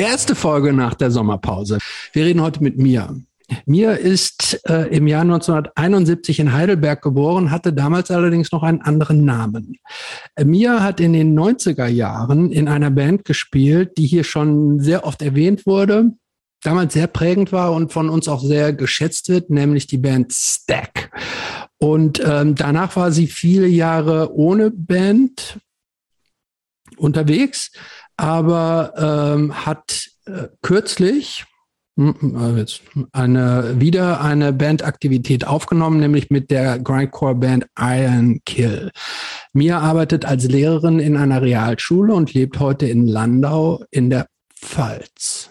Erste Folge nach der Sommerpause. Wir reden heute mit Mia. Mia ist äh, im Jahr 1971 in Heidelberg geboren, hatte damals allerdings noch einen anderen Namen. Äh, Mia hat in den 90er Jahren in einer Band gespielt, die hier schon sehr oft erwähnt wurde, damals sehr prägend war und von uns auch sehr geschätzt wird, nämlich die Band Stack. Und ähm, danach war sie viele Jahre ohne Band unterwegs, aber ähm, hat äh, kürzlich hm, hm, äh, eine, wieder eine Bandaktivität aufgenommen, nämlich mit der Grindcore-Band Iron Kill. Mia arbeitet als Lehrerin in einer Realschule und lebt heute in Landau in der Pfalz.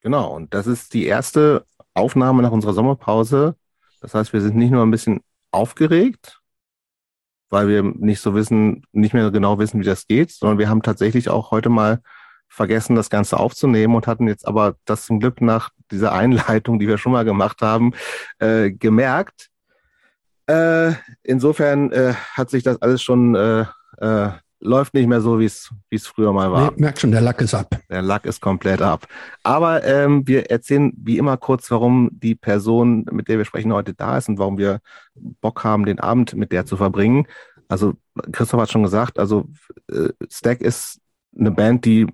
Genau, und das ist die erste Aufnahme nach unserer Sommerpause. Das heißt, wir sind nicht nur ein bisschen aufgeregt, weil wir nicht so wissen, nicht mehr genau wissen, wie das geht, sondern wir haben tatsächlich auch heute mal vergessen, das Ganze aufzunehmen und hatten jetzt aber das zum Glück nach dieser Einleitung, die wir schon mal gemacht haben, äh, gemerkt. Äh, insofern äh, hat sich das alles schon äh, äh, läuft nicht mehr so, wie es früher mal war. Nee, merkt schon, der Lack ist ab. Der Lack ist komplett ab. Aber ähm, wir erzählen wie immer kurz, warum die Person, mit der wir sprechen, heute da ist und warum wir Bock haben, den Abend mit der zu verbringen. Also Christoph hat schon gesagt, also äh, Stack ist eine Band, die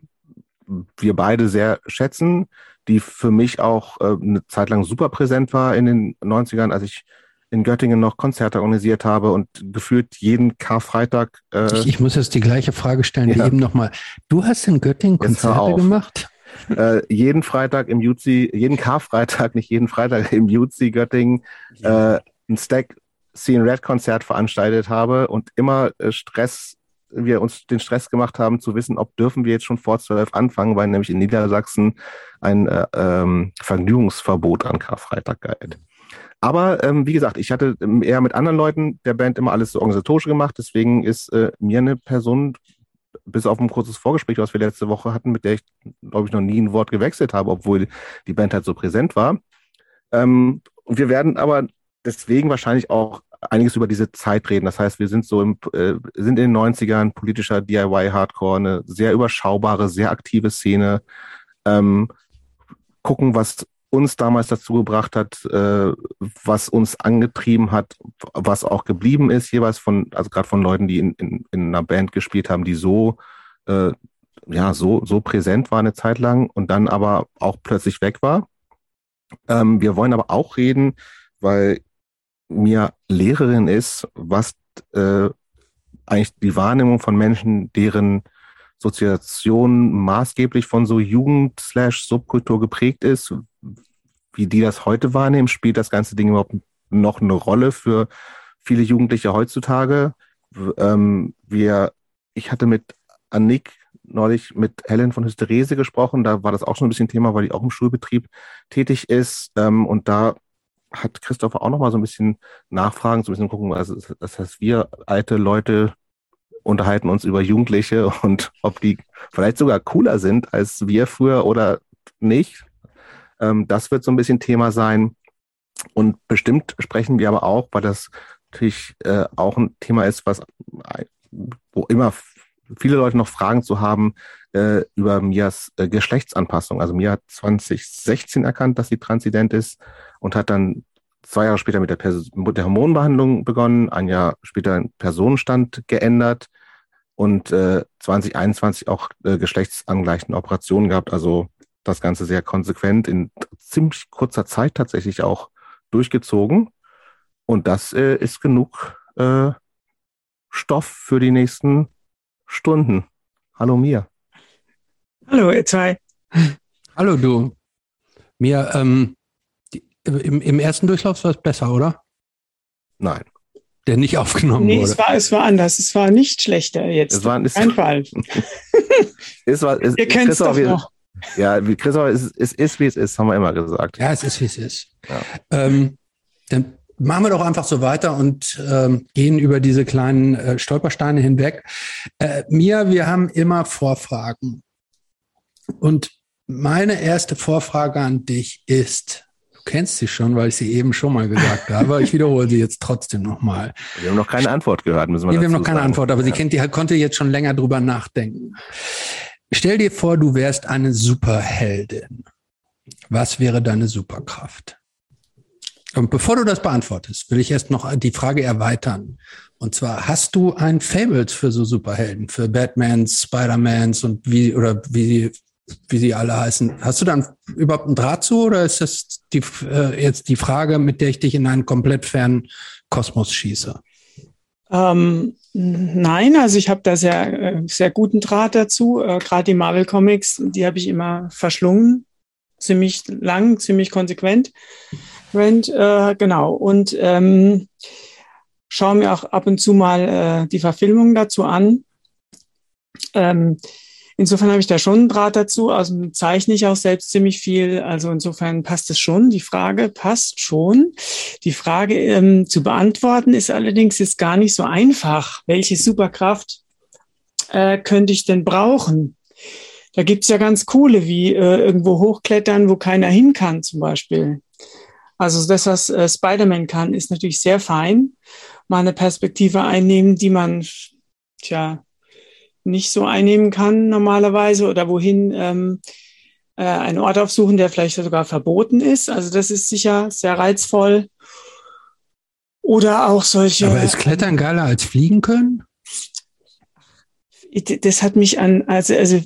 wir beide sehr schätzen, die für mich auch äh, eine Zeit lang super präsent war in den 90ern, als ich in Göttingen noch Konzerte organisiert habe und gefühlt jeden Karfreitag. Äh, ich, ich, muss jetzt die gleiche Frage stellen ja. wie eben nochmal. Du hast in Göttingen Konzerte gemacht? Äh, jeden Freitag im Jutzi, jeden Karfreitag, nicht jeden Freitag im Jutzi Göttingen, äh, ein Stack Scene Red Konzert veranstaltet habe und immer äh, Stress, wir uns den Stress gemacht haben zu wissen, ob dürfen wir jetzt schon vor zwölf anfangen, weil nämlich in Niedersachsen ein äh, ähm, Vergnügungsverbot an Karfreitag galt. Aber ähm, wie gesagt, ich hatte ähm, eher mit anderen Leuten der Band immer alles so organisatorisch gemacht. Deswegen ist äh, mir eine Person, bis auf ein kurzes Vorgespräch, was wir letzte Woche hatten, mit der ich, glaube ich, noch nie ein Wort gewechselt habe, obwohl die Band halt so präsent war. Ähm, und wir werden aber deswegen wahrscheinlich auch einiges über diese Zeit reden. Das heißt, wir sind so im, äh, sind in den 90ern politischer DIY-Hardcore, eine sehr überschaubare, sehr aktive Szene. Ähm, gucken, was uns damals dazu gebracht hat, äh, was uns angetrieben hat, was auch geblieben ist, jeweils von, also gerade von Leuten, die in, in, in einer Band gespielt haben, die so, äh, ja, so, so präsent war eine Zeit lang und dann aber auch plötzlich weg war. Ähm, wir wollen aber auch reden, weil mir Lehrerin ist, was äh, eigentlich die Wahrnehmung von Menschen, deren Sozialisation maßgeblich von so Jugend-Subkultur geprägt ist, wie die das heute wahrnehmen, spielt das ganze Ding überhaupt noch eine Rolle für viele Jugendliche heutzutage? Ähm, wir, ich hatte mit Annick neulich mit Helen von Hysterese gesprochen, da war das auch schon ein bisschen Thema, weil die auch im Schulbetrieb tätig ist ähm, und da hat Christopher auch noch mal so ein bisschen nachfragen, so ein bisschen gucken, also das heißt, wir alte Leute unterhalten uns über Jugendliche und ob die vielleicht sogar cooler sind als wir früher oder nicht. Ähm, das wird so ein bisschen Thema sein. Und bestimmt sprechen wir aber auch, weil das natürlich äh, auch ein Thema ist, was wo immer viele Leute noch Fragen zu haben äh, über Mias äh, Geschlechtsanpassung. Also Mia hat 2016 erkannt, dass sie transident ist und hat dann zwei Jahre später mit der, mit der Hormonbehandlung begonnen, ein Jahr später den Personenstand geändert und äh, 2021 auch äh, geschlechtsangleichende Operationen gehabt. Also das Ganze sehr konsequent in ziemlich kurzer Zeit tatsächlich auch durchgezogen. Und das äh, ist genug äh, Stoff für die nächsten Stunden. Hallo Mia. Hallo ihr zwei. Hallo du. Mia, ähm, die, im, im ersten Durchlauf war es besser, oder? Nein. Der nicht aufgenommen nee, wurde. Nee, es war, es war anders. Es war nicht schlechter jetzt. Es war, es, Kein Fall. es war, es, Ihr kennt es doch noch. Ja, wie Christoph, es, es ist, wie es ist, haben wir immer gesagt. Ja, es ist, wie es ist. Ja. Ähm, dann machen wir doch einfach so weiter und ähm, gehen über diese kleinen äh, Stolpersteine hinweg. Äh, Mia, wir haben immer Vorfragen. Und meine erste Vorfrage an dich ist, du kennst sie schon, weil ich sie eben schon mal gesagt habe, aber ich wiederhole sie jetzt trotzdem nochmal. Wir haben noch keine Antwort gehört, müssen wir nee, Wir haben noch keine sagen. Antwort, aber ja. sie kennt, die konnte jetzt schon länger drüber nachdenken. Stell dir vor, du wärst eine Superheldin. Was wäre deine Superkraft? Und bevor du das beantwortest, will ich erst noch die Frage erweitern. Und zwar, hast du ein Fable für so Superhelden, für Batmans, Spider-Mans und wie, oder wie, wie sie alle heißen? Hast du dann überhaupt einen Draht zu oder ist das die, äh, jetzt die Frage, mit der ich dich in einen komplett fernen Kosmos schieße? Ähm, nein, also ich habe da sehr, äh, sehr guten Draht dazu. Äh, Gerade die Marvel Comics, die habe ich immer verschlungen. Ziemlich lang, ziemlich konsequent. Rent, äh, genau. Und ähm, schaue mir auch ab und zu mal äh, die Verfilmung dazu an. Ähm, insofern habe ich da schon einen Draht dazu. Also zeichne ich auch selbst ziemlich viel. Also insofern passt es schon. Die Frage passt schon. Die Frage ähm, zu beantworten ist allerdings jetzt gar nicht so einfach. Welche Superkraft äh, könnte ich denn brauchen? Da gibt's ja ganz coole, wie äh, irgendwo hochklettern, wo keiner hin kann zum Beispiel. Also das, was äh, Spider-Man kann, ist natürlich sehr fein. Mal eine Perspektive einnehmen, die man tja, nicht so einnehmen kann normalerweise oder wohin ähm, äh, einen Ort aufsuchen, der vielleicht sogar verboten ist. Also das ist sicher sehr reizvoll. Oder auch solche. Aber ist Klettern geiler als Fliegen können? Das hat mich an, also, also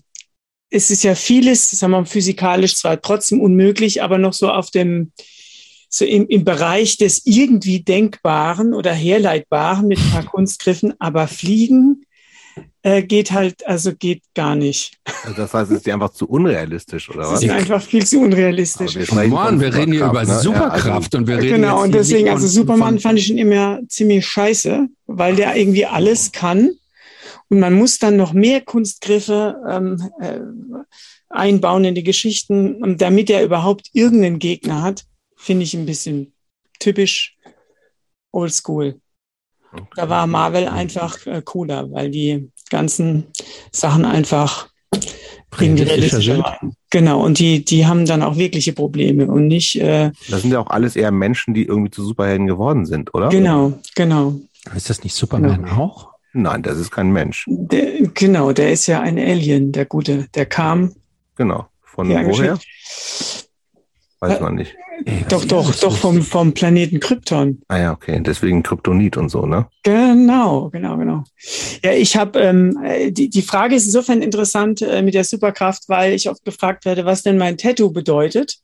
es ist ja vieles, sagen wir mal, physikalisch zwar trotzdem unmöglich, aber noch so auf dem, so im, im Bereich des irgendwie Denkbaren oder Herleitbaren mit ein paar Kunstgriffen, aber Fliegen äh, geht halt, also geht gar nicht. Also das heißt, es ist einfach zu unrealistisch, oder Es was? ist einfach viel zu unrealistisch. Aber wir Mann, wir reden hier über Superkraft, ne? Superkraft und wir reden Genau, jetzt und deswegen, also Superman fand ich schon immer ziemlich scheiße, weil der irgendwie alles kann. Und man muss dann noch mehr Kunstgriffe ähm, äh, einbauen in die Geschichten, und damit er überhaupt irgendeinen Gegner hat, finde ich ein bisschen typisch oldschool. Da war Marvel einfach äh, cooler, weil die ganzen Sachen einfach Realistischer realistischer sind. Genau, und die, die haben dann auch wirkliche Probleme und nicht, äh, Das sind ja auch alles eher Menschen, die irgendwie zu Superhelden geworden sind, oder? genau, genau. Ist das nicht Superman auch? Nein, das ist kein Mensch. Der, genau, der ist ja ein Alien, der Gute. Der kam. Genau. Von woher? Weiß Äh, man nicht. Ey, Doch, doch, ist doch vom, vom Planeten Krypton. Ah ja, okay. Deswegen Kryptonit und so, ne? Genau, genau, genau. Ja, ich habe ähm, äh, die, die Frage ist insofern interessant äh, mit der Superkraft, weil ich oft gefragt werde, was denn mein Tattoo bedeutet.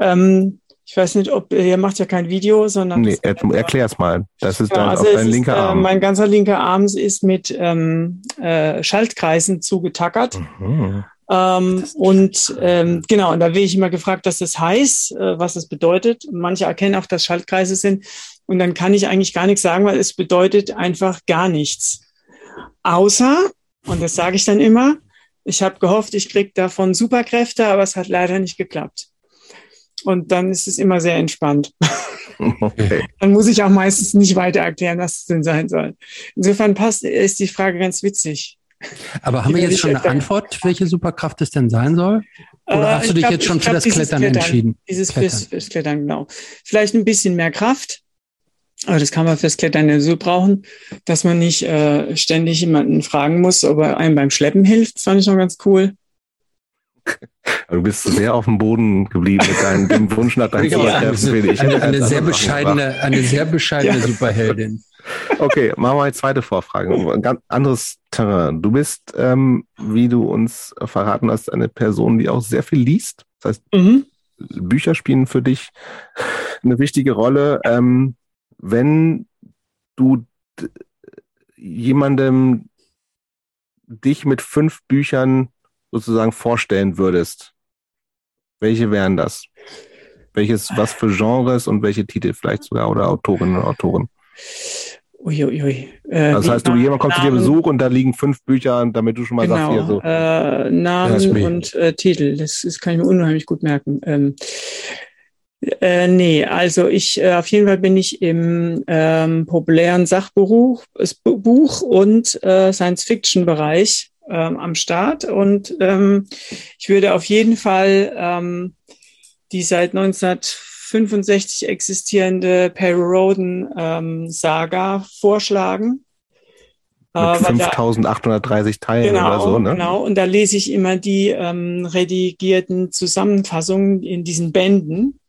Ähm, ich weiß nicht, ob ihr macht ja kein Video, sondern Nee, er, erklär's mal. Das ist Ja, dann also auf dein ist, linker äh, Arm. mein ganzer linker Arm ist mit ähm, äh, Schaltkreisen zugetackert. Mhm. Ähm, und ähm, genau, und da werde ich immer gefragt, was das heißt, äh, was das bedeutet. Und manche erkennen auch, dass Schaltkreise sind. Und dann kann ich eigentlich gar nichts sagen, weil es bedeutet einfach gar nichts. Außer, und das sage ich dann immer, ich habe gehofft, ich kriege davon Superkräfte, aber es hat leider nicht geklappt. Und dann ist es immer sehr entspannt. Okay. Dann muss ich auch meistens nicht weiter erklären, was es denn sein soll. Insofern passt, ist die Frage ganz witzig. Aber haben wir jetzt schon eine. Antwort, welche Superkraft es denn sein soll? Oder Äh, hast du ich dich glaub- jetzt schon für glaub, das dieses Klettern, entschieden? Dieses Klettern. Fürs, fürs Klettern, genau. Vielleicht ein bisschen mehr Kraft. Aber das kann man fürs Klettern ja so brauchen, dass man nicht äh, ständig jemanden fragen muss, ob er einem beim Schleppen hilft. Das fand ich noch ganz cool. Du bist sehr auf dem Boden geblieben mit deinem Wunsch nach deinen Ja, finde ich. Eine, sehr bescheidene, eine sehr bescheidene Ja. Superheldin. Okay, machen wir eine zweite Vorfrage. Ein ganz anderes Terrain. Du bist, ähm, wie du uns verraten hast, eine Person, die auch sehr viel liest. Das heißt, Mhm. Bücher spielen für dich eine wichtige Rolle. Ähm, wenn du jemandem dich mit fünf Büchern sozusagen vorstellen würdest, welche wären das? Welches, was für Genres und welche Titel vielleicht sogar oder Autorinnen und Autoren? Uiuiui. Äh, Das die heißt, du, jemand kommt zu dir Namen- Besuch und da liegen fünf Bücher, damit du schon mal sagst, hier Genau, so. äh, Namen und äh, Titel. Das, das kann ich mir unheimlich gut merken. Ähm, äh, nee, also ich äh, auf jeden Fall bin ich im ähm, populären Sachbuch Buch und äh, Science-Fiction-Bereich ähm, am Start. Und ähm, ich würde auf jeden Fall ähm, die seit 1965 existierende Perry Roden ähm, Saga vorschlagen. Mit 5830 Teilen genau, oder so, ne? Genau, und da lese ich immer die ähm, redigierten Zusammenfassungen in diesen Bänden.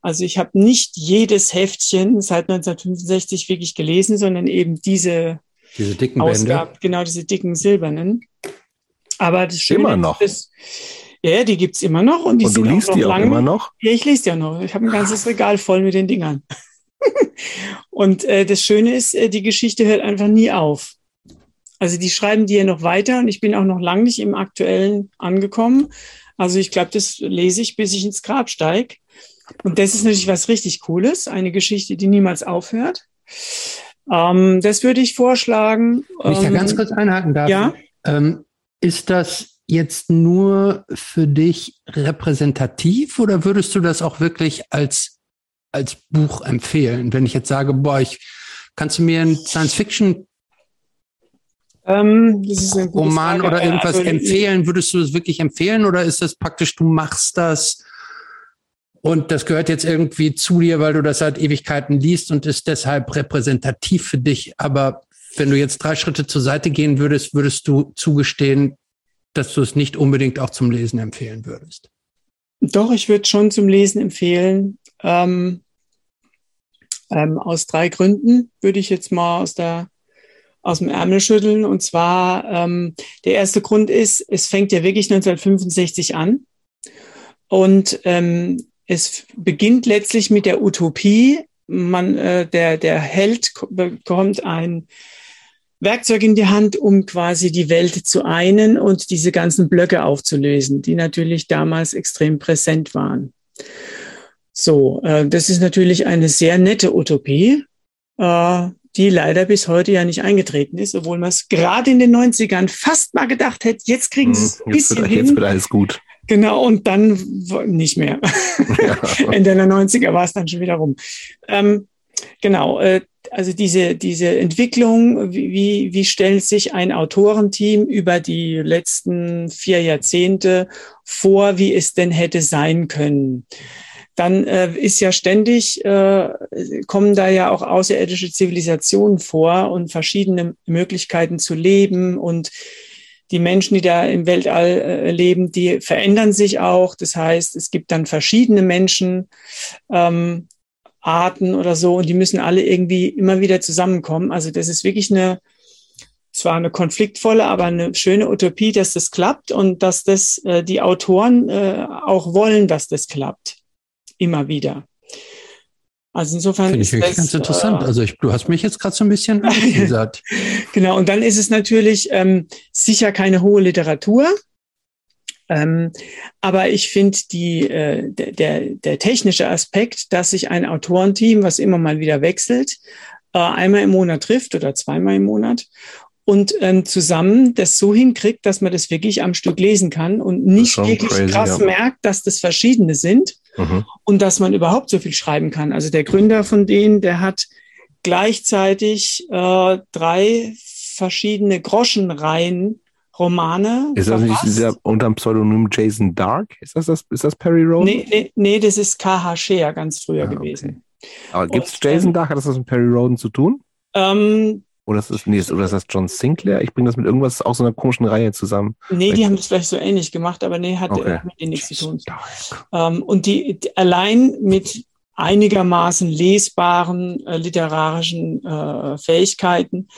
Also ich habe nicht jedes Heftchen seit 1965 wirklich gelesen, sondern eben diese, diese dicken Ausgaben, Bände. genau diese dicken silbernen. Aber das Schöne immer noch. Ist, ja, die gibt's immer noch. Und, die und du sind liest auch noch die auch lang. immer noch? Ja, ich lese die auch noch. Ich habe ein ganzes Regal voll mit den Dingern. und äh, das Schöne ist, äh, die Geschichte hört einfach nie auf. Also die schreiben die ja noch weiter und ich bin auch noch lange nicht im aktuellen angekommen. Also ich glaube, das lese ich, bis ich ins Grab steige. Und das ist natürlich was richtig Cooles, eine Geschichte, die niemals aufhört. Ähm, das würde ich vorschlagen. Wenn ich da ähm, ganz kurz einhaken darf. ja? Ähm, ist das jetzt nur für dich repräsentativ oder würdest du das auch wirklich als, als Buch empfehlen? Wenn ich jetzt sage, boah, ich, kannst du mir ein Science-Fiction ähm, Roman Frage. oder irgendwas Also, empfehlen? Würdest du das wirklich empfehlen oder ist das praktisch, du machst das und das gehört jetzt irgendwie zu dir, weil du das seit Ewigkeiten liest und ist deshalb repräsentativ für dich? Aber wenn du jetzt drei Schritte zur Seite gehen würdest, würdest du zugestehen, dass du es nicht unbedingt auch zum Lesen empfehlen würdest? Doch, ich würde schon zum Lesen empfehlen. Ähm, ähm, aus drei Gründen würde ich jetzt mal aus der aus dem Ärmel schütteln. Und zwar ähm, der erste Grund ist, es fängt ja wirklich 1965 an und ähm, es beginnt letztlich mit der Utopie. Man, äh, der der Held bekommt ein Werkzeug in die Hand, um quasi die Welt zu einen und diese ganzen Blöcke aufzulösen, die natürlich damals extrem präsent waren. So, äh, das ist natürlich eine sehr nette Utopie, äh, die leider bis heute ja nicht eingetreten ist, obwohl man es gerade in den 90ern fast mal gedacht hätte, jetzt kriegen sie es ein Hm, Jetzt bisschen wird, hin. jetzt wird alles gut. Genau, und dann nicht mehr. Ja. Ende der 90er war es dann schon wieder rum. Ähm, genau, äh, also diese, diese Entwicklung, wie, wie- stellt sich ein Autorenteam über die letzten vier Jahrzehnte vor, wie es denn hätte sein können? Dann äh, ist ja ständig, äh, kommen da ja auch außerirdische Zivilisationen vor und verschiedene Möglichkeiten zu leben und die Menschen, die da im Weltall leben, die verändern sich auch. Das heißt, es gibt dann verschiedene Menschen, ähm, Arten oder so, und die müssen alle irgendwie immer wieder zusammenkommen. Also das ist wirklich eine, zwar eine konfliktvolle, aber eine schöne Utopie, dass das klappt und dass das äh, die Autoren äh, auch wollen, dass das klappt. Immer wieder. Also insofern Finde ich ist wirklich das, ganz interessant. Äh, Also ich, du hast mich jetzt gerade so ein bisschen angeteasert. Genau, und dann ist es natürlich ähm, sicher keine hohe Literatur. Ähm, aber ich finde die äh, der, der, der technische Aspekt, dass sich ein Autorenteam, was immer mal wieder wechselt, äh, einmal im Monat trifft oder zweimal im Monat und ähm, zusammen das so hinkriegt, dass man das wirklich am Stück lesen kann und nicht wirklich crazy, krass ja. merkt, dass das verschiedene sind Mhm. und dass man überhaupt so viel schreiben kann. Also der Gründer von denen, der hat gleichzeitig äh, drei verschiedene Groschenreihen Romane. Ist das nicht verfasst. dieser unter dem Pseudonym Jason Dark? Ist das, das, ist das Perry Roden? Nee, nee, nee, das ist K.H. Scheer ganz früher Ah, okay. gewesen. Aber gibt es Jason ähm, Dark? Hat das was mit Perry Roden zu tun? Ähm, Oder ist das, nee, oder ist das John Sinclair? Ich bringe das mit irgendwas aus so einer komischen Reihe zusammen. nee, die haben das vielleicht so ähnlich gemacht, aber nee, hat Okay. mit denen nichts zu tun. Ähm, und die, die allein mit einigermaßen lesbaren äh, literarischen äh, Fähigkeiten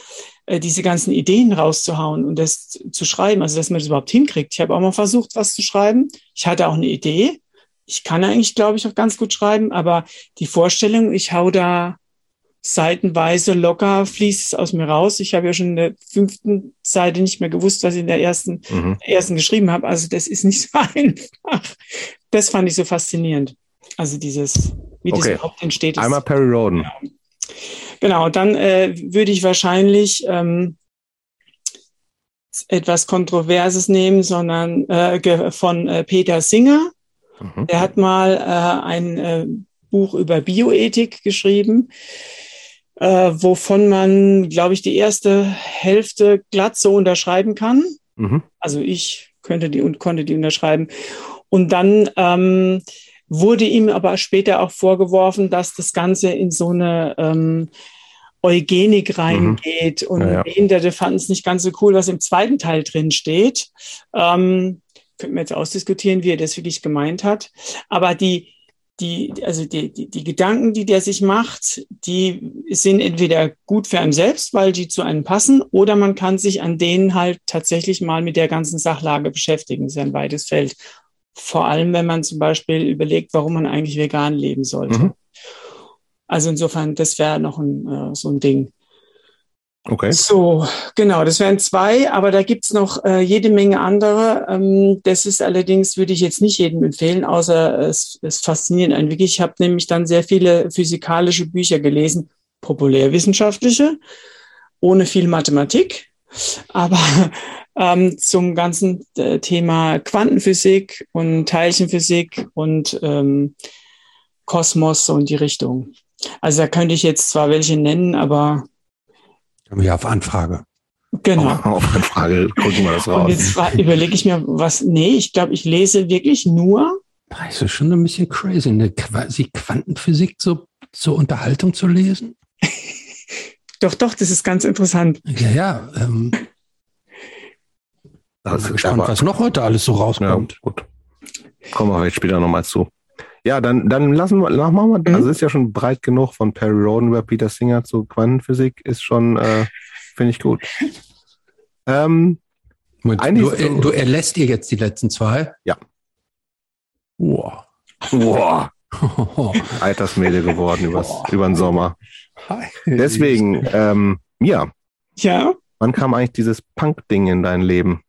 äh, diese ganzen Ideen rauszuhauen und das zu schreiben, also dass man das überhaupt hinkriegt. Ich habe auch mal versucht, was zu schreiben. Ich hatte auch eine Idee. Ich kann eigentlich, glaube ich, auch ganz gut schreiben, aber die Vorstellung, ich hau da seitenweise locker, fließt es aus mir raus. Ich habe ja schon in der fünften Seite nicht mehr gewusst, was ich in der ersten Mhm. ersten geschrieben habe. Also das ist nicht so einfach. Das fand ich so faszinierend. Also dieses, wie das Okay. überhaupt entsteht. Einmal Perry Roden. Genau, dann äh, würde ich wahrscheinlich ähm, etwas Kontroverses nehmen, sondern äh, von äh, Peter Singer. Mhm. Der hat mal äh, ein äh, Buch über Bioethik geschrieben, äh, wovon man, glaube ich, die erste Hälfte glatt so unterschreiben kann. Mhm. Also ich könnte die und konnte die unterschreiben. Und dann ähm, wurde ihm aber später auch vorgeworfen, dass das Ganze in so eine ähm, Eugenik mhm. reingeht mhm. und ja, ja. Behinderte fanden es nicht ganz so cool, was im zweiten Teil drin steht. Ähm, könnten wir jetzt ausdiskutieren, wie er das wirklich gemeint hat. Aber die, die, also die, die, die Gedanken, die der sich macht, die sind entweder gut für einen selbst, weil die zu einem passen, oder man kann sich an denen halt tatsächlich mal mit der ganzen Sachlage beschäftigen. Das ist ja ein weites Feld. Vor allem, wenn man zum Beispiel überlegt, warum man eigentlich vegan leben sollte. Mhm. Also insofern, das wäre noch ein, äh, so ein Ding. Okay. So, genau, das wären zwei, aber da gibt's noch äh, jede Menge andere. Ähm, das ist allerdings, würde ich jetzt nicht jedem empfehlen, außer es, es fasziniert einen wirklich. Ich habe nämlich dann sehr viele physikalische Bücher gelesen, populärwissenschaftliche, ohne viel Mathematik, aber ähm, zum ganzen äh, Thema Quantenphysik und Teilchenphysik und ähm, Kosmos in die Richtung. Also da könnte ich jetzt zwar welche nennen, aber ja, auf Anfrage. Genau. Auf Anfrage gucken wir das raus. Und jetzt überlege ich mir, was, nee, ich glaube, ich lese wirklich nur. Das ist schon ein bisschen crazy, eine quasi Quantenphysik so zur Unterhaltung zu lesen. doch, doch, das ist ganz interessant. Ja, ja. Ähm, das ist gespannt, aber, was noch heute alles so rauskommt. Ja, gut. Kommen wir vielleicht später nochmal zu. Ja, dann, dann lassen wir, machen wir, mhm. also ist ja schon breit genug von Perry Roden über Peter Singer zu Quantenphysik, ist schon, äh, finde ich gut. Ähm, Moment, du, so, du erlässt ihr jetzt die letzten zwei? Ja. Wow. Wow. Altersmädel geworden übers, über den Sommer. Deswegen, ähm, ja. Ja. Wann kam eigentlich dieses Punk-Ding in dein Leben?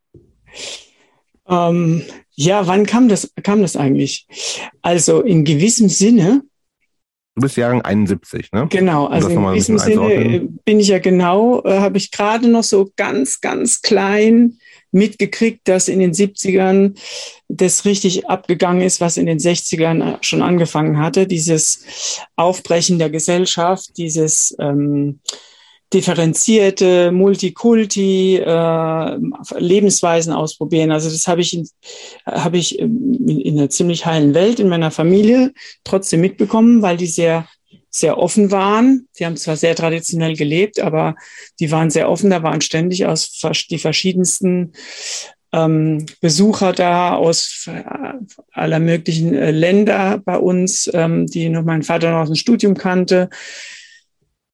Ähm, ja, wann kam das, kam das eigentlich? Also in gewissem Sinne. Du bist Jahrgang 71, ne? Genau, also in gewissem Sinne äh, bin ich ja genau, äh, habe ich gerade noch so ganz, ganz klein mitgekriegt, dass in den 70ern das richtig abgegangen ist, was in den 60ern schon angefangen hatte. Dieses Aufbrechen der Gesellschaft, dieses ähm, differenzierte Multikulti äh, Lebensweisen ausprobieren. Also das habe ich in, habe ich in, in einer ziemlich heilen Welt in meiner Familie trotzdem mitbekommen, weil die sehr sehr offen waren. Die haben zwar sehr traditionell gelebt, aber die waren sehr offen. Da waren ständig aus die verschiedensten ähm, Besucher da aus aller möglichen äh, Länder bei uns, ähm, die noch mein Vater noch aus dem Studium kannte.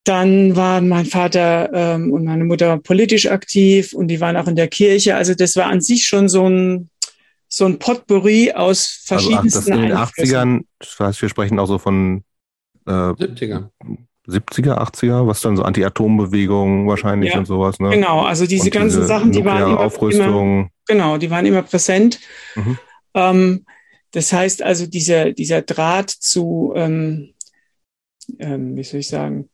Dann waren mein Vater ähm, und meine Mutter politisch aktiv und die waren auch in der Kirche. Also das war an sich schon so ein, so ein Potpourri aus verschiedensten also, ach, das in den 80ern, das heißt, wir sprechen auch so von äh, 70er. 70er, 80er, was dann so Anti-Atom-Bewegung wahrscheinlich ja, und sowas. Ne? Genau, also diese und ganzen diese Sachen, die waren immer, Aufrüstung. Immer, genau, die waren immer präsent. Mhm. Ähm, das heißt also, dieser, dieser Draht zu, ähm, ähm, wie soll ich sagen,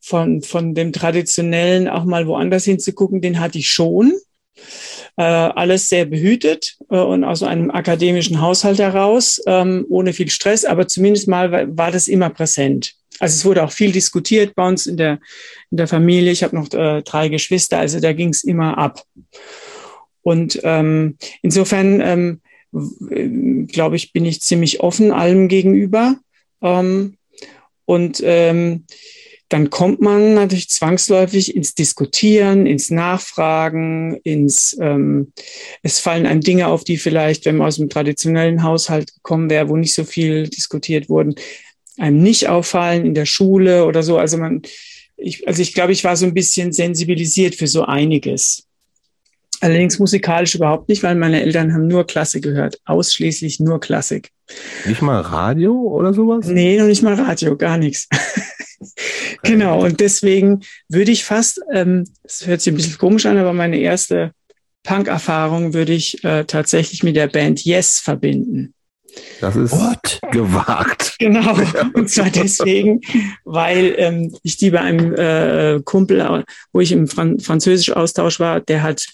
von, von dem Traditionellen auch mal woanders hinzugucken, den hatte ich schon. Äh, alles sehr behütet äh, und aus einem akademischen Haushalt heraus, ähm, ohne viel Stress, aber zumindest mal war, war, das immer präsent. Also es wurde auch viel diskutiert bei uns in der, in der Familie. Ich habe noch äh, drei Geschwister, also da ging es immer ab. Und ähm, insofern, ähm, äh, glaube ich, bin ich ziemlich offen allem gegenüber. Ähm, und ähm, dann kommt man natürlich zwangsläufig ins Diskutieren, ins Nachfragen, ins ähm, es fallen einem Dinge auf, die vielleicht, wenn man aus dem traditionellen Haushalt gekommen wäre, wo nicht so viel diskutiert wurden, einem nicht auffallen in der Schule oder so. Also man, ich, also ich glaube, ich war so ein bisschen sensibilisiert für so einiges. Allerdings musikalisch überhaupt nicht, weil meine Eltern haben nur Klassik gehört, ausschließlich nur Klassik. Nicht mal Radio oder sowas? Nee, noch nicht mal Radio, gar nichts. genau, und deswegen würde ich fast, ähm, das hört sich ein bisschen komisch an, aber meine erste Punk-Erfahrung würde ich äh, tatsächlich mit der Band Yes verbinden. Das ist What? gewagt. Genau, und zwar deswegen, weil ähm, ich die bei einem äh, Kumpel, wo ich im Fran Französisch-Austausch war, der hat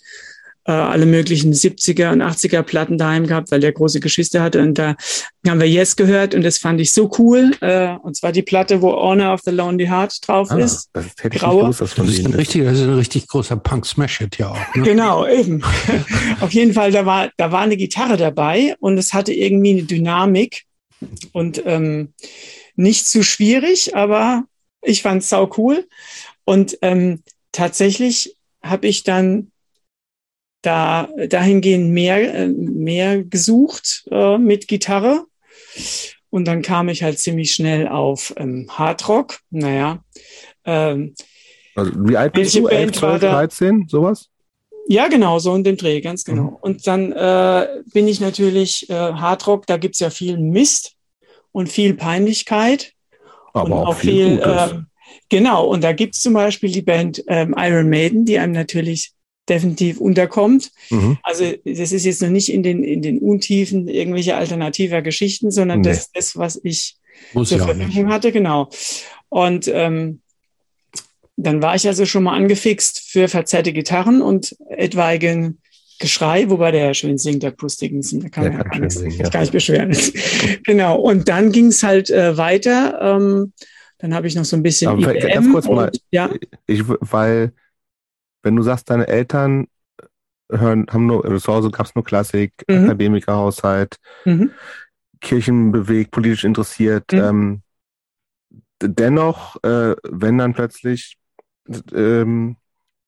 äh, alle möglichen 70er und 80er Platten daheim gehabt, weil der große Geschwister hatte. Und da haben wir Yes gehört und das fand ich so cool. Äh, und zwar die Platte, wo Honor of the Lonely Heart drauf ah, ist. Das hätte ich Graue. Gewusst, das, ist ein richtig, das ist ein richtig großer Punk-Smash-Hit ja auch. Ne? Genau, eben. Auf jeden Fall, da war, da war eine Gitarre dabei und es hatte irgendwie eine Dynamik und ähm, nicht zu schwierig, aber Ich fand es sau cool. Und ähm, tatsächlich habe ich dann da dahingehend mehr, äh, mehr gesucht äh, mit Gitarre. Und dann kam ich halt ziemlich schnell auf ähm, Hardrock. Naja. Ähm, also, wie alt bist du? 11, 12, 13, sowas? Ja, genau, so in dem Dreh, ganz genau. Mhm. Und dann äh, bin ich natürlich äh, Hardrock, da gibt's ja viel Mist und viel Peinlichkeit. Aber und auch, auch viel, viel äh, Genau, und da gibt's zum Beispiel die Band ähm, Iron Maiden, die einem natürlich definitiv unterkommt. Mhm. Also das ist jetzt noch nicht in den, in den Untiefen irgendwelche alternativer Geschichten, sondern nee. das, das, was ich Muss zur Verfügung hatte, genau. Und ähm, dann war ich also schon mal angefixt für verzerrte Gitarren und etwaigen Geschrei, wobei der ja schön singt, der Bruce Dickinson, da kann man ja gar, nichts, singen, ja. gar nicht beschweren. genau, und dann ging es halt äh, weiter. Ähm, dann habe ich noch so ein bisschen Aber IBM ganz kurz und, mal, ja. ich, weil wenn du sagst, deine Eltern hören, haben nur, also zu Hause gab es nur Klassik, mhm. Akademikerhaushalt, mhm. kirchenbewegt, politisch interessiert, mhm. ähm, dennoch, äh, wenn dann plötzlich ähm,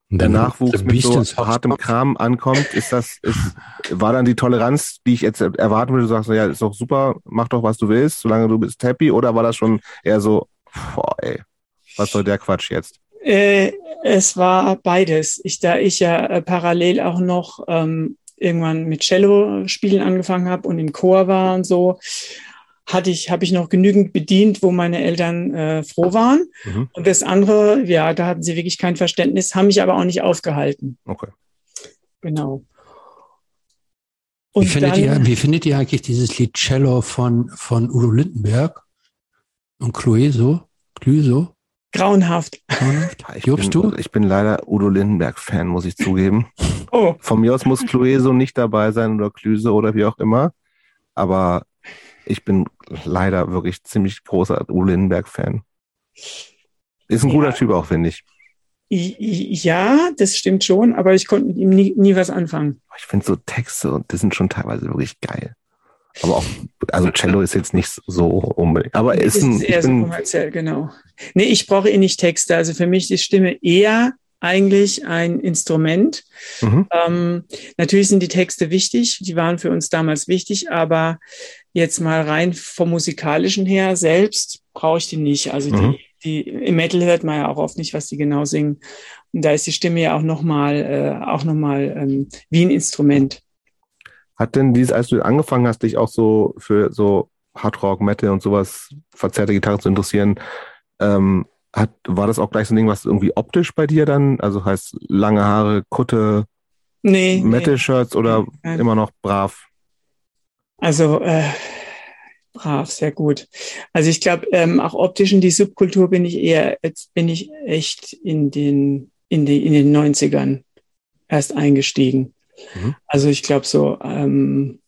der Nachwuchs mit so hartem Kram ankommt, ist das, ist, war dann die Toleranz, die ich jetzt erwarten würde, du sagst, ja, ist doch super, mach doch, was du willst, solange du bist happy, oder war das schon eher so, boah, ey, was soll der Quatsch jetzt? Äh, es war beides. Ich, da ich ja äh, parallel auch noch ähm, irgendwann mit Cello spielen angefangen habe und im Chor war und so, hatte ich, habe ich noch genügend bedient, wo meine Eltern äh, froh waren. Mhm. Und das andere, ja, da hatten sie wirklich kein Verständnis, haben mich aber auch nicht aufgehalten. Okay. Genau. Und wie, findet dann, ihr, wie findet ihr eigentlich dieses Lied Cello von, von Udo Lindenberg und Clueso? Clueso? Grauenhaft. Ich bin, du? ich bin leider Udo Lindenberg-Fan, muss ich zugeben. Oh. Von mir aus muss Clueso nicht dabei sein oder Klüse oder wie auch immer. Aber ich bin leider wirklich ziemlich großer Udo Lindenberg-Fan. Ist ein ja. guter Typ auch, finde ich. Ja, das stimmt schon, aber ich konnte mit ihm nie, nie was anfangen. Ich finde so Texte und die sind schon teilweise wirklich geil. Aber auch, also Cello ist jetzt nicht so unbedingt. Aber ist, ist ein, eher so kommerziell, genau. Nee, ich brauche eh nicht Texte. Also für mich ist Stimme eher eigentlich ein Instrument. Mhm. Ähm, natürlich sind die Texte wichtig, die waren für uns damals wichtig, aber jetzt mal rein vom musikalischen her selbst brauche ich die nicht. Also mhm. die, die im Metal hört man ja auch oft nicht, was die genau singen. Und da ist die Stimme ja auch nochmal äh, auch noch mal ähm, wie ein Instrument. Hat denn dieses, als du angefangen hast, dich auch so für so Hardrock, Metal und sowas, verzerrte Gitarre zu interessieren, ähm, hat, war das auch gleich so ein Ding, was irgendwie optisch bei dir dann, also heißt lange Haare, Kutte, nee, Metal-Shirts nee, oder nee. immer noch brav? Also äh, brav, sehr gut. Also ich glaube, ähm, auch optisch in die Subkultur bin ich eher, jetzt bin ich echt in den, in, die, in den 90ern erst eingestiegen. Mhm. Also ich glaube so, ähm,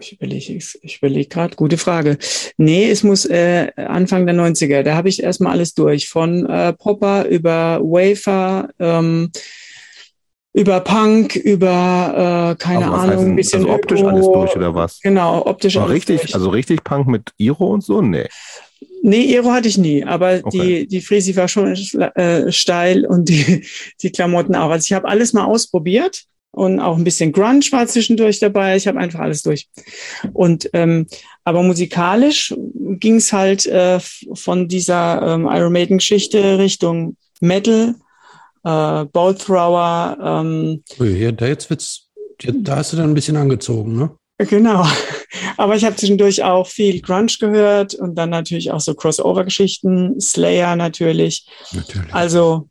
ich überlege ich, überleg gerade, gute Frage. Nee, es muss äh, Anfang der 90er, da habe ich erstmal alles durch. Von äh, Popper über Wafer, ähm, über Punk, über äh, keine Ahnung, heißt, ein bisschen also optisch Öko. alles durch oder was? Genau, optisch alles richtig, durch. Also richtig Punk mit Iro und so? Nee. Nee, Iro hatte ich nie, aber okay. die, die Frisi war schon äh, steil und die, die Klamotten auch. Also ich habe alles mal ausprobiert und auch ein bisschen Grunge war zwischendurch dabei. Ich habe einfach alles durch. Und ähm, aber musikalisch ging es halt äh, von dieser ähm, Iron Maiden Geschichte Richtung Metal, äh, Ball Thrower. Ähm, ja, da jetzt wird's, da hast du dann ein bisschen angezogen, ne? Genau. Aber ich habe zwischendurch auch viel Grunge gehört und dann natürlich auch so Crossover-Geschichten, Slayer natürlich. Natürlich. Also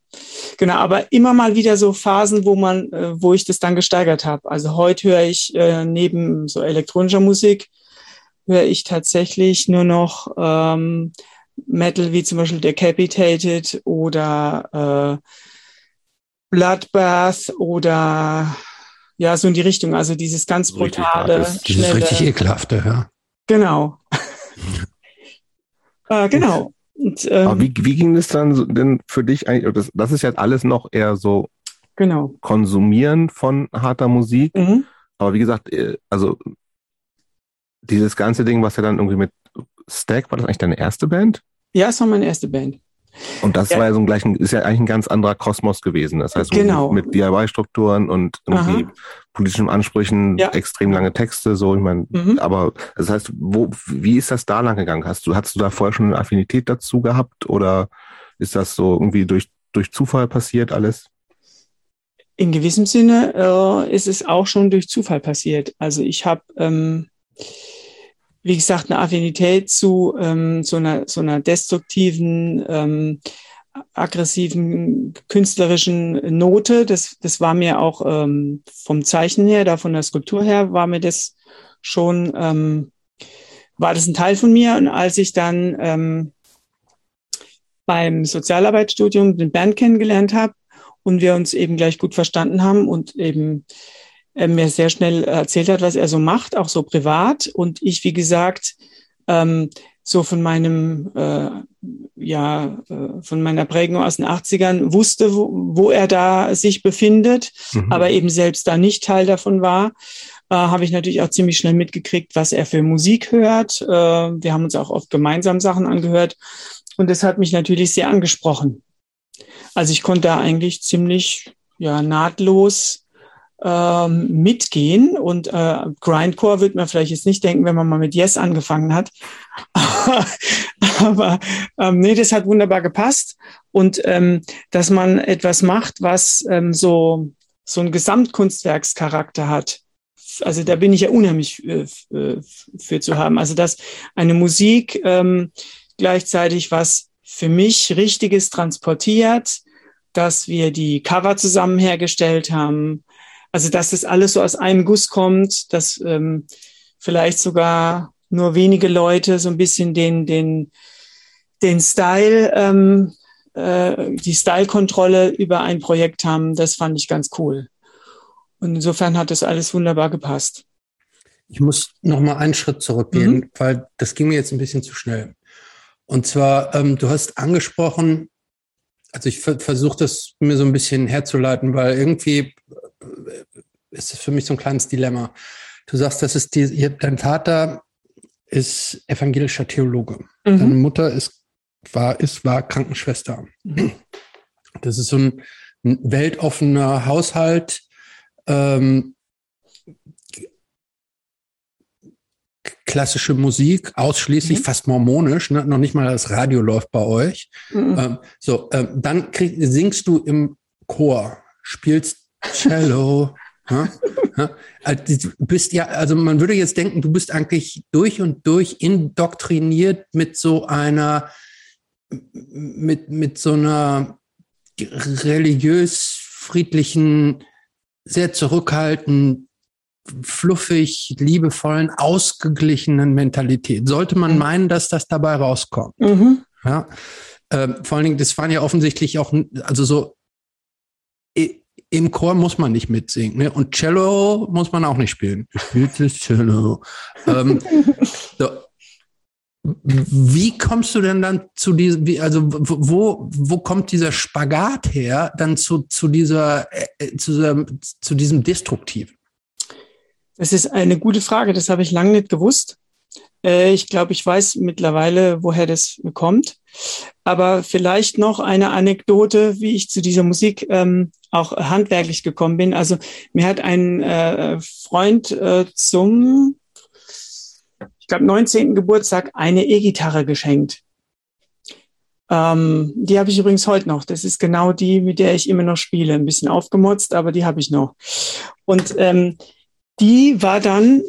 genau, aber immer mal wieder so Phasen, wo man, äh, wo ich das dann gesteigert habe. Also heute höre ich äh, neben so elektronischer Musik höre ich tatsächlich nur noch ähm, Metal wie zum Beispiel Decapitated oder äh, Bloodbath oder ja, so in die Richtung. Also dieses ganz brutale, dieses schnelle. richtig ekelhafte, ja. Genau. äh, genau. Und, ähm, Aber wie, wie ging es dann denn für dich eigentlich? Das, das ist jetzt alles noch eher so genau. Konsumieren von harter Musik. Mhm. Aber wie gesagt, äh, also dieses ganze Ding, was ja dann irgendwie mit Stack, war das eigentlich deine erste Band? Ja, es war meine erste Band. Und das ja. war ja so ein gleichen, ist ja eigentlich ein ganz anderer Kosmos gewesen. Das heißt, genau. mit, mit DIY-Strukturen und irgendwie Aha. politischen Ansprüchen, ja. extrem lange Texte, so, ich meine, mhm. aber das heißt, wo, wie ist das da lang gegangen? Hast du, hast du da vorher schon eine Affinität dazu gehabt oder ist das so irgendwie durch, durch Zufall passiert alles? In gewissem Sinne äh, ist es auch schon durch Zufall passiert. Also ich habe ähm, wie gesagt, eine Affinität zu ähm, so, einer, so einer destruktiven, ähm, aggressiven, künstlerischen Note. Das, das war mir auch ähm, vom Zeichen her, da von der Skulptur her, war mir das schon, ähm, war das ein Teil von mir. Und als ich dann ähm, beim Sozialarbeitsstudium den Bernd kennengelernt habe und wir uns eben gleich gut verstanden haben und eben er mir sehr schnell erzählt hat, was er so macht, auch so privat. Und ich, wie gesagt, ähm, so von meinem, äh, ja, äh, von meiner Prägung aus den 80ern wusste, wo, wo er da sich befindet, mhm. aber eben selbst da nicht Teil davon war, äh, habe ich natürlich auch ziemlich schnell mitgekriegt, was er für Musik hört. Äh, wir haben uns auch oft gemeinsam Sachen angehört. Und das hat mich natürlich sehr angesprochen. Also ich konnte da eigentlich ziemlich ja, nahtlos ähm, mitgehen. Und äh, Grindcore wird man vielleicht jetzt nicht denken, wenn man mal mit Yes angefangen hat. Aber ähm, nee, das hat wunderbar gepasst. Und ähm, dass man etwas macht, was ähm, so, so ein Gesamtkunstwerkscharakter hat. Also da bin ich ja unheimlich äh, für zu haben. Also dass eine Musik ähm, gleichzeitig was für mich Richtiges transportiert, dass wir die Cover zusammen hergestellt haben, also, dass das alles so aus einem Guss kommt, dass ähm, vielleicht sogar nur wenige Leute so ein bisschen den, den, den Style, ähm, äh, die Style-Kontrolle über ein Projekt haben, das fand ich ganz cool. Und insofern hat das alles wunderbar gepasst. Ich muss noch mal einen Schritt zurückgehen, mhm. weil das ging mir jetzt ein bisschen zu schnell. Und zwar, ähm, du hast angesprochen, also ich versuche das mir so ein bisschen herzuleiten, weil irgendwie ist das für mich so ein kleines Dilemma. Du sagst, das ist die, dein Vater ist evangelischer Theologe. Mhm. Deine Mutter ist, war, ist, war Krankenschwester. Mhm. Das ist so ein, ein weltoffener Haushalt. Ähm, klassische Musik, ausschließlich mhm. fast mormonisch, ne? noch nicht mal das Radio läuft bei euch. Mhm. Ähm, so, ähm, dann krieg, singst du im Chor, spielst Cello. ja, ja. Also, du bist ja, also man würde jetzt denken, du bist eigentlich durch und durch indoktriniert mit so einer, mit, mit so einer religiös friedlichen, sehr zurückhaltend, fluffig, liebevollen, ausgeglichenen Mentalität. Sollte man mhm. meinen, dass das dabei rauskommt. Mhm. Ja. Ähm, vor allen Dingen, das waren ja offensichtlich auch, also so im Chor muss man nicht mitsingen. Ne? Und Cello muss man auch nicht spielen. Das Cello. ähm, so. Wie kommst du denn dann zu diesem, wie, also wo, wo kommt dieser Spagat her, dann zu, zu dieser, äh, zu, dieser, zu diesem Destruktiven? Das ist eine gute Frage, das habe ich lange nicht gewusst. Äh, ich glaube, ich weiß mittlerweile, woher das kommt. Aber vielleicht noch eine Anekdote, wie ich zu dieser Musik ähm, auch handwerklich gekommen bin. Also mir hat ein äh, Freund äh, zum, ich glaube, 19. Geburtstag eine E-Gitarre geschenkt. Ähm, die habe ich übrigens heute noch. Das ist genau die, mit der ich immer noch spiele. Ein bisschen aufgemotzt, aber die habe ich noch. Und ähm, die war dann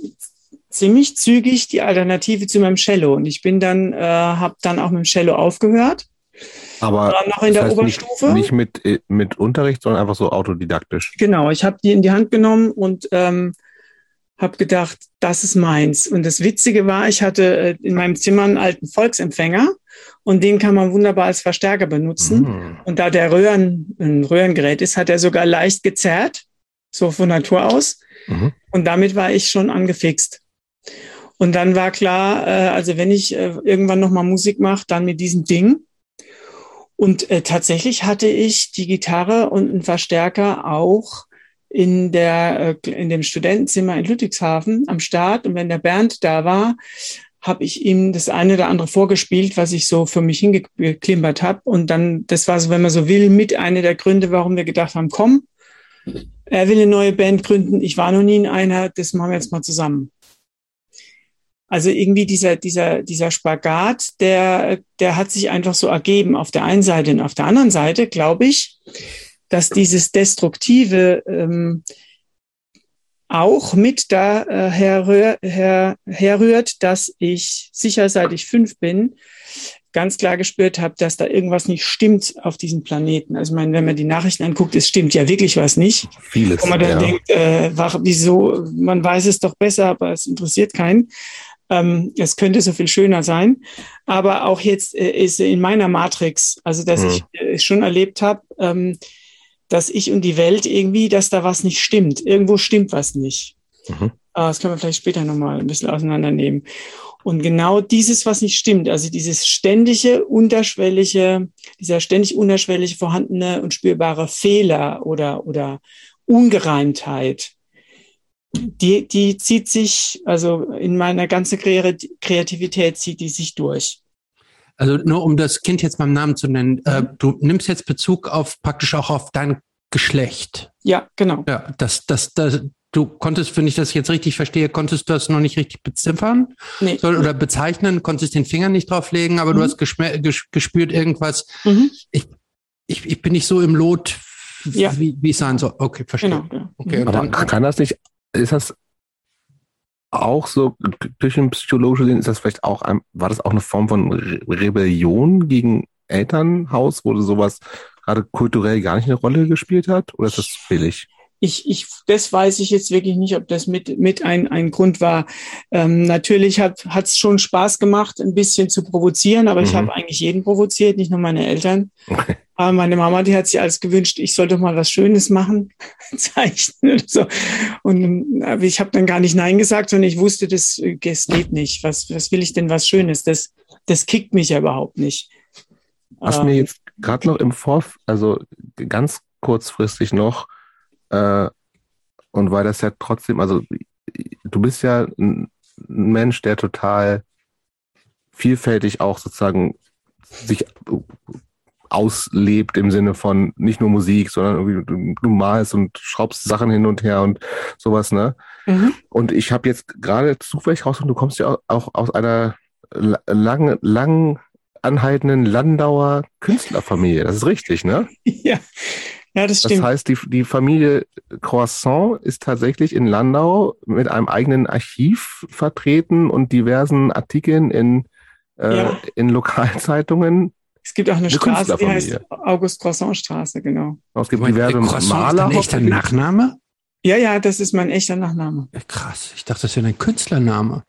ziemlich zügig die Alternative zu meinem Cello. Und ich bin dann, äh, habe dann auch mit dem Cello aufgehört. Aber noch in der Oberstufe. Nicht, nicht, mit, äh, mit Unterricht, sondern einfach so autodidaktisch. Genau, ich habe die in die Hand genommen und ähm, habe gedacht, das ist meins. Und das Witzige war, ich hatte äh, in meinem Zimmer einen alten Volksempfänger und den kann man wunderbar als Verstärker benutzen. Mhm. Und da der Röhren, ein Röhrengerät ist, hat er sogar leicht gezerrt, so von Natur aus. Mhm. Und damit war ich schon angefixt. Und dann war klar, äh, also wenn ich äh, irgendwann nochmal Musik mache, dann mit diesem Ding. Und äh, tatsächlich hatte ich die Gitarre und einen Verstärker auch in der äh, in dem Studentenzimmer in Ludwigshafen am Start. Und wenn der Bernd da war, habe ich ihm das eine oder andere vorgespielt, was ich so für mich hingeklimpert habe. Und dann, das war so, wenn man so will, mit einer der Gründe, warum wir gedacht haben, komm, er will eine neue Band gründen. Ich war noch nie in einer, das machen wir jetzt mal zusammen. Also irgendwie dieser, dieser, dieser Spagat, der, der hat sich einfach so ergeben auf der einen Seite und auf der anderen Seite, glaube ich, dass dieses Destruktive ähm, auch mit da äh, her, herrührt, dass ich sicher seit ich fünf bin, ganz klar gespürt habe, dass da irgendwas nicht stimmt auf diesem Planeten. Also ich meine, wenn man die Nachrichten anguckt, es stimmt ja wirklich was nicht. Vieles. Wo man dann ja. denkt, äh, wieso, man weiß es doch besser, aber es interessiert keinen. Ähm, es könnte so viel schöner sein. Aber auch jetzt äh, ist in meiner Matrix, also dass Mhm. ich äh, schon erlebt habe, ähm, dass ich und die Welt irgendwie, dass da was nicht stimmt. Irgendwo stimmt was nicht. Mhm. Äh, das können wir vielleicht später nochmal ein bisschen auseinandernehmen. Und genau dieses, was nicht stimmt, also dieses ständige, unterschwellige, dieser ständig unterschwellig vorhandene und spürbare Fehler oder, oder Ungereimtheit, die, die zieht sich, also in meiner ganzen Kreat- Kreativität zieht die sich durch. Also nur um das Kind jetzt beim Namen zu nennen, äh, du nimmst jetzt Bezug auf praktisch auch auf dein Geschlecht. Ja, genau. Ja, das, das, das, du konntest, wenn ich das jetzt richtig verstehe, konntest du das noch nicht richtig beziffern Nee. soll, oder bezeichnen, konntest den Finger nicht drauflegen, aber du Mhm. hast geschme- ges gespürt irgendwas. Mhm. Ich, ich bin nicht so im Lot, Ja. wie, wie es sein soll. Okay, verstehe. Genau. genau. Okay, und Aber dann, kann das nicht, ist das auch so, psychologisches Sinn, ist das vielleicht auch, ein, war das auch eine Form von Re Rebellion gegen Elternhaus, wo sowas gerade kulturell gar nicht eine Rolle gespielt hat? Oder ist das billig? Ich, ich, das weiß ich jetzt wirklich nicht, ob das mit, mit ein, ein Grund war. Ähm, natürlich hat es schon Spaß gemacht, ein bisschen zu provozieren, aber ich Mhm. habe eigentlich jeden provoziert, nicht nur meine Eltern. Okay. Aber meine Mama, die hat sich alles gewünscht, ich sollte mal was Schönes machen, zeichnen oder so. Und aber ich habe dann gar nicht Nein gesagt, sondern ich wusste, das, äh, das geht nicht. Was, was will ich denn was Schönes? Das, das kickt mich ja überhaupt nicht. Was Ähm, mir jetzt gerade noch im Vorf, also ganz kurzfristig noch, äh, und weil das ja trotzdem, also du bist ja ein Mensch, der total vielfältig auch sozusagen sich auslebt im Sinne von nicht nur Musik, sondern irgendwie du, malst und schraubst Sachen hin und her und sowas, ne? mhm. Und ich habe jetzt gerade zufällig rausgefunden, du kommst ja auch, aus einer la- lang, lang anhaltenden Landauer Künstlerfamilie. Das ist richtig, ne? ja. ja, das Das stimmt. heißt, die, die Familie Croissant ist tatsächlich in Landau mit einem eigenen Archiv vertreten und diversen Artikeln in, äh, Ja. in Lokalzeitungen. Es gibt auch eine Eine Straße, die heißt. August Croissant Straße, genau. Es gibt diverse ist Maler. dein echter Nachname? Ja, ja, das ist mein echter Nachname. Ja, krass. Ich dachte, das wäre ein Künstlername.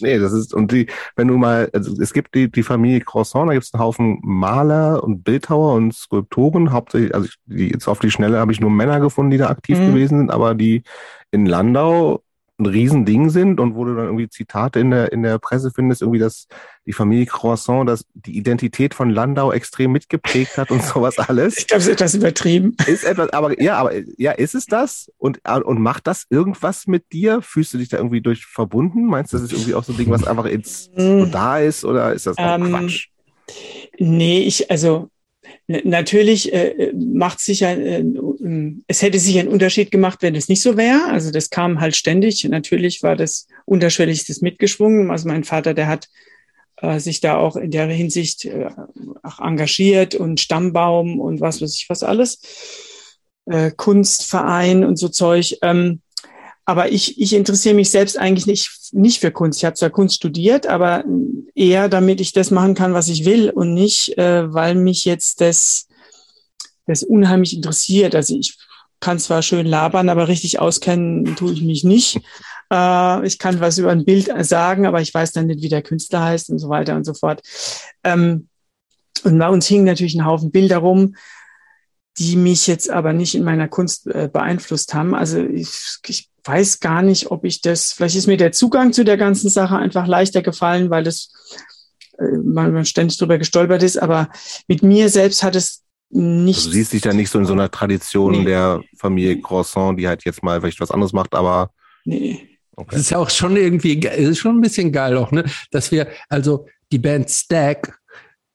Nee, das ist, und die, wenn du mal, also es gibt die, die Familie Croissant, da gibt es einen Haufen Maler und Bildhauer und Skulptoren, hauptsächlich, also ich, die, jetzt auf die Schnelle habe ich nur Männer gefunden, die da aktiv Mhm. gewesen sind, aber die in Landau ein Riesending sind und wo du dann irgendwie Zitate in der, in der Presse findest, irgendwie, dass die Familie Croissant, dass die Identität von Landau extrem mitgeprägt hat und sowas alles. Ich glaube, es ist etwas übertrieben. Ist etwas, aber ja, aber ja, ist es das? Und, und macht das irgendwas mit dir? Fühlst du dich da irgendwie durch verbunden? Meinst du, das ist irgendwie auch so ein Ding, was einfach jetzt so da ist oder ist das Ähm, Quatsch? Nee, ich, also natürlich äh, macht sicher, äh, es hätte sicher einen Unterschied gemacht, wenn es nicht so wäre. Also das kam halt ständig. Natürlich war das unterschwelligstes mitgeschwungen. Also mein Vater, der hat äh, sich da auch in der Hinsicht äh, auch engagiert und Stammbaum und was weiß ich was alles. Äh, Kunstverein und so Zeug. Ähm, aber ich, ich interessiere mich selbst eigentlich nicht, nicht für Kunst. Ich habe zwar Kunst studiert, aber eher damit ich das machen kann, was ich will und nicht, äh, weil mich jetzt das, das unheimlich interessiert. Also ich kann zwar schön labern, aber richtig auskennen tue ich mich nicht. Äh, ich kann was über ein Bild sagen, aber ich weiß dann nicht, wie der Künstler heißt und so weiter und so fort. Ähm, und bei uns hingen natürlich ein Haufen Bilder rum, die mich jetzt aber nicht in meiner Kunst äh, beeinflusst haben. Also ich, ich weiß gar nicht, ob ich das, vielleicht ist mir der Zugang zu der ganzen Sache einfach leichter gefallen, weil das äh, man, ständig drüber gestolpert ist, aber mit mir selbst hat es nicht. Also du siehst dich da nicht so in so einer Tradition Nee. der Familie Croissant, die halt jetzt mal vielleicht was anderes macht, aber Nee. Okay. Das ist ja auch schon irgendwie, ist schon ein bisschen geil auch, ne? Dass wir, also die Band Stack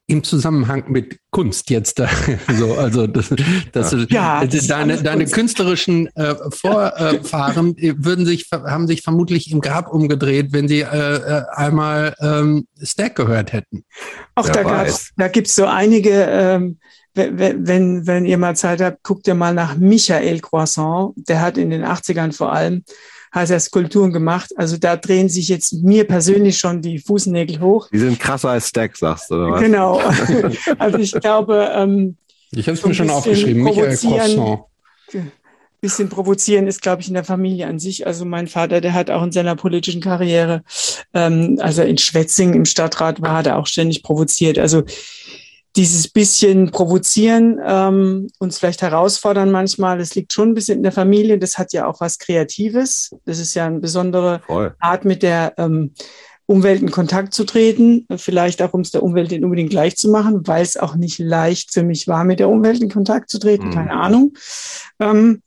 im Zusammenhang mit Kunst jetzt da. so, also das, das, ja, das deine, deine künstlerischen äh, Vorfahren äh, würden sich haben sich vermutlich im Grab umgedreht, wenn sie äh, äh einmal ähm, Stack gehört hätten. Auch Wer da gab's, da gibt's so einige. Ähm, wenn, wenn ihr mal Zeit habt, guckt ihr mal nach Michael Croissant. Der hat in den 80ern vor allem hat er Skulpturen gemacht. Also da drehen sich jetzt mir persönlich schon die Fußnägel hoch. Die sind krasser als Stack, sagst du, oder was? Genau. also ich glaube, ähm, ich habe es mir schon aufgeschrieben, Michael Croissant bisschen provozieren ist, glaube ich, in der Familie an sich. Also mein Vater, der hat auch in seiner politischen Karriere, ähm, also in Schwetzing im Stadtrat war, hat er auch ständig provoziert. Also dieses bisschen provozieren, ähm, uns vielleicht herausfordern manchmal, das liegt schon ein bisschen in der Familie. Das hat ja auch was Kreatives. Das ist ja eine besondere Voll. Art, mit der ähm, Umwelt in Kontakt zu treten. Vielleicht auch, um es der Umwelt nicht unbedingt gleich zu machen, weil es auch nicht leicht für mich war, mit der Umwelt in Kontakt zu treten. Mhm. Keine Ahnung. Ähm,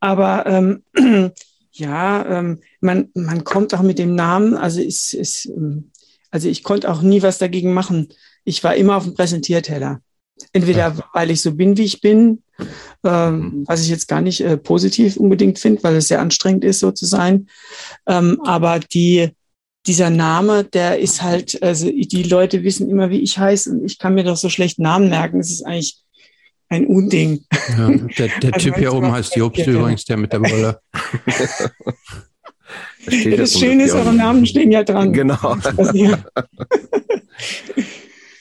aber ähm, ja, ähm, man, man kommt auch mit dem Namen, also ist, ist, ähm, also ich konnte auch nie was dagegen machen ich war immer auf dem Präsentierteller. Entweder weil ich so bin, wie ich bin, ähm, mhm. was ich jetzt gar nicht äh, positiv unbedingt finde, weil es sehr anstrengend ist, so zu sein. Ähm, aber die, dieser Name, der ist halt, also die Leute wissen immer, wie ich heiße und ich kann mir doch so schlecht Namen merken. Es ist eigentlich ein Unding. Ja, der, der also Typ hier oben heißt Jobst übrigens, der mit der Brille. das, ja, das Schöne ist, eure Namen stehen ja dran. Genau.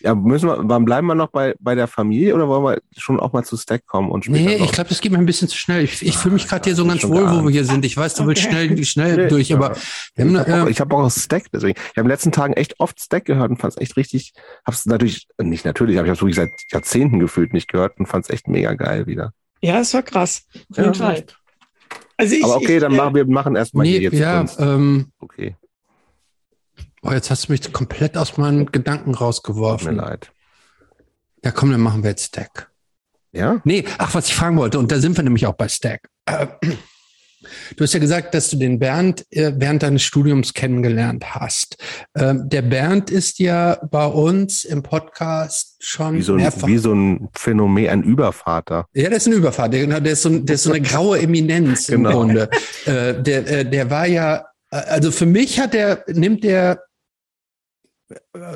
Ja, müssen wir, wann bleiben wir noch bei, bei der Familie oder wollen wir schon auch mal zu Stack kommen und später Nee, noch? ich glaube, das geht mir ein bisschen zu schnell. Ich, ich fühle mich gerade hier so ganz wohl, wo wir hier sind. Ich weiß, du willst schnell, schnell nee, durch, aber ja. ich habe auch, hab auch Stack, deswegen. Ich habe in den letzten Tagen echt oft Stack gehört und fand es echt richtig, hab's natürlich, nicht natürlich, aber ich habe es wirklich seit Jahrzehnten gefühlt nicht gehört und fand es echt mega geil wieder. Ja, es war krass. Auf jeden ja, Fall. Also ich, aber okay, dann ich, machen wir machen erstmal nee, hier jetzt. Ja, ähm, okay. Oh, jetzt hast du mich komplett aus meinen Gedanken rausgeworfen. Tut mir leid. Ja, komm, dann machen wir jetzt Stack. Ja? Nee, ach, was ich fragen wollte, und da sind wir nämlich auch bei Stack. Äh, du hast ja gesagt, dass du den Bernd äh, während deines Studiums kennengelernt hast. Ähm, der Bernd ist ja bei uns im Podcast schon wie so ein, mehrfach. Wie so ein Phänomen, ein Übervater. Ja, der ist ein Übervater, genau. Der ist so, der ist so eine graue Eminenz genau. im Grunde. Äh, der, der war ja, also für mich hat der, nimmt der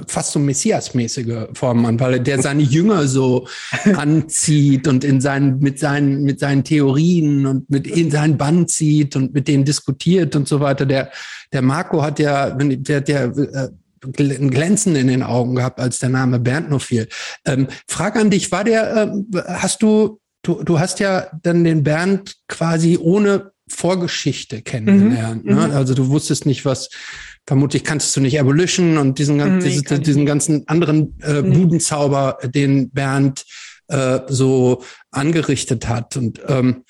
fast so Messias-mäßige Formen an, weil der seine Jünger so anzieht und in seinen, mit seinen, mit seinen Theorien und mit in seinen Band zieht und mit denen diskutiert und so weiter. Der, der Marco hat ja, der, der, äh, ein Glänzen in den Augen gehabt, als der Name Bernd noch fiel. Ähm, Frage an dich, war der, äh, hast du, du, du hast ja dann den Bernd quasi ohne Vorgeschichte kennengelernt. Mhm. Ne? Mhm. Also du wusstest nicht, was, vermutlich kannst du nicht Abolition und diesen, nee, diese, diesen ganzen anderen äh, nee. Budenzauber, den Bernd äh, so angerichtet hat. Und ähm,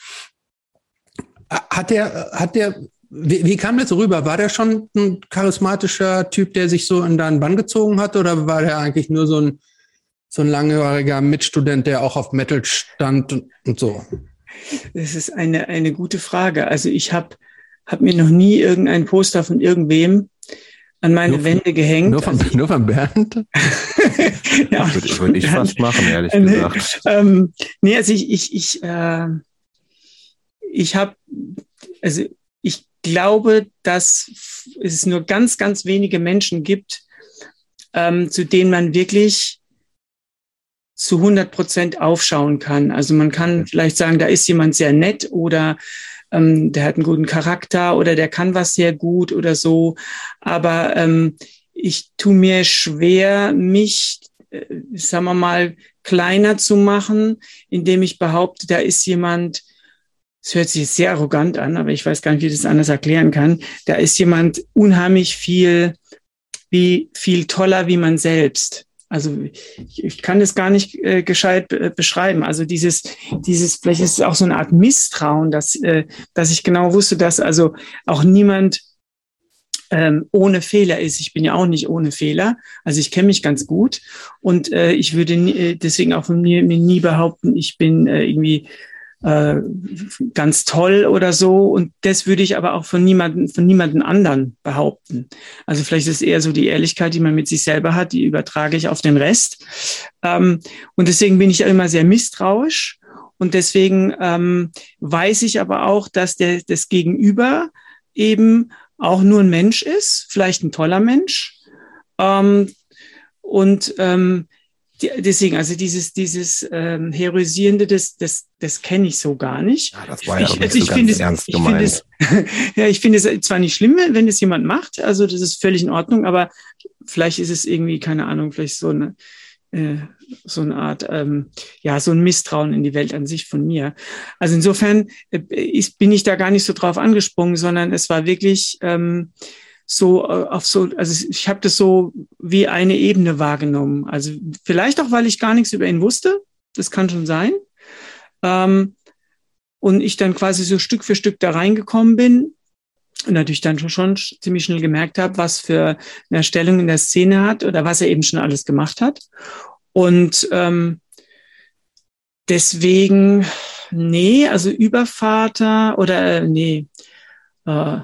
hat der, hat der, wie, wie kam der so rüber? War der schon ein charismatischer Typ, der sich so in deinen Bann gezogen hat, oder war der eigentlich nur so ein so ein langjähriger Mitstudent, der auch auf Metal stand und, und so? Das ist eine, eine gute Frage. Also ich habe hab mir noch nie irgendein Poster von irgendwem an meine nur Wände gehängt. Nur von, also nur von Bernd? ja, würde, würde ich fast machen, ehrlich äh, gesagt. Ähm, nee, also ich, ich, ich, äh, ich habe, also ich glaube, dass es nur ganz, ganz wenige Menschen gibt, ähm, zu denen man wirklich zu 100 Prozent aufschauen kann. Also man kann vielleicht sagen, da ist jemand sehr nett oder ähm, der hat einen guten Charakter oder der kann was sehr gut oder so. Aber ähm, ich tu mir schwer, mich, äh, sagen wir mal, kleiner zu machen, indem ich behaupte, da ist jemand, es hört sich sehr arrogant an, aber ich weiß gar nicht, wie ich das anders erklären kann. Da ist jemand unheimlich viel, wie viel toller wie man selbst. Also ich, ich kann das gar nicht äh, gescheit äh, beschreiben. Also dieses, dieses, vielleicht ist es auch so eine Art Misstrauen, dass, äh, dass ich genau wusste, dass also auch niemand ähm, ohne Fehler ist. Ich bin ja auch nicht ohne Fehler. Also ich kenne mich ganz gut und äh, ich würde nie, äh, deswegen auch von mir, mir nie behaupten, ich bin äh, irgendwie äh, ganz toll oder so. Und das würde ich aber auch von niemanden, von niemanden anderen behaupten. Also vielleicht ist eher so die Ehrlichkeit, die man mit sich selber hat, die übertrage ich auf den Rest. Ähm, und deswegen bin ich immer sehr misstrauisch. Und deswegen ähm, weiß ich aber auch, dass der, das Gegenüber eben auch nur ein Mensch ist, vielleicht ein toller Mensch. Ähm, und ähm, deswegen, also dieses, dieses ähm, Heroisierende, das, das, das kenne ich so gar nicht. Ja, das war ja ich, also ich so finde es, ernst ich gemeint. Es, ja, ich finde es zwar nicht schlimm, wenn es jemand macht, also das ist völlig in Ordnung, aber vielleicht ist es irgendwie, keine Ahnung, vielleicht so eine, äh, so eine Art, ähm, ja, so ein Misstrauen in die Welt an sich von mir. Also insofern äh, ist, bin ich da gar nicht so drauf angesprungen, sondern es war wirklich ähm, so äh, auf so, also ich habe das so wie eine Ebene wahrgenommen. Also vielleicht auch, weil ich gar nichts über ihn wusste. Das kann schon sein. Ähm, und ich dann quasi so Stück für Stück da reingekommen bin und natürlich dann schon ziemlich schnell gemerkt habe, was für eine Stellung in der Szene hat oder was er eben schon alles gemacht hat. Und ähm, deswegen, nee, also Übervater oder äh, nee, äh,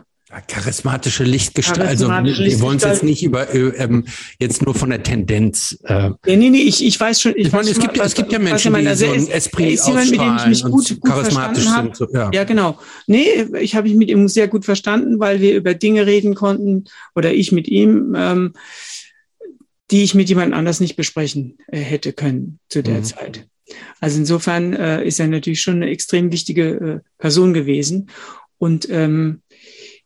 Charismatische Lichtgestalt. Also wir wollen es jetzt nicht über äh, ähm, jetzt nur von der Tendenz. Äh, nee, nee, nee, ich, ich weiß schon. Ich, ich meine, es gibt, was, es gibt ja Menschen, meine, also die so ein Esprit ist jemand, mit dem ich mich gut, gut charismatisch sind. So, ja. ja, genau. Nee, ich habe mich mit ihm sehr gut verstanden, weil wir über Dinge reden konnten oder ich mit ihm, ähm, die ich mit jemand anders nicht besprechen äh, hätte können zu der mhm. Zeit. Also insofern äh, ist er natürlich schon eine extrem wichtige äh, Person gewesen. Und ähm,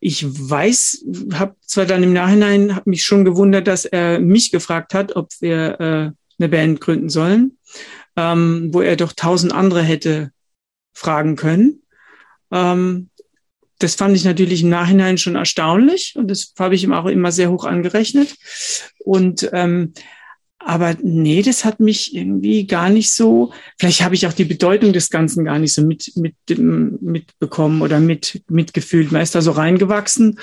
ich weiß, habe zwar dann im Nachhinein hab mich schon gewundert, dass er mich gefragt hat, ob wir äh, eine Band gründen sollen, ähm, wo er doch tausend andere hätte fragen können. Ähm, das fand ich natürlich im Nachhinein schon erstaunlich und das habe ich ihm auch immer sehr hoch angerechnet. Und ähm, aber nee, das hat mich irgendwie gar nicht so, vielleicht habe ich auch die Bedeutung des Ganzen gar nicht so mit, mit, mitbekommen oder mit, mitgefühlt. Man ist da so reingewachsen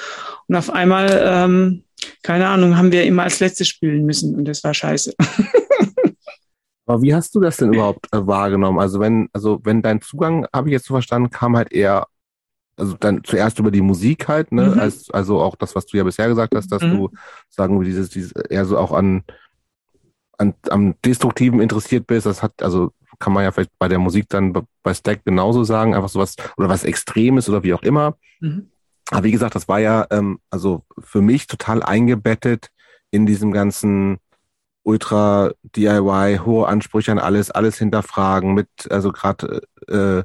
und auf einmal, ähm, keine Ahnung, haben wir immer als letztes spielen müssen und das war scheiße. Aber wie hast du das denn überhaupt äh, wahrgenommen? Also wenn, also wenn dein Zugang, habe ich jetzt so verstanden, kam halt eher, also dann zuerst über die Musik halt, ne? Mhm. Als, also auch das, was du ja bisher gesagt hast, dass mhm. du sagen wir dieses, dieses eher so auch an an, am Destruktiven interessiert bist, das hat, also kann man ja vielleicht bei der Musik dann bei Stack genauso sagen, einfach sowas oder was Extremes oder wie auch immer. Mhm. Aber wie gesagt, das war ja ähm, also für mich total eingebettet in diesem ganzen Ultra DIY, hohe Ansprüche an alles, alles hinterfragen mit, also gerade äh,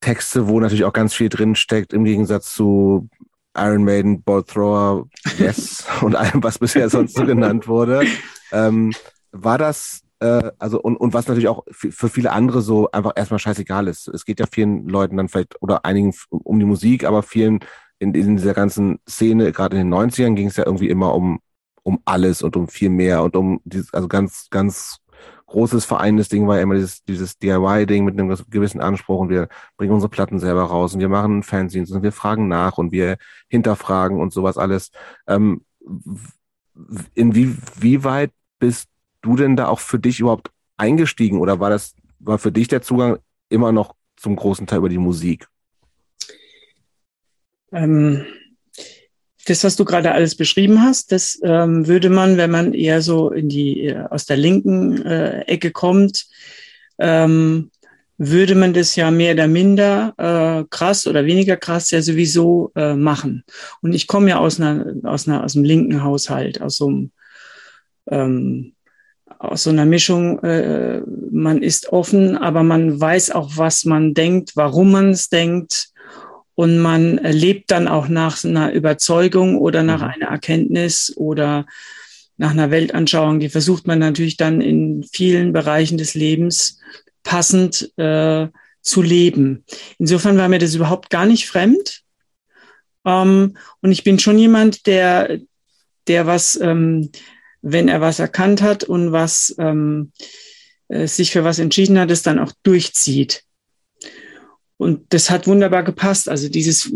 Texte, wo natürlich auch ganz viel drin steckt, im Gegensatz zu Iron Maiden, Ball Thrower, Yes und allem, was bisher sonst so genannt wurde. Ähm, war das, äh, also und, und was natürlich auch für viele andere so einfach erstmal scheißegal ist. Es geht ja vielen Leuten dann vielleicht oder einigen um die Musik, aber vielen in, in dieser ganzen Szene, gerade in den 90ern, ging es ja irgendwie immer um, um alles und um viel mehr und um dieses, also ganz, ganz großes vereinendes Ding war immer dieses, dieses DIY-Ding mit einem gewissen Anspruch und wir bringen unsere Platten selber raus und wir machen Fanzines und wir fragen nach und wir hinterfragen und sowas alles. Ähm, inwieweit bist du denn da auch für dich überhaupt eingestiegen oder war das, war für dich der Zugang immer noch zum großen Teil über die Musik? Ähm, das, was du gerade alles beschrieben hast, das ähm, würde man, wenn man eher so in die äh, aus der linken äh, Ecke kommt, ähm, würde man das ja mehr oder minder äh, krass oder weniger krass ja sowieso äh, machen. Und ich komme ja aus einer aus einer aus einem linken Haushalt, aus so einem ähm, aus so einer Mischung, äh, man ist offen, aber man weiß auch, was man denkt, warum man es denkt. Und man lebt dann auch nach einer Überzeugung oder nach mhm. einer Erkenntnis oder nach einer Weltanschauung. Die versucht man natürlich dann in vielen Bereichen des Lebens passend äh, zu leben. Insofern war mir das überhaupt gar nicht fremd. Ähm, und ich bin schon jemand, der, der was ähm, wenn er was erkannt hat und was ähm, äh, sich für was entschieden hat, es dann auch durchzieht. Und das hat wunderbar gepasst. Also dieses,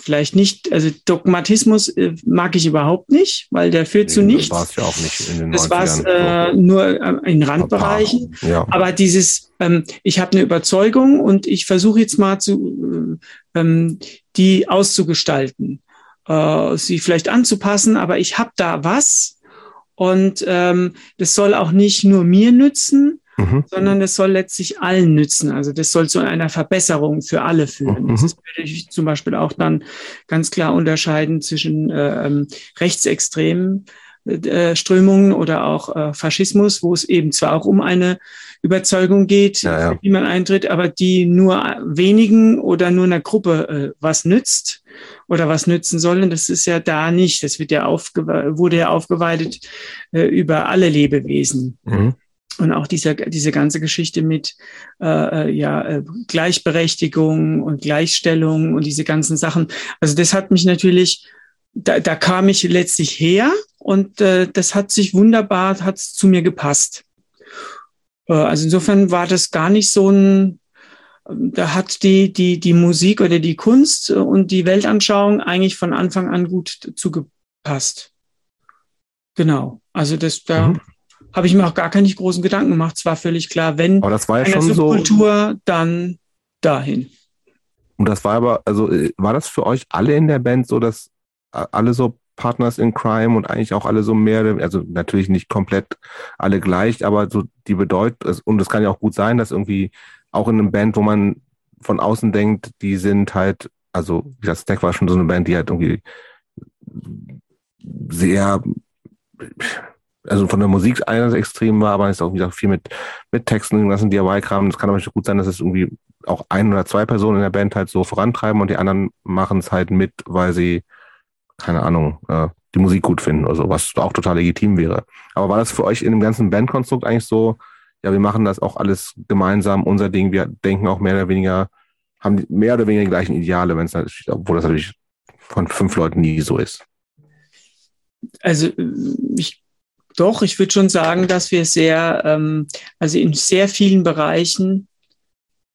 vielleicht nicht, also Dogmatismus äh, mag ich überhaupt nicht, weil der führt nee, zu nichts. Das war es ja auch nicht in den Das war es äh, nur äh, in Randbereichen. Ja. Aber dieses, ähm, ich habe eine Überzeugung und ich versuche jetzt mal zu, äh, ähm, die auszugestalten, äh, sie vielleicht anzupassen, aber ich habe da was und ähm, das soll auch nicht nur mir nützen, mhm. sondern es soll letztlich allen nützen. Also das soll zu einer Verbesserung für alle führen. Mhm. Das würde ich zum Beispiel auch dann ganz klar unterscheiden zwischen äh, ähm, rechtsextremen äh, Strömungen oder auch äh, Faschismus, wo es eben zwar auch um eine Überzeugung geht, ja, ja. wie man eintritt, aber die nur wenigen oder nur einer Gruppe äh, was nützt oder was nützen sollen. Das ist ja da nicht. Das wird ja wurde ja aufgeweitet äh, über alle Lebewesen. Mhm. Und auch diese, diese ganze Geschichte mit äh, äh, ja, äh, Gleichberechtigung und Gleichstellung und diese ganzen Sachen. Also das hat mich natürlich, da, da kam ich letztlich her und äh, das hat sich wunderbar, hat zu mir gepasst. Äh, also insofern war das gar nicht so ein, da hat die, die, die Musik oder die Kunst und die Weltanschauung eigentlich von Anfang an gut zugepasst. Genau. Also das, da, mhm habe ich mir auch gar keine großen Gedanken gemacht. Es war völlig klar, wenn aber das war ja eine schon Subkultur, so, dann dahin. Und das war aber, also äh, war das für euch alle in der Band so, dass alle so Partners in Crime und eigentlich auch alle so mehr, also natürlich nicht komplett alle gleich, aber so die bedeutet, und es kann ja auch gut sein, dass irgendwie auch in einem Band, wo man von außen denkt, die sind halt, also das Stack war schon so eine Band, die halt irgendwie sehr also von der Musik einerseits extrem war, aber es ist auch, wie gesagt, viel mit, mit Texten, in DIY-Kram. Das kann aber gut sein, dass es irgendwie auch ein oder zwei Personen in der Band halt so vorantreiben und die anderen machen es halt mit, weil sie, keine Ahnung, äh, die Musik gut finden oder so, was auch total legitim wäre. Aber war das für euch in dem ganzen Bandkonstrukt eigentlich so, ja, wir machen das auch alles gemeinsam, unser Ding, wir denken auch mehr oder weniger, haben mehr oder weniger die gleichen Ideale, wenn es natürlich, obwohl das natürlich von fünf Leuten nie so ist. Also ich doch, ich würde schon sagen, dass wir sehr, ähm, also in sehr vielen Bereichen,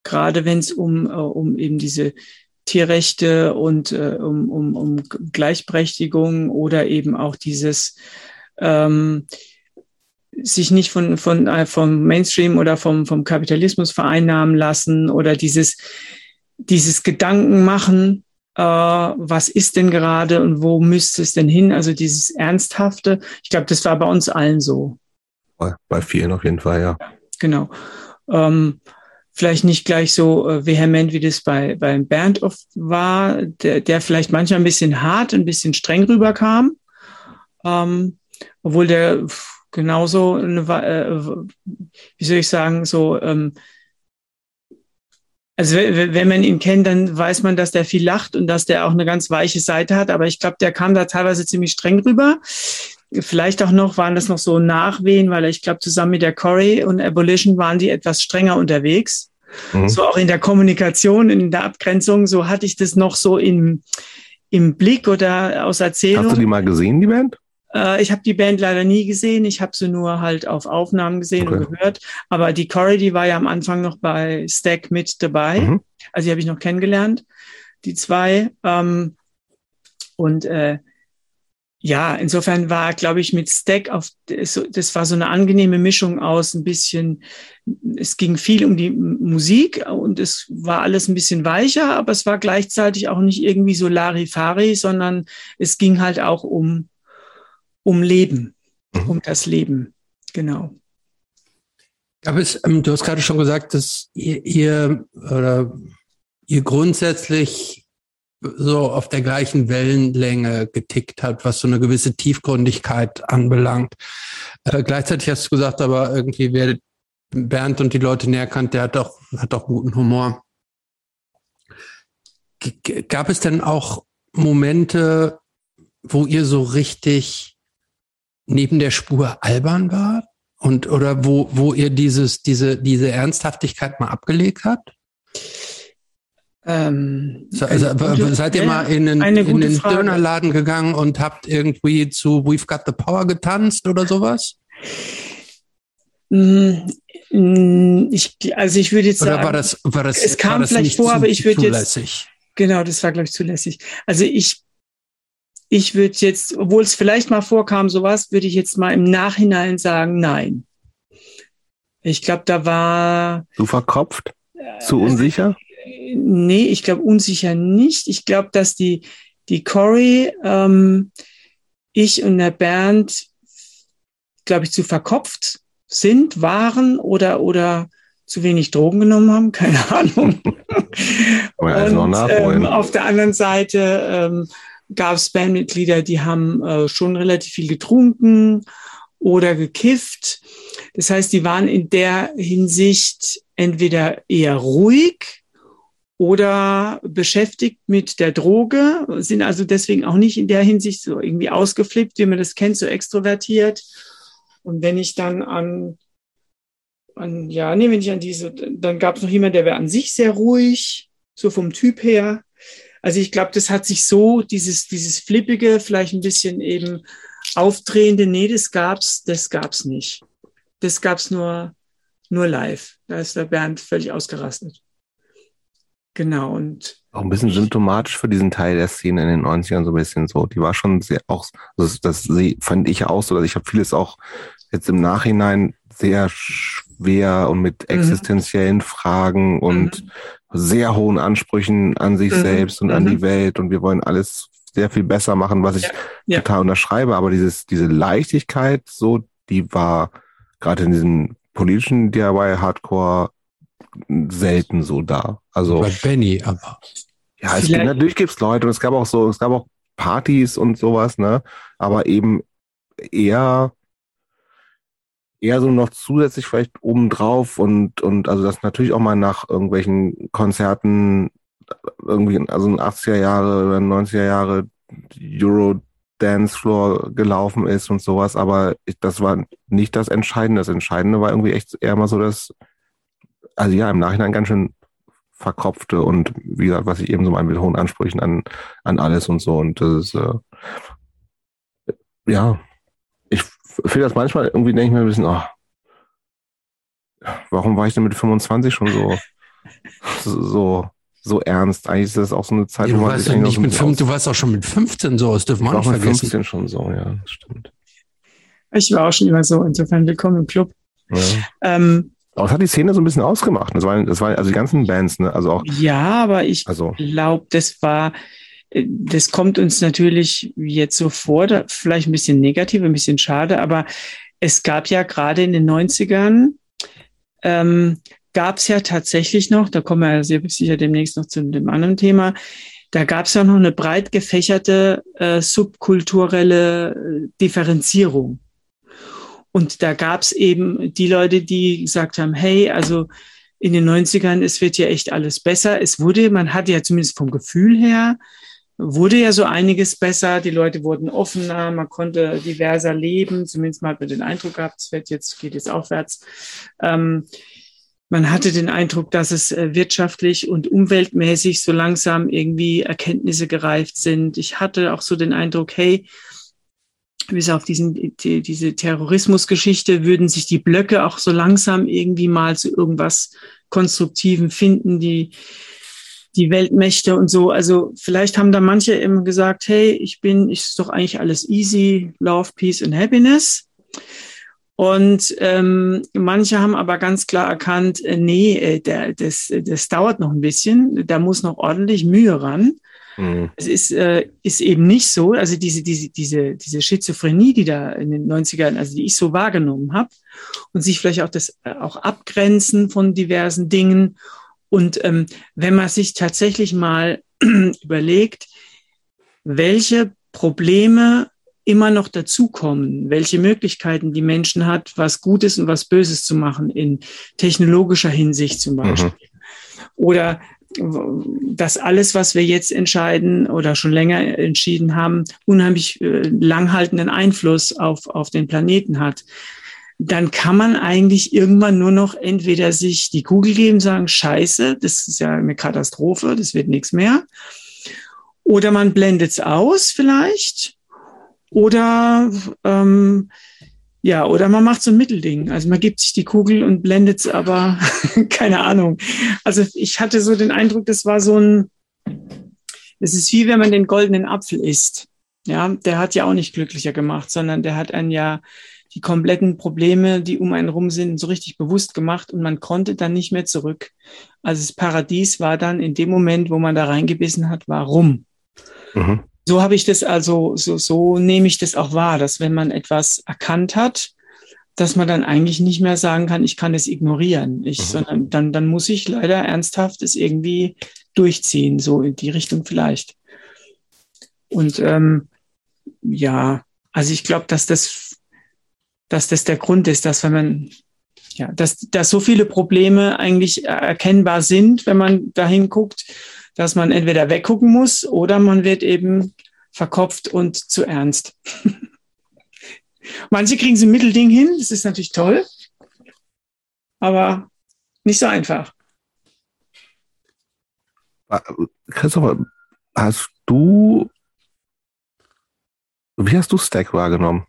gerade wenn es um, äh, um eben diese Tierrechte und äh, um, um, um Gleichberechtigung oder eben auch dieses ähm, sich nicht von, von, äh, vom Mainstream oder vom, vom Kapitalismus vereinnahmen lassen oder dieses, dieses Gedanken machen, äh, was ist denn gerade und wo müsste es denn hin? Also dieses Ernsthafte. Ich glaube, das war bei uns allen so. Bei vielen auf jeden Fall, ja. Genau. Ähm, vielleicht nicht gleich so äh, vehement, wie das bei, beim Bernd oft war, der, der vielleicht manchmal ein bisschen hart, ein bisschen streng rüberkam. Ähm, obwohl der genauso eine, äh, wie soll ich sagen, so ähm, also wenn man ihn kennt, dann weiß man, dass der viel lacht und dass der auch eine ganz weiche Seite hat. Aber ich glaube, der kam da teilweise ziemlich streng rüber. Vielleicht auch noch waren das noch so Nachwehen, weil ich glaube, zusammen mit der Corey und Abolition waren die etwas strenger unterwegs. Mhm. So auch in der Kommunikation, in der Abgrenzung. So hatte ich das noch so im, im Blick oder aus Erzählung. Hast du die mal gesehen, die Band? Äh, ich habe die Band leider nie gesehen. Ich habe sie nur halt auf Aufnahmen gesehen okay. und gehört. Aber die Corey, die war ja am Anfang noch bei Stack mit dabei. Mhm. Also die habe ich noch kennengelernt, die zwei. Ähm, und äh, ja, insofern war, glaube ich, mit Stack auf, das war so eine angenehme Mischung aus ein bisschen, es ging viel um die Musik und es war alles ein bisschen weicher, aber es war gleichzeitig auch nicht irgendwie so Larifari, sondern es ging halt auch um um Leben, mhm. um das Leben. Genau. Aber es, ähm, du hast gerade schon gesagt, dass ihr, ihr oder ihr grundsätzlich so auf der gleichen Wellenlänge getickt habt, was so eine gewisse Tiefgründigkeit anbelangt. Äh, gleichzeitig hast du gesagt, aber irgendwie wer Bernd und die Leute näher kannt, der hat doch, hat doch guten Humor. G gab es denn auch Momente, wo ihr so richtig neben der Spur albern war? Und oder wo, wo ihr dieses, diese, diese Ernsthaftigkeit mal abgelegt habt? Ähm, also, gute, seid ihr mal in den, in den Dönerladen gegangen und habt irgendwie zu We've Got the Power getanzt oder sowas? Mm, mm, ich, also ich würde jetzt oder sagen, war das, war das, es kam vielleicht vor, aber ich würde jetzt Genau, das war, glaube ich, zulässig. Also ich, ich würde jetzt, obwohl es vielleicht mal vorkam, sowas, würde ich jetzt mal im Nachhinein sagen, nein. Ich glaube, da war. Zu verkopft? Zu unsicher? Nee, ich glaube unsicher nicht. Ich glaube, dass die, die Cory, ähm, ich und der Bernd, glaube ich, zu verkopft sind, waren oder, oder zu wenig Drogen genommen haben, keine Ahnung. Und ähm, auf der anderen Seite ähm, gab es Bandmitglieder, die haben äh, schon relativ viel getrunken oder gekifft. Das heißt, die waren in der Hinsicht entweder eher ruhig oder beschäftigt mit der Droge, sind also deswegen auch nicht in der Hinsicht so irgendwie ausgeflippt, wie man das kennt, so extrovertiert. Und wenn ich dann an, an ja, nee, wenn ich an diese, dann gab es noch jemand, der war an sich sehr ruhig, so vom Typ her. Also ich glaube, das hat sich so, dieses, dieses Flippige, vielleicht ein bisschen eben aufdrehende, nee, das gab's, das gab's nicht. Das gab's nur, nur live. Da ist der Bernd völlig ausgerastet. Genau, und. Auch ein bisschen symptomatisch für diesen Teil der Szene in den 90ern, so ein bisschen so. Die war schon sehr auch, das, das fand ich auch so, dass ich habe vieles auch jetzt im Nachhinein sehr schwer und mit mhm. existenziellen mhm. Fragen und mhm. Sehr hohen Ansprüchen an sich mhm. selbst und an die mhm. Welt und wir wollen alles sehr viel besser machen, was ich ja. Ja. total unterschreibe. Aber dieses, diese Leichtigkeit, so, die war gerade in diesem politischen DIY Hardcore selten so da. Also bei Benny aber. Ja, es gibt, natürlich gibt es Leute und es gab auch so, es gab auch Partys und sowas, ne? Aber eben eher eher so noch zusätzlich vielleicht obendrauf und und also das natürlich auch mal nach irgendwelchen Konzerten irgendwie also in 80er Jahre oder 90er Jahre Euro Dancefloor gelaufen ist und sowas, aber ich, das war nicht das Entscheidende. Das Entscheidende war irgendwie echt eher mal so das also ja, im Nachhinein ganz schön verkopfte und wie gesagt, was ich eben so meine mit hohen Ansprüchen an, an alles und so. Und das ist, äh, ja, ich finde das manchmal irgendwie, denke ich mir ein bisschen, oh, warum war ich denn mit 25 schon so, so, so ernst? Eigentlich ist das auch so eine Zeit, ja, du, warst ja nicht mit fünf, du warst auch schon mit 15 so, das dürfen wir nicht vergessen. mit 15 schon so, ja, stimmt. Ich war auch schon immer so, insofern willkommen im Club. Ja. Ähm, aber es hat die Szene so ein bisschen ausgemacht. Das waren, das waren also die ganzen Bands, ne? Also auch. Ja, aber ich also. glaube, das war, das kommt uns natürlich jetzt so vor, vielleicht ein bisschen negativ, ein bisschen schade, aber es gab ja gerade in den 90ern, ähm, gab es ja tatsächlich noch, da kommen wir ja sehr sicher demnächst noch zu dem anderen Thema, da gab es ja noch eine breit gefächerte äh, subkulturelle äh, Differenzierung. Und da gab es eben die Leute, die gesagt haben, hey, also in den 90ern, es wird ja echt alles besser. Es wurde, man hatte ja zumindest vom Gefühl her, wurde ja so einiges besser. Die Leute wurden offener, man konnte diverser leben. Zumindest mal hat man den Eindruck gehabt, es wird jetzt, geht jetzt aufwärts. Ähm, man hatte den Eindruck, dass es äh, wirtschaftlich und umweltmäßig so langsam irgendwie Erkenntnisse gereift sind. Ich hatte auch so den Eindruck, hey, bis auf diesen, die, diese Terrorismusgeschichte würden sich die Blöcke auch so langsam irgendwie mal zu irgendwas Konstruktiven finden, die, die Weltmächte und so. Also vielleicht haben da manche immer gesagt, hey, ich bin, ist doch eigentlich alles easy, Love, Peace and Happiness. Und ähm, manche haben aber ganz klar erkannt, äh, nee, äh, der, das, das dauert noch ein bisschen, da muss noch ordentlich Mühe ran. Mhm. Es ist, äh, ist eben nicht so, also diese, diese, diese, diese Schizophrenie, die da in den 90ern, also die ich so wahrgenommen habe, und sich vielleicht auch das äh, auch abgrenzen von diversen Dingen. Und ähm, wenn man sich tatsächlich mal überlegt, welche Probleme immer noch dazukommen, welche Möglichkeiten die Menschen hat, was Gutes und was Böses zu machen in technologischer Hinsicht zum mhm. Beispiel. Mhm. Oder dass alles, was wir jetzt entscheiden oder schon länger entschieden haben, unheimlich äh, langhaltenden Einfluss auf, auf den Planeten hat, dann kann man eigentlich irgendwann nur noch entweder sich die Kugel geben, sagen, scheiße, das ist ja eine Katastrophe, das wird nichts mehr. Oder man blendet es aus vielleicht. Oder ähm, ja, oder man macht so ein Mittelding. Also man gibt sich die Kugel und blendet es aber, keine Ahnung. Also ich hatte so den Eindruck, das war so ein, es ist wie wenn man den goldenen Apfel isst. Ja, der hat ja auch nicht glücklicher gemacht, sondern der hat einen ja die kompletten Probleme, die um einen rum sind, so richtig bewusst gemacht und man konnte dann nicht mehr zurück. Also das Paradies war dann in dem Moment, wo man da reingebissen hat, war rum. Mhm. So habe ich das also, so, so nehme ich das auch wahr, dass wenn man etwas erkannt hat, dass man dann eigentlich nicht mehr sagen kann, ich kann es ignorieren. Ich, mhm. sondern dann, dann muss ich leider ernsthaft es irgendwie durchziehen, so in die Richtung vielleicht. Und ähm, ja, also ich glaube, dass das, dass das der Grund ist, dass wenn man, ja, dass, dass so viele Probleme eigentlich erkennbar sind, wenn man dahin guckt, dass man entweder weggucken muss oder man wird eben verkopft und zu ernst. Manche kriegen sie ein Mittelding hin, das ist natürlich toll, aber nicht so einfach. Christopher, hast du, wie hast du Stack wahrgenommen?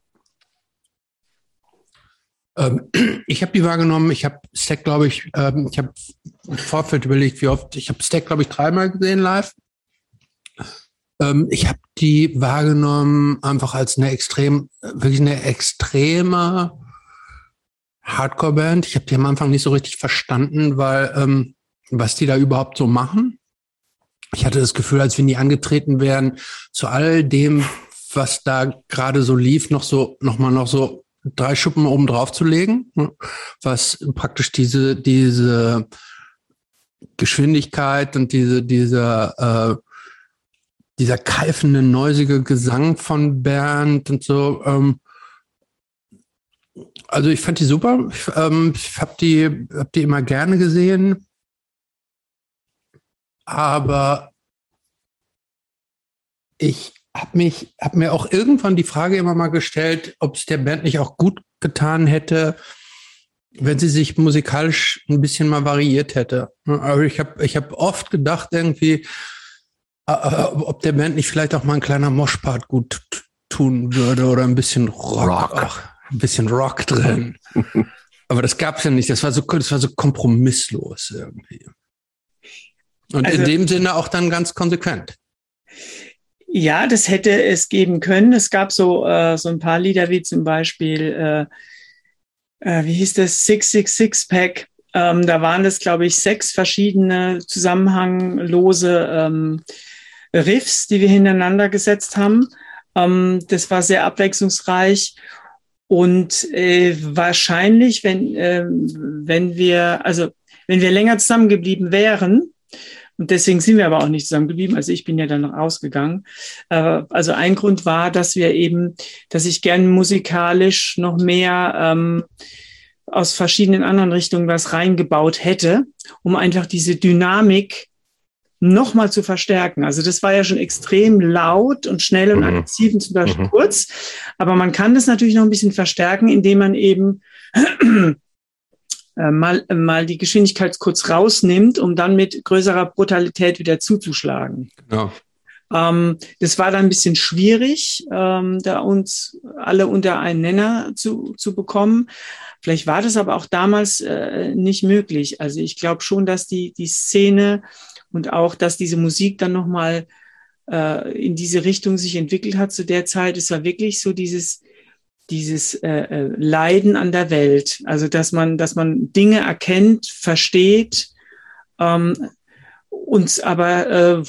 Ähm, ich habe die wahrgenommen, ich habe Stack, glaube ich, ähm, ich habe im Vorfeld überlegt, wie oft, ich habe Stack, glaube ich, dreimal gesehen live. Ähm, ich habe die wahrgenommen einfach als eine extrem, wirklich eine extreme Hardcore-Band. Ich habe die am Anfang nicht so richtig verstanden, weil ähm, was die da überhaupt so machen. Ich hatte das Gefühl, als wenn die angetreten wären, zu all dem, was da gerade so lief, noch so, noch mal noch so drei Schuppen oben drauf zu legen, ne? was praktisch diese, diese Geschwindigkeit und diese, diese äh, dieser keifende, neusige Gesang von Bernd und so. Ähm, also ich fand die super. Ich, ähm, ich habe die, hab die immer gerne gesehen. Aber ich habe mich, habe mir auch irgendwann die Frage immer mal gestellt, ob es der Band nicht auch gut getan hätte, wenn sie sich musikalisch ein bisschen mal variiert hätte. Aber ich habe, ich habe oft gedacht irgendwie, äh, äh, ob der Band nicht vielleicht auch mal ein kleiner Moshpart gut tun würde oder ein bisschen Rock, Rock. Ach, ein bisschen Rock drin. Aber das gab es ja nicht. Das war so, das war so kompromisslos irgendwie. Und also, in dem Sinne auch dann ganz konsequent. Ja, das hätte es geben können. Es gab so, äh, so ein paar Lieder wie zum Beispiel, äh, äh, wie hieß das, 666 Pack. Ähm, da waren es, glaube ich, sechs verschiedene zusammenhanglose ähm, Riffs, die wir hintereinander gesetzt haben. Ähm, das war sehr abwechslungsreich. Und äh, wahrscheinlich, wenn, äh, wenn wir, also wenn wir länger zusammengeblieben wären, und deswegen sind wir aber auch nicht zusammengeblieben, also ich bin ja dann rausgegangen. Äh, also ein Grund war, dass wir eben, dass ich gern musikalisch noch mehr ähm, aus verschiedenen anderen Richtungen was reingebaut hätte, um einfach diese Dynamik nochmal zu verstärken. Also das war ja schon extrem laut und schnell und mhm. aggressiv und zum Beispiel mhm. kurz. Aber man kann das natürlich noch ein bisschen verstärken, indem man eben mal, mal die Geschwindigkeit kurz rausnimmt, um dann mit größerer Brutalität wieder zuzuschlagen. Genau. Ähm, das war dann ein bisschen schwierig, ähm, da uns alle unter einen Nenner zu, zu bekommen. Vielleicht war das aber auch damals äh, nicht möglich. Also ich glaube schon, dass die, die Szene und auch, dass diese Musik dann nochmal äh, in diese Richtung sich entwickelt hat zu der Zeit. Es war wirklich so dieses, dieses äh, äh, Leiden an der Welt. Also dass man, dass man Dinge erkennt, versteht, ähm, uns aber äh,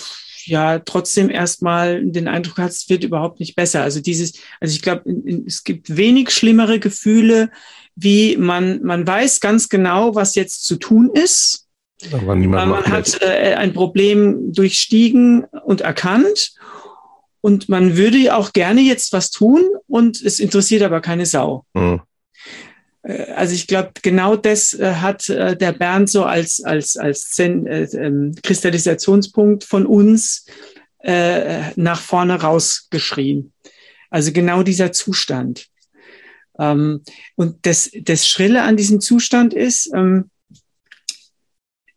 ja trotzdem erstmal den Eindruck hat, es wird überhaupt nicht besser. Also dieses, also ich glaube, es gibt wenig schlimmere Gefühle, wie man, man weiß ganz genau, was jetzt zu tun ist aber man hat äh, ein Problem durchstiegen und erkannt und man würde auch gerne jetzt was tun und es interessiert aber keine Sau. Mhm. Also ich glaube, genau das äh, hat äh, der Bernd so als, als, als Zen, äh, ähm, Kristallisationspunkt von uns äh, nach vorne rausgeschrien. Also genau dieser Zustand. Ähm, und das, das Schrille an diesem Zustand ist, ähm,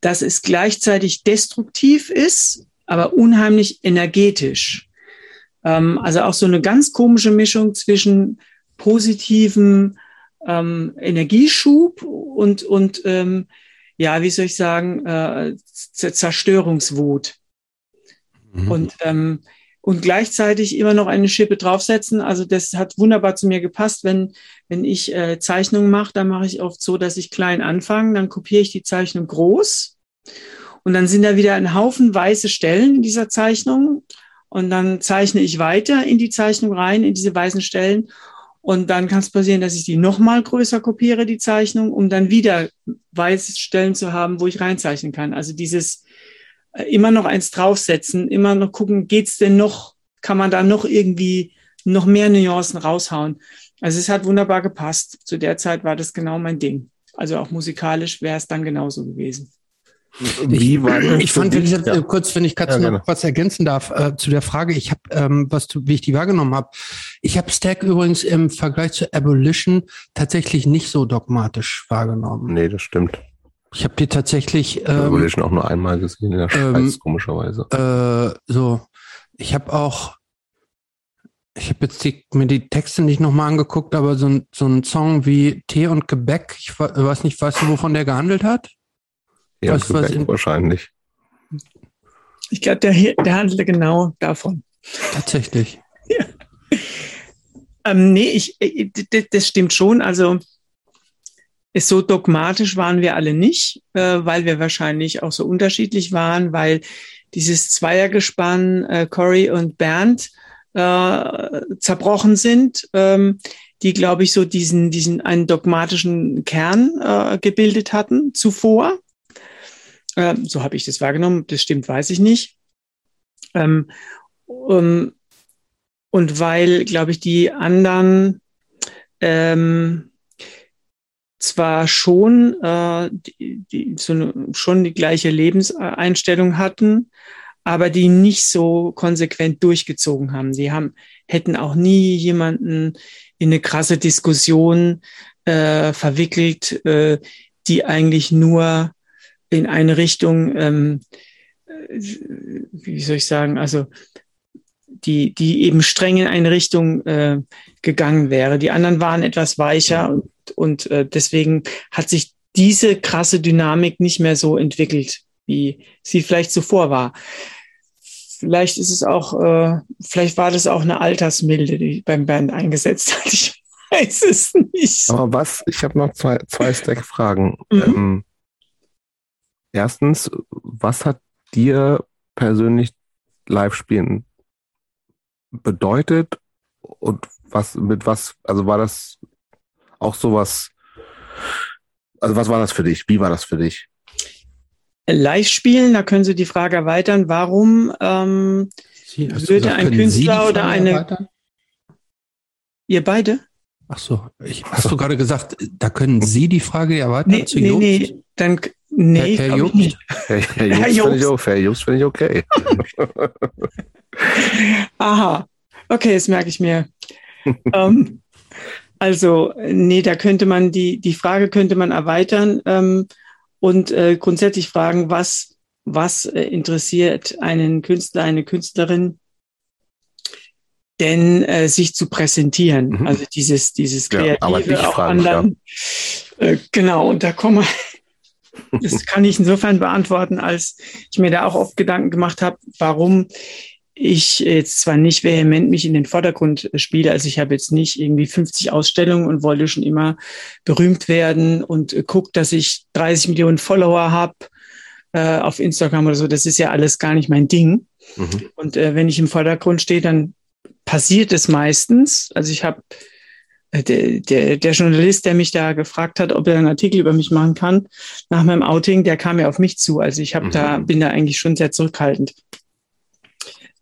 dass es gleichzeitig destruktiv ist, aber unheimlich energetisch. Ähm, also auch so eine ganz komische Mischung zwischen positivem ähm, Energieschub und, und ähm, ja, wie soll ich sagen, äh, Zerstörungswut. Mhm. Und, ähm, und gleichzeitig immer noch eine Schippe draufsetzen. Also das hat wunderbar zu mir gepasst. Wenn, wenn ich äh, Zeichnungen mache, dann mache ich oft so, dass ich klein anfange, dann kopiere ich die Zeichnung groß und dann sind da wieder ein Haufen weiße Stellen in dieser Zeichnung und dann zeichne ich weiter in die Zeichnung rein, in diese weißen Stellen und dann kann es passieren, dass ich die nochmal größer kopiere, die Zeichnung, um dann wieder weiße Stellen zu haben, wo ich reinzeichnen kann. Also dieses äh, immer noch eins draufsetzen, immer noch gucken, geht's denn noch, kann man da noch irgendwie noch mehr Nuancen raushauen. Also es hat wunderbar gepasst. Zu der Zeit war das genau mein Ding. Also auch musikalisch wäre es dann genauso gewesen. Wie war ich, ich fand, wenn ich jetzt, ja. kurz, wenn ich kurz ja, noch was ergänzen darf äh, zu der Frage, ich habe, ähm, was wie ich die wahrgenommen habe, ich habe Stack übrigens im Vergleich zu Abolition tatsächlich nicht so dogmatisch wahrgenommen. Nee, das stimmt. Ich habe die tatsächlich ähm, Abolition auch nur einmal gesehen in der Schweiz, ähm, komischerweise. Äh, so, ich habe auch ich habe jetzt die, mir die Texte nicht nochmal angeguckt, aber so ein, so ein Song wie Tee und Gebäck, ich weiß nicht, weißt du, wovon der gehandelt hat? Ja, was, was in, wahrscheinlich. Ich glaube, der, der handelte genau davon. Tatsächlich. ja. Ähm, nee, ich, äh, das stimmt schon. Also ist so dogmatisch waren wir alle nicht, äh, weil wir wahrscheinlich auch so unterschiedlich waren, weil dieses Zweiergespann äh, Cory und Bernd äh, zerbrochen sind, ähm, die, glaube ich, so diesen, diesen einen dogmatischen Kern äh, gebildet hatten zuvor. Äh, so habe ich das wahrgenommen. Das stimmt, weiß ich nicht. Ähm, um, und weil, glaube ich, die anderen ähm, zwar schon, äh, die, die, so eine, schon die gleiche Lebenseinstellung hatten, aber die nicht so konsequent durchgezogen haben. Sie haben, hätten auch nie jemanden in eine krasse Diskussion äh, verwickelt, äh, die eigentlich nur in eine Richtung, ähm, wie soll ich sagen, also die, die eben streng in eine Richtung äh, gegangen wäre. Die anderen waren etwas weicher und, und äh, deswegen hat sich diese krasse Dynamik nicht mehr so entwickelt, wie sie vielleicht zuvor war. Vielleicht ist es auch, äh, vielleicht war das auch eine Altersmilde, die beim Band eingesetzt hat. Ich weiß es nicht. Aber was, ich habe noch zwei, zwei Stack-Fragen. Mhm. Ähm, erstens, was hat dir persönlich Live-Spielen bedeutet und was, mit was, also war das auch sowas, also was war das für dich? Wie war das für dich? Live spielen, da können Sie die Frage erweitern. Warum ähm, Sie, würde gesagt, ein Künstler oder eine. Erweitern? Ihr beide? Ach so, ich, hast du gerade gesagt, da können Sie die Frage erweitern nee, zu nee? Nee, dann, nee, Herr, Herr Jobst? Nicht. Herr, Herr Jobst, Herr Jobst. Herr Jobst finde ich okay. Aha, okay, das merke ich mir. ähm, also, nee, da könnte man die, die Frage könnte man erweitern. Ähm, und äh, grundsätzlich fragen, was, was äh, interessiert einen Künstler, eine Künstlerin, denn äh, sich zu präsentieren. Mhm. Also dieses, dieses Kreative ja, auch anderen. Ja. Äh, genau, und da komme das kann ich insofern beantworten, als ich mir da auch oft Gedanken gemacht habe, warum ich jetzt zwar nicht vehement mich in den Vordergrund spiele, also ich habe jetzt nicht irgendwie 50 Ausstellungen und wollte schon immer berühmt werden und guck, dass ich 30 Millionen Follower habe äh, auf Instagram oder so. Das ist ja alles gar nicht mein Ding. Mhm. Und äh, wenn ich im Vordergrund stehe, dann passiert es meistens. Also ich habe der, der, der Journalist, der mich da gefragt hat, ob er einen Artikel über mich machen kann, nach meinem Outing, der kam ja auf mich zu. Also ich habe mhm. da, bin da eigentlich schon sehr zurückhaltend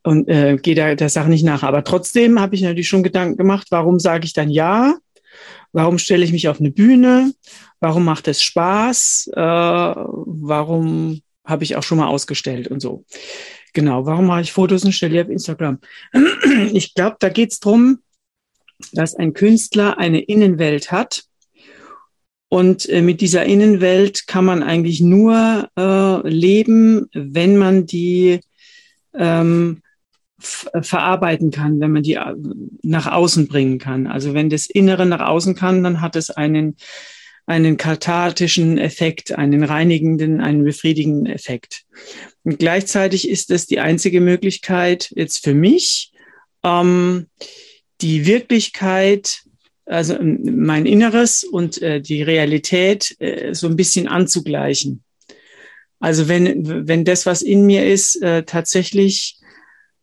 und äh, gehe da der Sache nicht nach. Aber trotzdem habe ich natürlich schon Gedanken gemacht, warum sage ich dann ja? Warum stelle ich mich auf eine Bühne? Warum macht es Spaß? Äh, warum habe ich auch schon mal ausgestellt und so? Genau, warum mache ich Fotos und stelle die auf Instagram? Ich glaube, da geht es darum, dass ein Künstler eine Innenwelt hat. Und äh, mit dieser Innenwelt kann man eigentlich nur äh, leben, wenn man die ähm, verarbeiten kann, wenn man die äh, nach außen bringen kann. Also wenn das Innere nach außen kann, dann hat es einen, einen kathartischen Effekt, einen reinigenden, einen befriedigenden Effekt. Und gleichzeitig ist es die einzige Möglichkeit jetzt für mich, ähm, die Wirklichkeit, also ähm, mein Inneres und äh, die Realität äh, so ein bisschen anzugleichen. Also wenn, wenn das, was in mir ist, äh, tatsächlich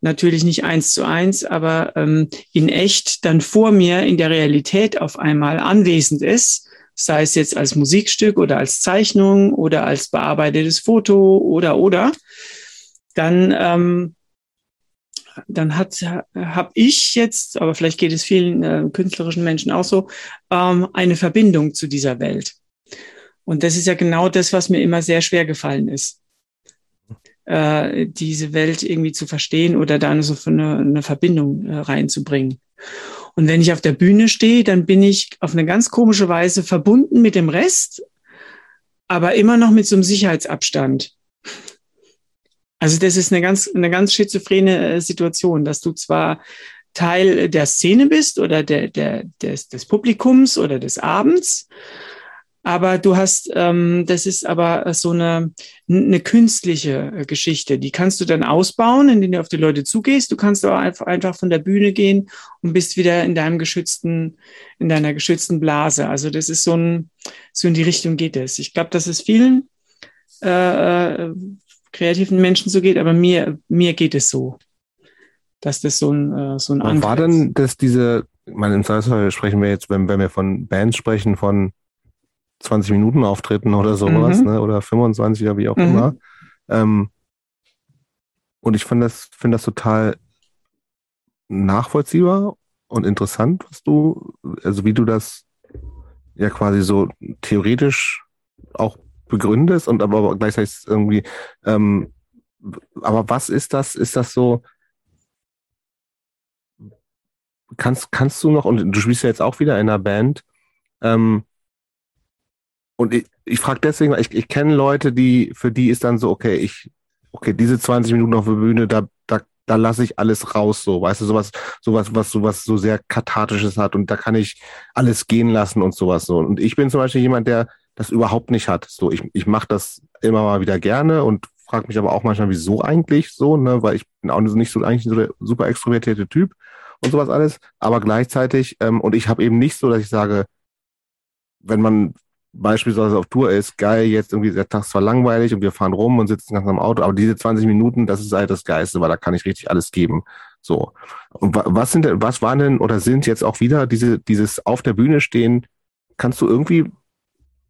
natürlich nicht eins zu eins, aber ähm, in echt dann vor mir in der Realität auf einmal anwesend ist, sei es jetzt als Musikstück oder als Zeichnung oder als bearbeitetes Foto oder oder, dann ähm, dann hat habe ich jetzt, aber vielleicht geht es vielen äh, künstlerischen Menschen auch so, ähm, eine Verbindung zu dieser Welt. Und das ist ja genau das, was mir immer sehr schwer gefallen ist äh, diese Welt irgendwie zu verstehen oder da so eine, eine Verbindung äh, reinzubringen. Und wenn ich auf der Bühne stehe, dann bin ich auf eine ganz komische Weise verbunden mit dem Rest, aber immer noch mit so einem Sicherheitsabstand. Also das ist eine ganz, eine ganz schizophrene äh, Situation, dass du zwar Teil der Szene bist oder der, der, des, des Publikums oder des Abends, aber du hast, ähm, das ist aber so eine, eine künstliche äh, Geschichte. Die kannst du dann ausbauen, indem du auf die Leute zugehst. Du kannst aber einfach, von der Bühne gehen und bist wieder in deinem geschützten, in deiner geschützten Blase. Also das ist so ein, so in die Richtung geht es. Ich glaube, dass es vielen äh, äh, kreativen Menschen so geht, aber mir, mir geht es so. Dass das so ein, äh, so ein Angriff War denn das diese, ich meine, im Zweifelsfall sprechen wir jetzt, wenn, wenn wir von Bands sprechen, von 20 Minuten Auftritten oder sowas, mhm. ne? oder 25 oder wie auch mhm. immer. Ähm, und ich finde das, finde das total nachvollziehbar und interessant, was du, also wie du das ja quasi so theoretisch auch begründest und aber gleichzeitig irgendwie, ähm, aber was ist das? Ist das so? Kannst, kannst du noch, und du spielst ja jetzt auch wieder in einer Band, ähm, und ich, ich frage deswegen, ich, ich kenne Leute, die, für die ist dann so, okay, ich, okay, diese 20 Minuten auf der Bühne, da, da, da lasse ich alles raus, so, weißt du, sowas, sowas, was sowas so sehr kathartisches hat und da kann ich alles gehen lassen und sowas so. Und ich bin zum Beispiel jemand, der das überhaupt nicht hat. So, ich, ich mache das immer mal wieder gerne und frage mich aber auch manchmal, wieso eigentlich so, ne, weil ich bin auch nicht so eigentlich so der super extrovertierte Typ und sowas alles. Aber gleichzeitig, ähm, und ich habe eben nicht so, dass ich sage, wenn man beispielsweise auf Tour ist, geil, jetzt irgendwie der Tag ist zwar langweilig und wir fahren rum und sitzen ganz am Auto, aber diese 20 Minuten, das ist halt das Geiste, weil da kann ich richtig alles geben. So. Und was sind denn, was waren denn oder sind jetzt auch wieder diese, dieses auf der Bühne stehen? Kannst du irgendwie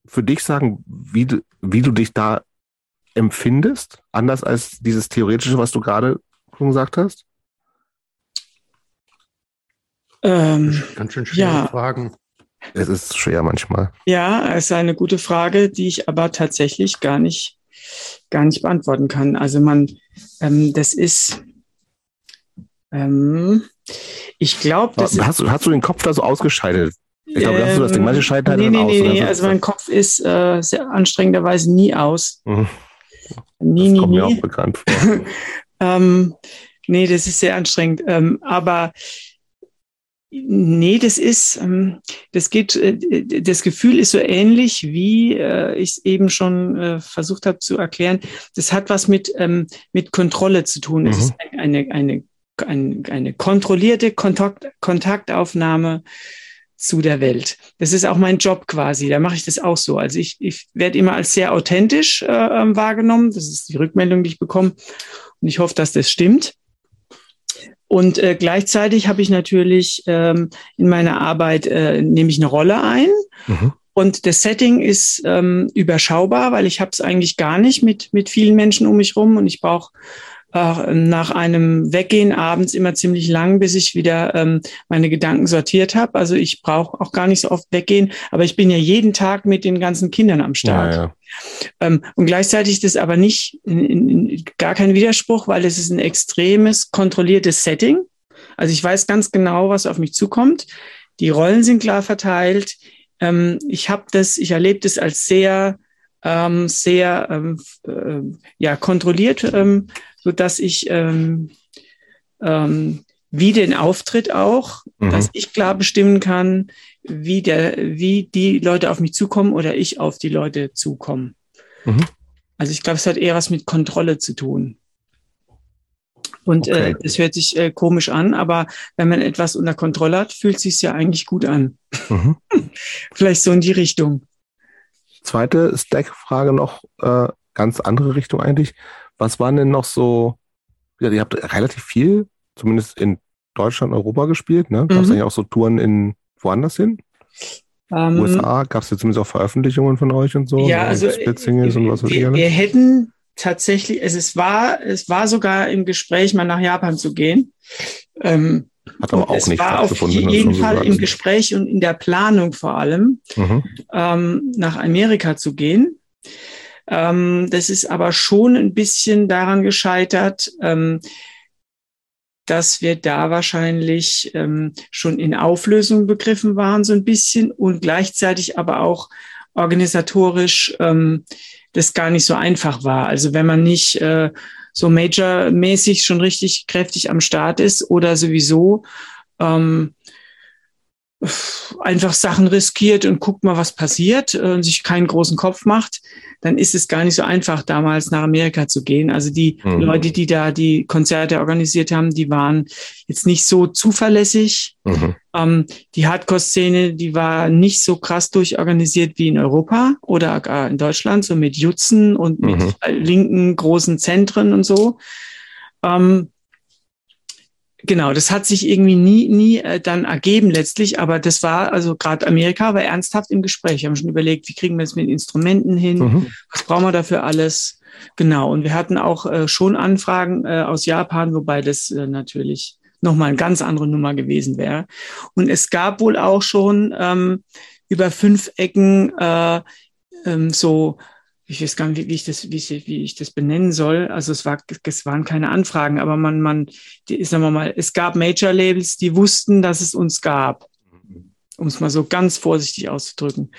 für dich sagen, wie du, wie du dich da empfindest? Anders als dieses theoretische, was du gerade schon gesagt hast? Ähm, Ganz schön schwere ja. Fragen. Es ist schwer manchmal. Ja, es ist eine gute Frage, die ich aber tatsächlich gar nicht, gar nicht beantworten kann. Also man, ähm, das ist, ähm, ich glaube, das hast, du, hast du den Kopf da so ausgeschaltet? Ich glaube, hast du das Ding. Manche schalten halt nee, nee, aus. Nee, nee, also mein Kopf ist äh, sehr anstrengenderweise nie aus. Mhm. Nie, das nie, kommt nie. mir auch bekannt vor. ähm, nee, das ist sehr anstrengend. Ähm, aber Nee, das ist, ähm, das geht, äh, das Gefühl ist so ähnlich, wie äh, ich es eben schon äh, versucht habe zu erklären. Das hat was mit, ähm, mit Kontrolle zu tun. Es mhm. ist eine, eine, eine, eine kontrollierte Kontakt, Kontaktaufnahme zu der Welt. Das ist auch mein Job quasi. Da mache ich das auch so. Also ich, ich werde immer als sehr authentisch äh, ähm, wahrgenommen. Das ist die Rückmeldung, die ich bekomme. Und ich hoffe, dass das stimmt. Und äh, gleichzeitig habe ich natürlich ähm, in meiner Arbeit äh, nehme ich eine Rolle ein. Mhm. Und das Setting ist ähm, überschaubar, weil ich habe es eigentlich gar nicht mit, mit vielen Menschen um mich rum und ich brauche äh, nach einem Weggehen abends immer ziemlich lang, bis ich wieder ähm, meine Gedanken sortiert habe. Also ich brauche auch gar nicht so oft weggehen, aber ich bin ja jeden Tag mit den ganzen Kindern am Start. Ja, ja. Ähm, und gleichzeitig ist es aber nicht in, in, gar kein Widerspruch, weil es ist ein extremes, kontrolliertes Setting. Also ich weiß ganz genau, was auf mich zukommt. Die Rollen sind klar verteilt. Ähm, ich habe das, ich erlebe das als sehr, ähm, sehr ähm, äh, ja kontrolliert ähm, so dass ich ähm, ähm, wie den Auftritt auch, Mhm. dass ich klar bestimmen kann, wie der, wie die Leute auf mich zukommen oder ich auf die Leute zukommen. Mhm. Also ich glaube, es hat eher was mit Kontrolle zu tun. Und Okay. äh, es hört sich äh, komisch an, aber wenn man etwas unter Kontrolle hat, fühlt es sich ja eigentlich gut an. Mhm. Vielleicht so in die Richtung. Zweite Stack-Frage noch, äh, ganz andere Richtung eigentlich. Was waren denn noch so, ja, ihr habt relativ viel, zumindest in Deutschland, Europa gespielt, ne? Gab es Mhm. eigentlich auch so Touren in woanders hin? Ähm, USA? Gab es zumindest auch Veröffentlichungen von euch und so? Ja, so also Split-Singles und was weiß ich wir, alles? wir hätten tatsächlich, es, es war, es war sogar im Gespräch, mal nach Japan zu gehen. Ähm, Hat aber auch es nicht war auf du jeden schon so Fall im. Gespräch und in der Planung vor allem, Mhm. ähm, nach Amerika zu gehen. Ähm, das ist aber schon ein bisschen daran gescheitert, ähm, dass wir da wahrscheinlich ähm, schon in Auflösung begriffen waren, so ein bisschen, und gleichzeitig aber auch organisatorisch ähm, das gar nicht so einfach war. Also wenn man nicht äh, so majormäßig schon richtig kräftig am Start ist oder sowieso ähm, einfach Sachen riskiert und guckt mal, was passiert äh, und sich keinen großen Kopf macht, dann ist es gar nicht so einfach, damals nach Amerika zu gehen. Also die Mhm. Leute, die da die Konzerte organisiert haben, die waren jetzt nicht so zuverlässig. Mhm. Ähm, die Hardcore-Szene, die war nicht so krass durchorganisiert wie in Europa oder gar in Deutschland, so mit Jutzen und mit Mhm. linken großen Zentren und so. Ähm, genau, das hat sich irgendwie nie, nie äh, dann ergeben letztlich, aber das war, also gerade Amerika war ernsthaft im Gespräch. Wir haben schon überlegt, wie kriegen wir das mit Instrumenten hin? Mhm. Was brauchen wir dafür alles? Genau. Und wir hatten auch äh, schon Anfragen äh, aus Japan, wobei das äh, natürlich nochmal eine ganz andere Nummer gewesen wäre. Und es gab wohl auch schon ähm, über fünf Ecken äh, ähm, so, ich weiß gar nicht, wie, ich das, wie ich, wie ich das benennen soll. Also es war, es waren keine Anfragen, aber man, man, die, sagen wir mal, es gab Major Labels, die wussten, dass es uns gab, um es mal so ganz vorsichtig auszudrücken.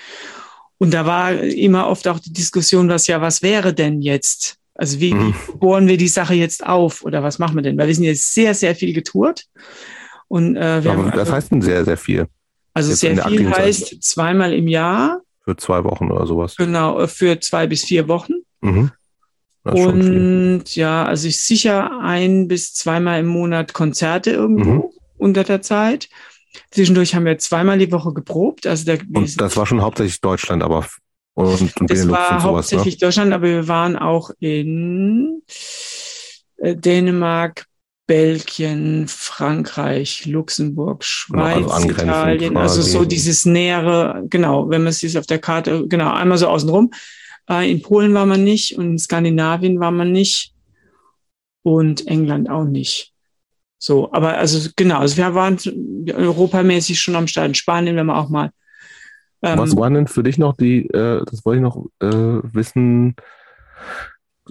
Und da war immer oft auch die Diskussion, was ja, was wäre denn jetzt? Also wie, Mhm. wie bohren wir die Sache jetzt auf oder was machen wir denn? Weil wir sind jetzt sehr, sehr viel getourt. Und äh, wir Aber haben das also, heißt denn sehr, sehr viel. also jetzt sehr viel heißt zweimal im Jahr, Für zwei Wochen oder sowas. genau, äh, für zwei bis vier Wochen. Mhm. Und ja, also ich sicher ein bis zweimal im Monat Konzerte irgendwo Mhm. unter der Zeit. Zwischendurch haben wir zweimal die Woche geprobt. Also der, Und das war schon hauptsächlich Deutschland, aber und, und das war und sowas, ne? hauptsächlich Deutschland, aber wir waren auch in äh, Dänemark, Belgien, Frankreich, Luxemburg, Genau, also Schweiz, angrenzend Italien. Also quasi. so dieses nähere, genau, wenn man es sieht auf der Karte, genau, einmal so außenrum. Äh, in Polen war man nicht und in Skandinavien war man nicht und England auch nicht. So, aber also genau, also wir waren europamäßig schon am Start. In Spanien, wenn wir auch mal. ähm, Was waren denn für dich noch die, äh, das wollte ich noch äh, wissen,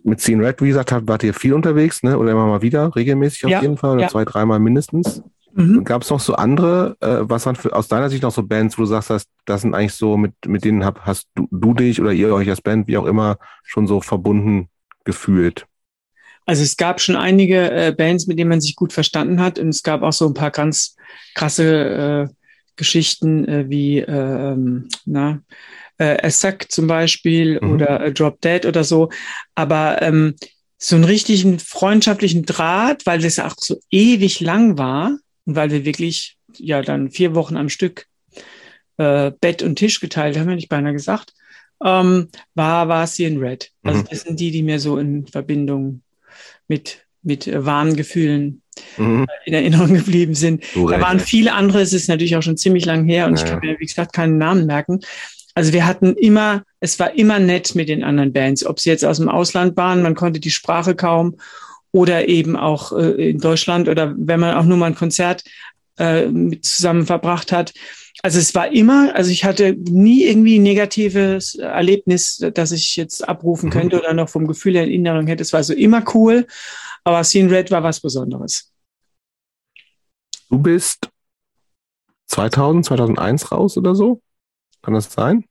mit Scene Red, wie gesagt, habt- wart ihr viel unterwegs, ne? Oder immer mal wieder, regelmäßig auf Ja, jeden Fall, oder ja. zwei, dreimal mindestens. mhm. Gab es noch so andere, äh, was waren für, aus deiner Sicht noch so Bands, wo du sagst, das, das sind eigentlich so, mit, mit denen hab, hast du, du dich oder ihr euch als Band, wie auch immer, schon so verbunden gefühlt? Also es gab schon einige äh, Bands, mit denen man sich gut verstanden hat und es gab auch so ein paar ganz krasse äh, Geschichten äh, wie ähm, na, äh, Assack zum Beispiel Mhm. oder äh, Drop Dead oder so. Aber ähm, so einen richtigen freundschaftlichen Draht, weil das auch so ewig lang war und weil wir wirklich ja dann vier Wochen am Stück äh, Bett und Tisch geteilt haben, hätte ich beinahe gesagt, ähm, war, war sie in Red. Also Mhm. das sind die, die mir so in Verbindung mit, mit äh, warmen Gefühlen Mhm. in Erinnerung geblieben sind. Du Da recht. waren viele andere, es ist natürlich auch schon ziemlich lang her und ich Ja, kann mir, wie gesagt, keinen Namen merken. Also wir hatten immer, es war immer nett mit den anderen Bands, ob sie jetzt aus dem Ausland waren, man konnte die Sprache kaum oder eben auch äh, in Deutschland oder wenn man auch nur mal ein Konzert äh, zusammen verbracht hat. Also es war immer, also ich hatte nie irgendwie ein negatives Erlebnis, das ich jetzt abrufen Mhm. könnte oder noch vom Gefühl her in Erinnerung hätte. Es war so immer cool, aber Scene Red war was Besonderes. Du bist 2000, 2001 raus oder so? Kann das sein?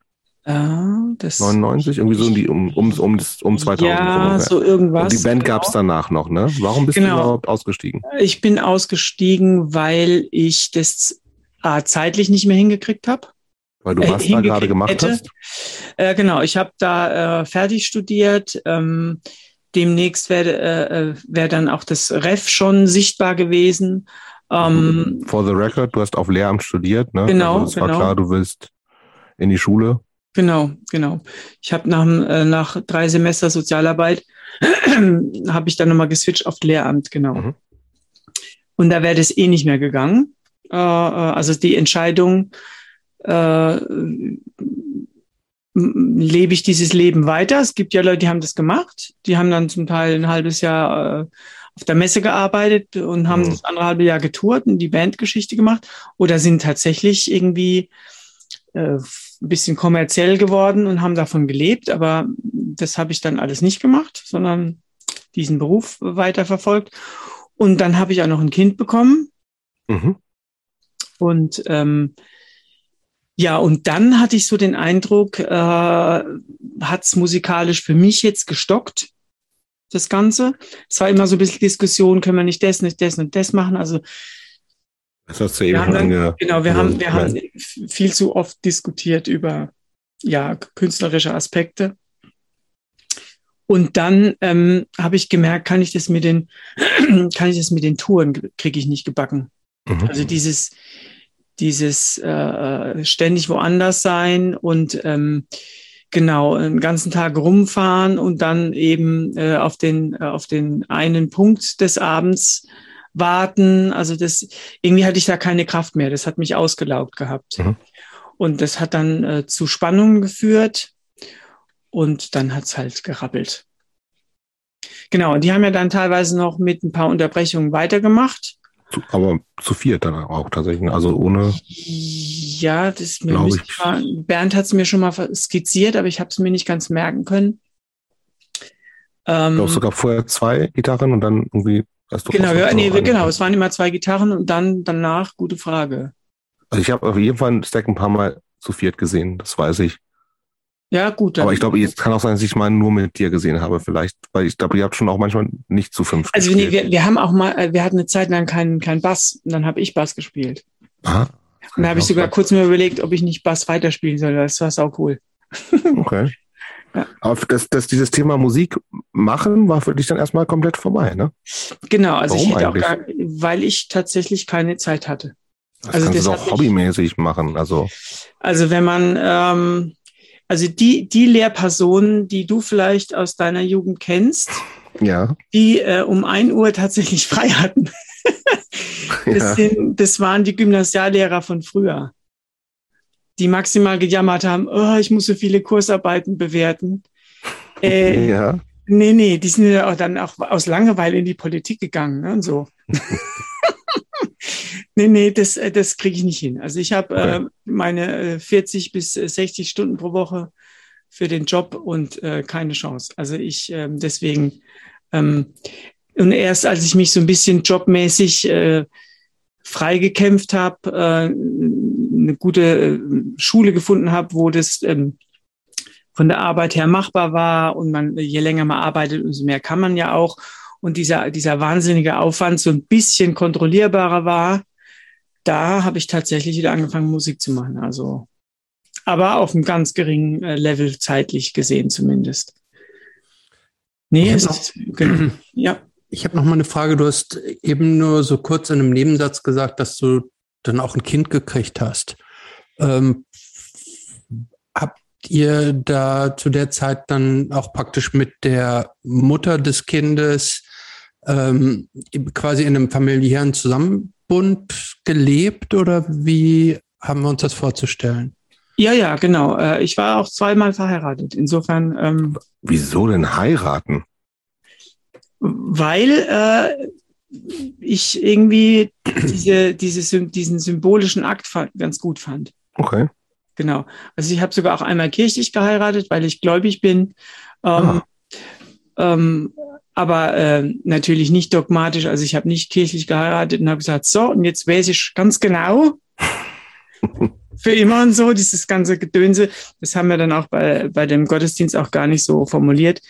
Ja, das 99, irgendwie so um, die, um, um, um, um 2000. Ja, so irgendwas. Und die Band genau. gab es danach noch, ne? Warum bist genau. du überhaupt ausgestiegen? Ich bin ausgestiegen, weil ich das äh, zeitlich nicht mehr hingekriegt habe. Weil du was äh, da gerade gemacht hätte. hast? Äh, genau, ich habe da äh, fertig studiert. Ähm, demnächst wäre wär dann auch das Ref schon sichtbar gewesen. Ähm, For the record, du hast auf Lehramt studiert, ne? Genau, also es genau. war klar, du willst in die Schule. Genau, genau. Ich habe nach, äh, nach drei Semester Sozialarbeit habe ich dann nochmal geswitcht auf Lehramt, genau. Mhm. Und da wäre das eh nicht mehr gegangen. Äh, äh also die Entscheidung, äh, lebe ich dieses Leben weiter. Es gibt ja Leute, die haben das gemacht. Die haben dann zum Teil ein halbes Jahr äh, auf der Messe gearbeitet und haben mhm. das andere halbe Jahr getourt und die Bandgeschichte gemacht oder sind tatsächlich irgendwie äh, ein bisschen kommerziell geworden und haben davon gelebt. Aber das habe ich dann alles nicht gemacht, sondern diesen Beruf weiterverfolgt. Und dann habe ich auch noch ein Kind bekommen. Mhm. Und ähm, ja, und dann hatte ich so den Eindruck, äh, hat es musikalisch für mich jetzt gestockt, das Ganze. Es war immer so ein bisschen Diskussion, können wir nicht das, nicht das und das machen. Also das hast du eben haben dann, Genau, wir haben, wir haben viel zu oft diskutiert über ja, künstlerische Aspekte. Und dann ähm, habe ich gemerkt, kann ich das mit den, kann ich das mit den Touren, kriege ich nicht gebacken. Mhm. Also dieses, dieses äh, ständig woanders sein und ähm, genau einen ganzen Tag rumfahren und dann eben äh, auf den äh, auf den einen Punkt des Abends warten. Also das irgendwie hatte ich da keine Kraft mehr. Das hat mich ausgelaugt gehabt mhm. und das hat dann äh, zu Spannungen geführt und dann hat's halt gerappelt. Genau, und die haben ja dann teilweise noch mit ein paar Unterbrechungen weitergemacht aber zu viert dann auch tatsächlich, also ohne. Ja, das mir ich. Mal, Bernd hat es mir schon mal skizziert, aber ich habe es mir nicht ganz merken können. Ähm, du hast sogar vorher zwei Gitarren und dann irgendwie. Du genau, ja, nee, genau, es waren immer zwei Gitarren und dann danach, gute Frage. Also ich habe auf jeden Fall ein Stack ein paar Mal zu viert gesehen, das weiß ich. Ja, gut. Aber ich glaube, es kann auch sein, dass ich mal nur mit dir gesehen habe, vielleicht, weil ich glaube, ihr habt schon auch manchmal nicht zu fünf. Also nee, wir, wir haben auch mal, äh, wir hatten eine Zeit lang keinen keinen Bass und dann habe ich Bass gespielt. Aha. Und da habe ich sogar kurz mir überlegt, ob ich nicht Bass weiterspielen soll. Das war auch cool. Okay. ja. Aber das, das, dieses Thema Musik machen war für dich dann erstmal komplett vorbei, ne? Genau, also Warum ich hätte eigentlich? auch gar, weil ich tatsächlich keine Zeit hatte. Das also kannst du auch hobbymäßig machen. Also, also wenn man ähm, also die, die Lehrpersonen, die du vielleicht aus deiner Jugend kennst, ja. die äh, um ein Uhr tatsächlich frei hatten. das, ja. sind, das waren die Gymnasiallehrer von früher, die maximal gejammert haben, oh, ich muss so viele Kursarbeiten bewerten. Äh, ja. Nee, nee, die sind ja auch dann auch aus Langeweile in die Politik gegangen ne, und so. Nee, nee, das, äh, das kriege ich nicht hin. Also ich habe okay. äh, meine 40 äh, bis 60 äh, Stunden pro Woche für den Job und äh, keine Chance. Also ich äh, deswegen ähm, und erst als ich mich so ein bisschen jobmäßig äh, freigekämpft habe, äh, eine gute Schule gefunden habe, wo das ähm, von der Arbeit her machbar war und man je länger man arbeitet, umso mehr kann man ja auch und dieser dieser wahnsinnige Aufwand so ein bisschen kontrollierbarer war, da habe ich tatsächlich wieder angefangen, Musik zu machen. Also, aber auf einem ganz geringen äh, Level zeitlich gesehen zumindest. Nee, es ist, genau, ja. Ich habe noch mal eine Frage. Du hast eben nur so kurz in einem Nebensatz gesagt, dass du dann auch ein Kind gekriegt hast. Ähm, habt ihr da zu der Zeit dann auch praktisch mit der Mutter des Kindes ähm, quasi in einem familiären Zusammenhang Bund gelebt oder wie haben wir uns das vorzustellen? Ja, ja, genau. Äh, ich war auch zweimal verheiratet. Insofern. Ähm, Wieso denn heiraten? Weil äh, ich irgendwie diese, diese, diesen symbolischen Akt ganz gut fand. Okay. Genau. Also ich habe sogar auch einmal kirchlich geheiratet, weil ich gläubig bin. Ähm, ähm, aber äh, natürlich nicht dogmatisch. Also ich habe nicht kirchlich geheiratet und habe gesagt, so, und jetzt weiß ich ganz genau, für immer und so, dieses ganze Gedönse, das haben wir dann auch bei, bei dem Gottesdienst auch gar nicht so formuliert.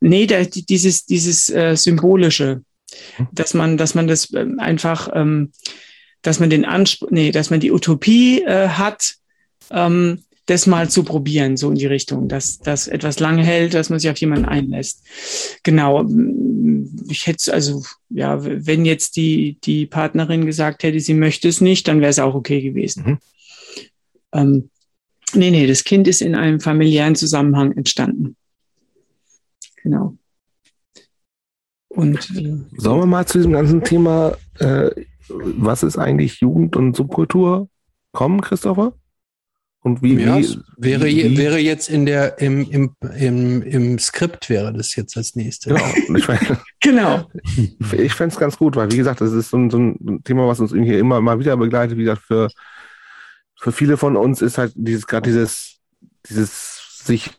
Nee, da, dieses, dieses äh, Symbolische. Dass man, dass man das ähm, einfach, ähm, dass man den Anspruch, nee, dass man die Utopie äh, hat, ähm, das mal zu probieren, so in die Richtung, dass das etwas lang hält, dass man sich auf jemanden einlässt. Genau. Ich hätte also, ja, wenn jetzt die, die Partnerin gesagt hätte, sie möchte es nicht, dann wäre es auch okay gewesen. Mhm. Ähm, nee, nee, das Kind ist in einem familiären Zusammenhang entstanden. Genau. Und äh, sollen wir mal zu diesem ganzen Thema, äh, was ist eigentlich Jugend und Subkultur kommen, Christopher? Und wie, ja, wie, wäre, wie, wäre jetzt in der, im, im, im, im Skript wäre das jetzt als nächstes. Genau. Ich mein, genau. Ich fände es ganz gut, weil wie gesagt, das ist so ein, so ein Thema, was uns hier immer mal wieder begleitet. Wie gesagt, für, für viele von uns ist halt dieses, gerade dieses, dieses sich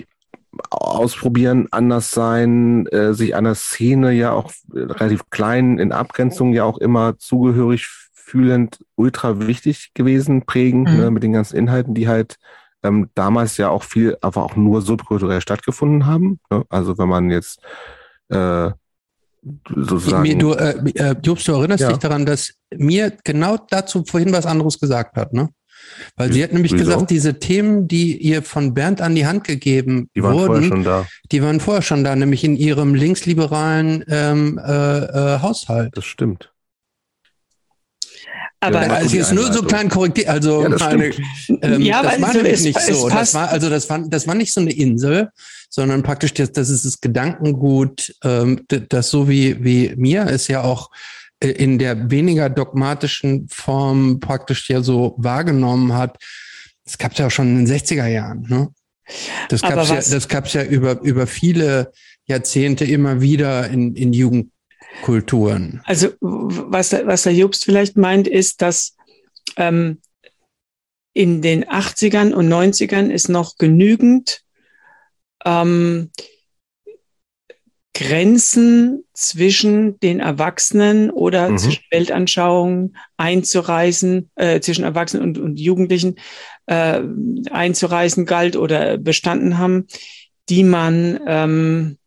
ausprobieren, anders sein, äh, sich einer Szene ja auch relativ klein in Abgrenzung ja auch immer zugehörig fühlend ultra wichtig gewesen, prägend, mhm. ne, mit den ganzen Inhalten, die halt ähm, damals ja auch viel, aber auch nur subkulturell stattgefunden haben. Ne? Also wenn man jetzt äh, sozusagen. Du, äh, äh, Jobst, du erinnerst ja. dich daran, dass mir genau dazu vorhin was anderes gesagt hat, ne? Weil sie hat nämlich Wieso? gesagt, diese Themen, die ihr von Bernd an die Hand gegeben die waren wurden, vorher schon da. die waren vorher schon da, nämlich in ihrem linksliberalen ähm, äh, äh, Haushalt. Das stimmt. Aber ja, also jetzt nur so klein korrigiert, also ja, das, meine, ähm, ja, das war nämlich nicht so. Das war, also das war, das war nicht so eine Insel, sondern praktisch das, das ist das Gedankengut, ähm, das so wie, wie mir es ja auch äh, in der weniger dogmatischen Form praktisch ja so wahrgenommen hat. Das gab es ja auch schon in den 60er Jahren, ne? Das gab es ja, das gab's ja über, über viele Jahrzehnte immer wieder in, in Jugend, Kulturen. Also was, was der Jobst vielleicht meint, ist, dass ähm, in den 80ern und 90ern ist noch genügend ähm, Grenzen zwischen den Erwachsenen oder mhm. zwischen Weltanschauungen einzureißen, äh, zwischen Erwachsenen und, und Jugendlichen äh, einzureißen galt oder bestanden haben, die man ähm,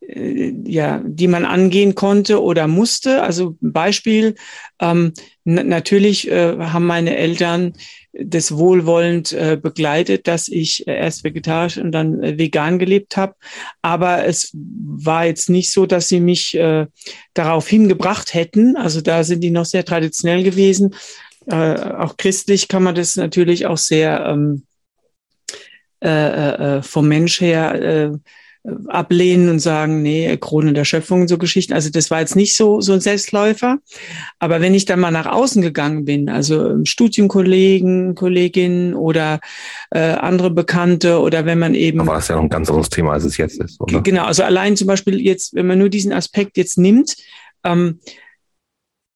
äh, ja, die man angehen konnte oder musste. Also Beispiel, ähm, natürlich äh, haben meine Eltern das wohlwollend äh, begleitet, dass ich äh, erst vegetarisch und dann äh, vegan gelebt habe. Aber es war jetzt nicht so, dass sie mich äh, darauf hingebracht hätten. Also da sind die noch sehr traditionell gewesen. Äh, auch christlich kann man das natürlich auch sehr ähm, äh, äh, vom Mensch her äh, ablehnen und sagen, nee, Krone der Schöpfung und so Geschichten. Also das war jetzt nicht so, so ein Selbstläufer. Aber wenn ich dann mal nach außen gegangen bin, also Studienkollegen, Kolleginnen oder äh, andere Bekannte oder wenn man eben. War das ja noch ein ganz anderes Thema, als es jetzt ist. Oder? Genau, also allein zum Beispiel jetzt, wenn man nur diesen Aspekt jetzt nimmt, ähm,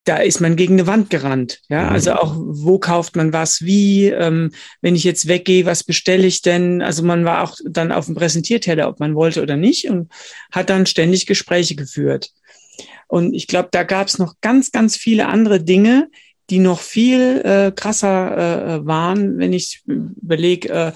da ist man gegen eine Wand gerannt. Ja, mhm. also auch, wo kauft man was, wie, ähm, wenn ich jetzt weggehe, was bestelle ich denn? Also man war auch dann auf dem Präsentierteller, ob man wollte oder nicht und hat dann ständig Gespräche geführt. Und ich glaube, da gab es noch ganz, ganz viele andere Dinge, die noch viel äh, krasser äh, waren, wenn ich überlege, äh,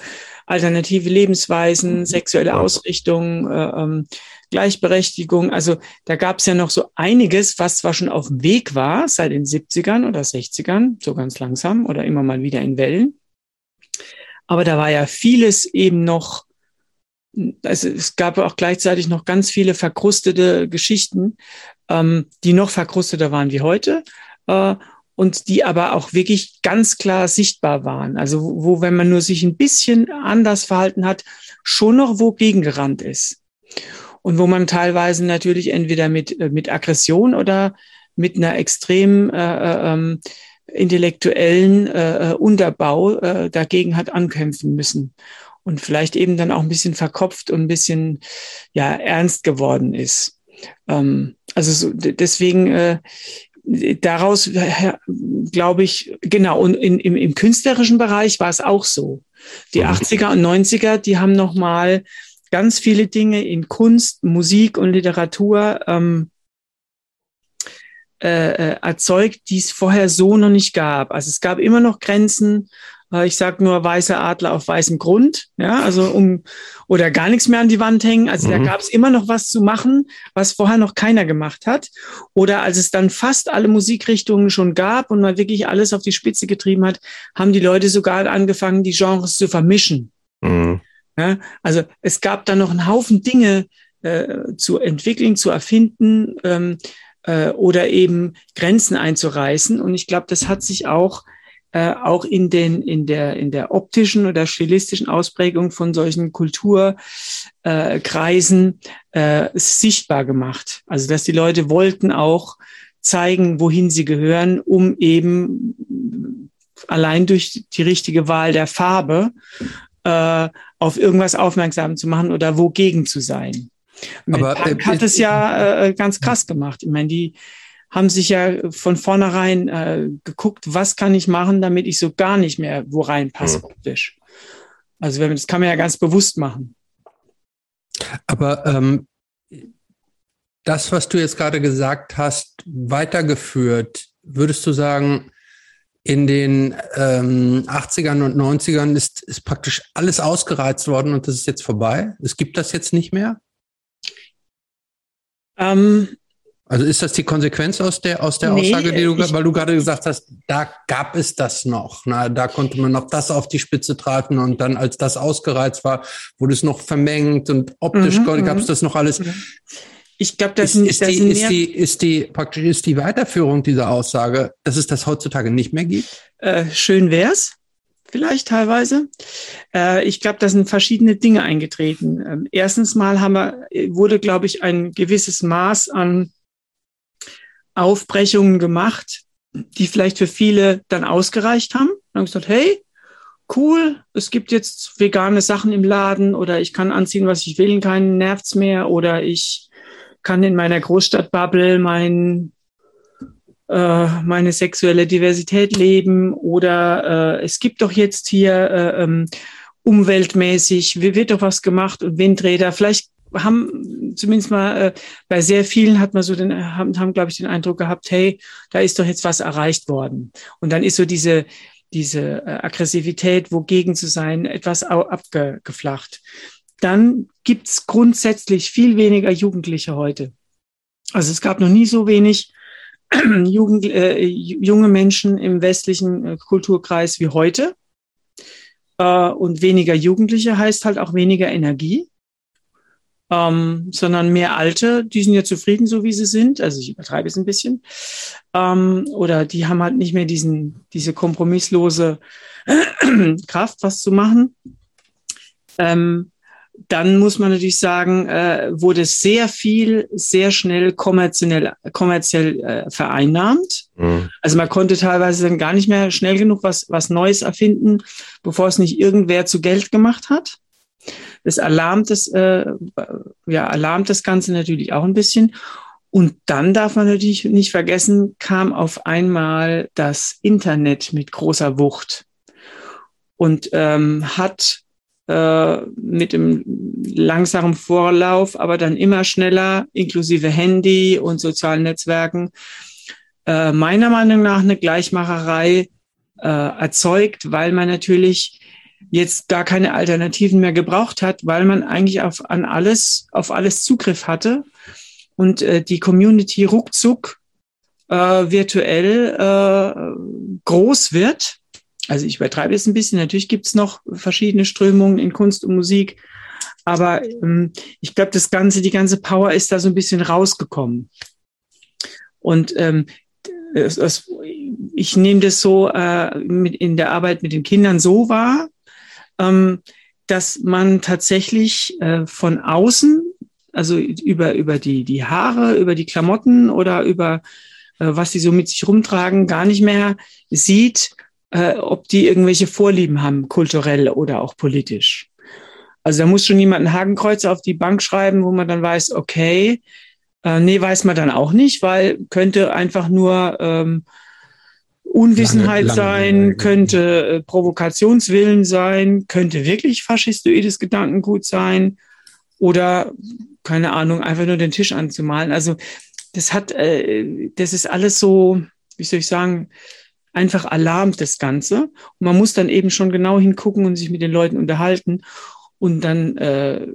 alternative Lebensweisen, mhm. sexuelle Ausrichtung, äh, ähm, Gleichberechtigung. Also da gab es ja noch so einiges, was zwar schon auf dem Weg war seit den 70ern oder 60ern, so ganz langsam oder immer mal wieder in Wellen. Aber da war ja vieles eben noch, also es gab auch gleichzeitig noch ganz viele verkrustete Geschichten, ähm, die noch verkrusteter waren wie heute. Äh, und die aber auch wirklich ganz klar sichtbar waren. Also wo, wenn man nur sich ein bisschen anders verhalten hat, schon noch wo gegengerannt ist und wo man teilweise natürlich entweder mit, äh, mit Aggression oder mit einer extrem äh, äh, ähm, intellektuellen äh, äh, Unterbau äh, dagegen hat ankämpfen müssen und vielleicht eben dann auch ein bisschen verkopft und ein bisschen ja ernst geworden ist. Ähm, also so, deswegen äh, daraus glaube ich genau und in, im, im künstlerischen Bereich war es auch so. Die 80er mhm. und 90er, die haben noch mal ganz viele Dinge in Kunst, Musik und Literatur ähm, äh, äh, erzeugt, die es vorher so noch nicht gab. Also es gab immer noch Grenzen, Äh, ich sage nur weißer Adler auf weißem Grund, ja, also um oder gar nichts mehr an die Wand hängen. Also mhm. da gab es immer noch was zu machen, was vorher noch keiner gemacht hat. Oder als es dann fast alle Musikrichtungen schon gab und man wirklich alles auf die Spitze getrieben hat, haben die Leute sogar angefangen, die Genres zu vermischen. Mhm. Ja, also es gab da noch einen Haufen Dinge äh, zu entwickeln, zu erfinden ähm, äh, oder eben Grenzen einzureißen. Und ich glaube, das hat sich auch äh, auch in den in der in der optischen oder stilistischen Ausprägung von solchen Kulturkreisen äh, äh, sichtbar gemacht. Also dass die Leute wollten auch zeigen, wohin sie gehören, um eben allein durch die richtige Wahl der Farbe äh, auf irgendwas aufmerksam zu machen oder wogegen zu sein. Aber Punk äh, hat es ja äh, ganz krass gemacht. Ich meine, die haben sich ja von vornherein äh, geguckt, was kann ich machen, damit ich so gar nicht mehr wo reinpasse mhm. optisch. Also das kann man ja ganz bewusst machen. Aber ähm, das, was du jetzt gerade gesagt hast, weitergeführt, würdest du sagen, in den ähm, 80ern und 90ern ist, ist praktisch alles ausgereizt worden und das ist jetzt vorbei? Es gibt das jetzt nicht mehr? Ähm, also ist das die Konsequenz aus der, aus der nee, Aussage, die du, weil du gerade gesagt hast, da gab es das noch. Na, da konnte man noch das auf die Spitze treiben und dann, als das ausgereizt war, wurde es noch vermengt und optisch mhm, gab es mhm. das noch alles. Ich glaube, das ist, ist, das die, ist, die, ist die praktisch ist die Weiterführung dieser Aussage, dass es das heutzutage nicht mehr gibt? Äh, schön wär's vielleicht teilweise. Äh, ich glaube, da sind verschiedene Dinge eingetreten. Ähm, erstens mal haben wir, wurde, glaube ich, ein gewisses Maß an Aufbrechungen gemacht, die vielleicht für viele dann ausgereicht haben. Dann haben gesagt, hey, cool, es gibt jetzt vegane Sachen im Laden oder ich kann anziehen, was ich will, keinen nervt's mehr oder ich kann in meiner Großstadtbubble mein, äh, meine sexuelle Diversität leben oder äh, es gibt doch jetzt hier äh, ähm, umweltmäßig, wird doch was gemacht und Windräder. Vielleicht haben zumindest mal äh, bei sehr vielen hat man so den, haben, haben glaube ich den Eindruck gehabt, hey, da ist doch jetzt was erreicht worden. Und dann ist so diese, diese äh, Aggressivität, wogegen zu sein, etwas abgeflacht. Dann gibt's grundsätzlich viel weniger Jugendliche heute. Also es gab noch nie so wenig Jugend, äh, junge Menschen im westlichen äh, Kulturkreis wie heute. Äh, und weniger Jugendliche heißt halt auch weniger Energie ähm, sondern mehr Alte, die sind ja zufrieden, so wie sie sind. Also ich übertreibe es ein bisschen. Ähm, oder die haben halt nicht mehr diesen, diese kompromisslose Kraft, was zu machen. Ähm, dann muss man natürlich sagen, äh, wurde sehr viel, sehr schnell kommerziell, kommerziell äh, vereinnahmt. Mhm. Also man konnte teilweise dann gar nicht mehr schnell genug was, was Neues erfinden, bevor es nicht irgendwer zu Geld gemacht hat. Das alarmt das, äh, ja, alarmt das Ganze natürlich auch ein bisschen. Und dann darf man natürlich nicht vergessen, kam auf einmal das Internet mit großer Wucht und ähm, hat äh, mit dem langsamen Vorlauf, aber dann immer schneller, inklusive Handy und sozialen Netzwerken, äh, meiner Meinung nach eine Gleichmacherei äh, erzeugt, weil man natürlich jetzt gar keine Alternativen mehr gebraucht hat, weil man eigentlich auf, an alles, auf alles Zugriff hatte und äh, die Community ruckzuck äh, virtuell äh, groß wird. Also ich übertreibe jetzt ein bisschen. Natürlich gibt es noch verschiedene Strömungen in Kunst und Musik, aber ähm, ich glaube, das ganze, die ganze Power ist da so ein bisschen rausgekommen. Und ähm, es, ich nehme das so äh, mit in der Arbeit mit den Kindern so wahr, ähm, dass man tatsächlich äh, von außen, also über, über die, die Haare, über die Klamotten oder über äh, was sie so mit sich rumtragen, gar nicht mehr sieht, äh, ob die irgendwelche Vorlieben haben, kulturell oder auch politisch. Also da muss schon jemand ein Hakenkreuz auf die Bank schreiben, wo man dann weiß, okay, äh, nee, weiß man dann auch nicht, weil könnte einfach nur ähm, Unwissenheit lange, lange sein, könnte äh, Provokationswillen sein, könnte wirklich faschistoides Gedankengut sein oder keine Ahnung, einfach nur den Tisch anzumalen. Also das hat, äh, das ist alles so, wie soll ich sagen, einfach alarmt das Ganze. Und man muss dann eben schon genau hingucken und sich mit den Leuten unterhalten. Und dann äh,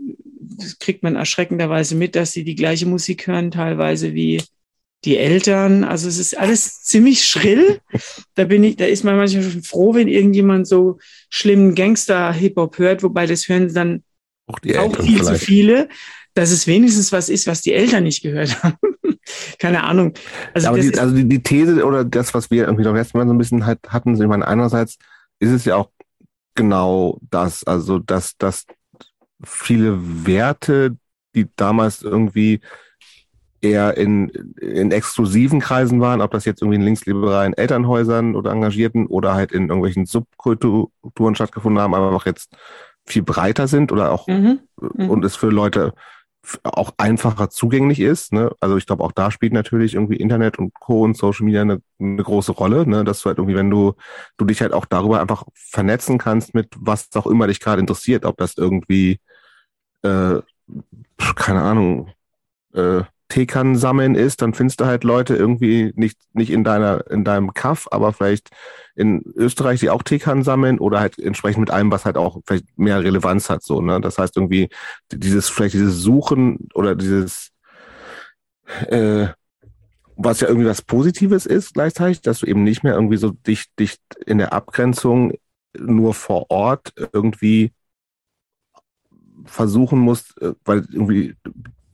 kriegt man erschreckenderweise mit, dass sie die gleiche Musik hören, teilweise wie die Eltern. Also es ist alles ziemlich schrill. Da bin ich, da ist man manchmal schon froh, wenn irgendjemand so schlimmen Gangster-Hip-Hop hört, wobei das hören dann auch, auch viel vielleicht. zu viele, dass es wenigstens was ist, was die Eltern nicht gehört haben. Keine Ahnung. Also, ja, die, also die, die, These oder das, was wir irgendwie noch letztes Mal so ein bisschen halt hatten, ich meine, einerseits ist es ja auch genau das, also dass, dass viele Werte, die damals irgendwie eher in, in exklusiven Kreisen waren, ob das jetzt irgendwie in linksliberalen Elternhäusern oder Engagierten oder halt in irgendwelchen Subkulturen stattgefunden haben, aber auch jetzt viel breiter sind oder auch mhm. Mhm. und es für Leute auch einfacher zugänglich ist. Ne? Also ich glaube, auch da spielt natürlich irgendwie Internet und Co. und Social Media eine, eine große Rolle, ne? dass du halt irgendwie, wenn du, du dich halt auch darüber einfach vernetzen kannst mit was auch immer dich gerade interessiert, ob das irgendwie, äh, keine Ahnung, äh, Teekannen sammeln ist, dann findest du halt Leute irgendwie nicht, nicht in deiner, in deinem Kaff, aber vielleicht in Österreich, die auch Teekannen sammeln oder halt entsprechend mit allem, was halt auch vielleicht mehr Relevanz hat, so, ne? Das heißt irgendwie dieses, vielleicht dieses Suchen oder dieses, äh, was ja irgendwie was Positives ist gleichzeitig, dass du eben nicht mehr irgendwie so dicht, dicht in der Abgrenzung nur vor Ort irgendwie versuchen musst, äh, weil irgendwie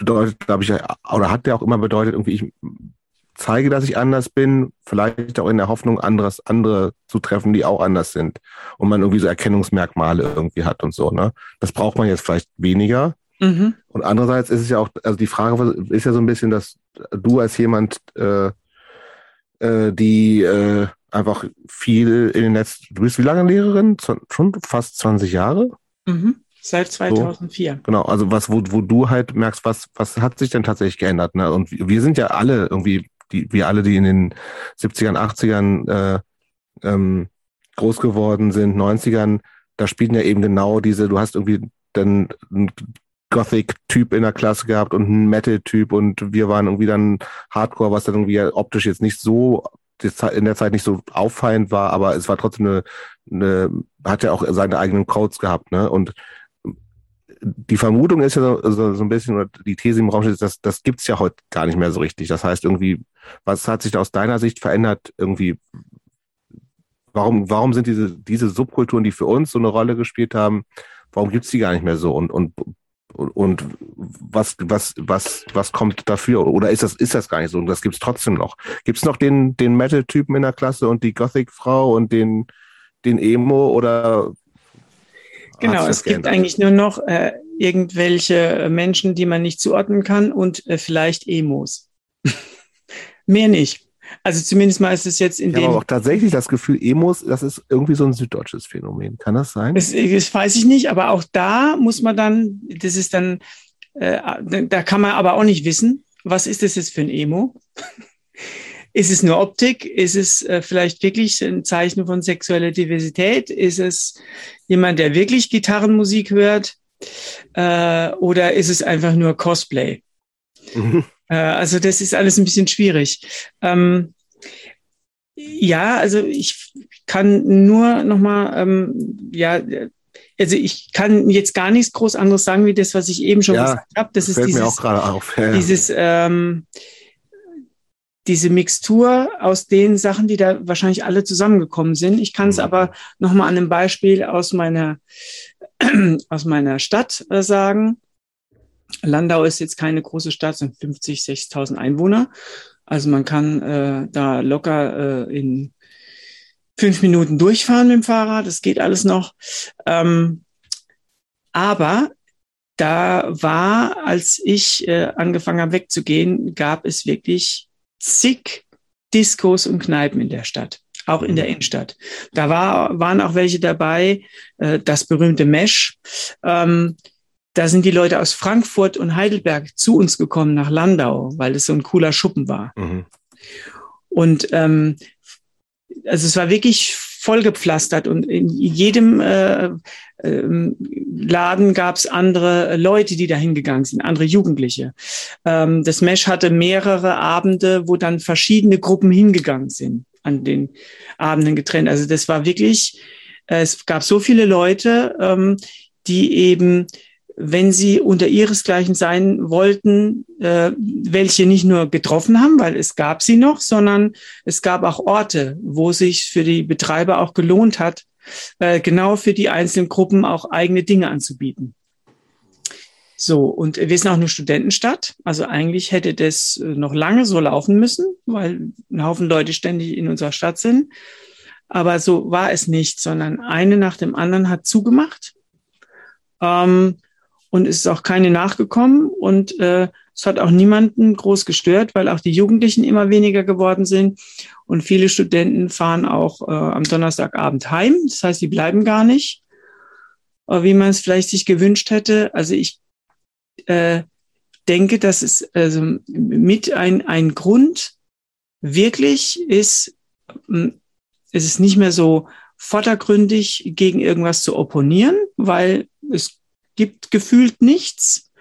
bedeutet, glaube ich, oder hat der auch immer bedeutet, irgendwie, ich zeige, dass ich anders bin, vielleicht auch in der Hoffnung, anderes, andere zu treffen, die auch anders sind. Und man irgendwie so Erkennungsmerkmale irgendwie hat und so, ne? Das braucht man jetzt vielleicht weniger. Mhm. Und andererseits ist es ja auch, also die Frage ist ja so ein bisschen, dass du als jemand, äh, äh, die äh, einfach viel in den letzten, du bist wie lange Lehrerin? Schon fast 20 Jahre? Mhm. Seit 2004. So, genau, also was, wo, wo du halt merkst, was, was hat sich denn tatsächlich geändert? Ne? Und wir sind ja alle irgendwie, die, wir alle, die in den 70ern, 80ern äh, ähm, groß geworden sind, 90ern, da spielten ja eben genau diese, du hast irgendwie dann einen Gothic-Typ in der Klasse gehabt und einen Metal-Typ und wir waren irgendwie dann Hardcore, was dann irgendwie optisch jetzt nicht so in der Zeit nicht so auffallend war, aber es war trotzdem eine, eine hat ja auch seine eigenen Codes gehabt, ne? Und die Vermutung ist ja so, so, so ein bisschen, oder die These im Raum ist, dass das gibt's ja heute gar nicht mehr so richtig. Das heißt irgendwie, was hat sich da aus deiner Sicht verändert? Irgendwie, warum, warum sind diese, diese Subkulturen, die für uns so eine Rolle gespielt haben, warum gibt's die gar nicht mehr so? Und, und, und was, was, was, was kommt dafür? Oder ist das, ist das gar nicht so? Und das gibt's trotzdem noch. Gibt's noch den, den Metal-Typen in der Klasse und die Gothic-Frau und den, den Emo oder Genau, es gibt eigentlich nur noch äh, irgendwelche Menschen, die man nicht zuordnen kann und äh, vielleicht Emos. Mehr nicht. Also zumindest mal ist es jetzt in ich dem. Habe auch tatsächlich das Gefühl, Emos, das ist irgendwie so ein süddeutsches Phänomen. Kann das sein? Das, das weiß ich nicht, aber auch da muss man dann, das ist dann, äh, da kann man aber auch nicht wissen, was ist das jetzt für ein Emo? Ist es nur Optik? Ist es äh, vielleicht wirklich ein Zeichen von sexueller Diversität? Ist es jemand, der wirklich Gitarrenmusik hört? Äh, oder ist es einfach nur Cosplay? Mhm. Äh, also das ist alles ein bisschen schwierig. Ähm, ja, also ich kann nur nochmal, ähm, ja, also ich kann jetzt gar nichts groß anderes sagen, wie das, was ich eben schon ja, gesagt habe. Das, ist dieses, mir auch gerade auf. Ja, dieses ähm, diese Mixtur aus den Sachen, die da wahrscheinlich alle zusammengekommen sind. Ich kann es mhm. aber nochmal an einem Beispiel aus meiner, aus meiner Stadt äh, sagen. Landau ist jetzt keine große Stadt, sind 50, 60.000 Einwohner. Also man kann äh, da locker äh, in fünf Minuten durchfahren mit dem Fahrrad. Das geht alles noch. Ähm, aber da war, als ich äh, angefangen habe wegzugehen, gab es wirklich zig Diskos und Kneipen in der Stadt, auch in der mhm. Innenstadt. Da war, waren auch welche dabei, äh, das berühmte Mesh. Ähm, da sind die Leute aus Frankfurt und Heidelberg zu uns gekommen nach Landau, weil es so ein cooler Schuppen war. Mhm. Und ähm, also es war wirklich vollgepflastert und in jedem äh, äh, Laden gab es andere Leute, die da hingegangen sind, andere Jugendliche. Ähm, das Mesh hatte mehrere Abende, wo dann verschiedene Gruppen hingegangen sind, an den Abenden getrennt. Also das war wirklich, äh, es gab so viele Leute, ähm, die eben wenn sie unter ihresgleichen sein wollten, äh, welche nicht nur getroffen haben, weil es gab sie noch, sondern es gab auch Orte, wo sich für die Betreiber auch gelohnt hat, äh, genau für die einzelnen Gruppen auch eigene Dinge anzubieten. So, und wir sind auch eine Studentenstadt. Also eigentlich hätte das äh, noch lange so laufen müssen, weil ein Haufen Leute ständig in unserer Stadt sind. Aber so war es nicht, sondern eine nach dem anderen hat zugemacht. Ähm, und es ist auch keine nachgekommen und äh, es hat auch niemanden groß gestört, weil auch die Jugendlichen immer weniger geworden sind und viele Studenten fahren auch äh, am Donnerstagabend heim. Das heißt, sie bleiben gar nicht, äh, wie man es vielleicht sich gewünscht hätte. Also ich äh, denke, dass es also mit ein, ein Grund wirklich ist, hm, es ist nicht mehr so vordergründig gegen irgendwas zu opponieren, weil es gibt gefühlt nichts.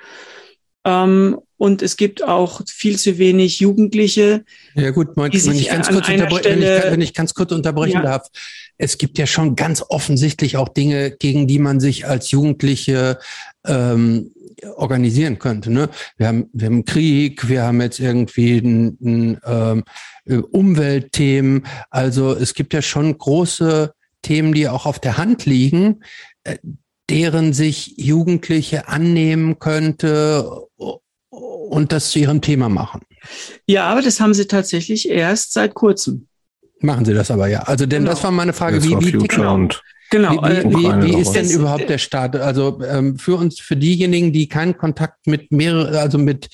Ähm, und es gibt auch viel zu wenig Jugendliche. Ja gut, wenn, ich ganz kurz wenn, ich, wenn ich ganz kurz unterbrechen ja. darf. Es gibt ja schon ganz offensichtlich auch Dinge, gegen die man sich als Jugendliche ähm, organisieren könnte. Ne? Wir, haben, wir haben Krieg, wir haben jetzt irgendwie ein, ein, ähm, Umweltthemen. Also es gibt ja schon große Themen, die auch auf der Hand liegen, äh, deren sich Jugendliche annehmen könnte und das zu ihrem Thema machen. Ja, aber das haben sie tatsächlich erst seit kurzem. Machen sie das aber ja. Also denn genau. das war meine Frage, wie, wie, genau. Und genau. Wie, wie, wie, wie ist denn überhaupt der Start? Also ähm, für uns, für diejenigen, die keinen Kontakt mit mehreren, also mit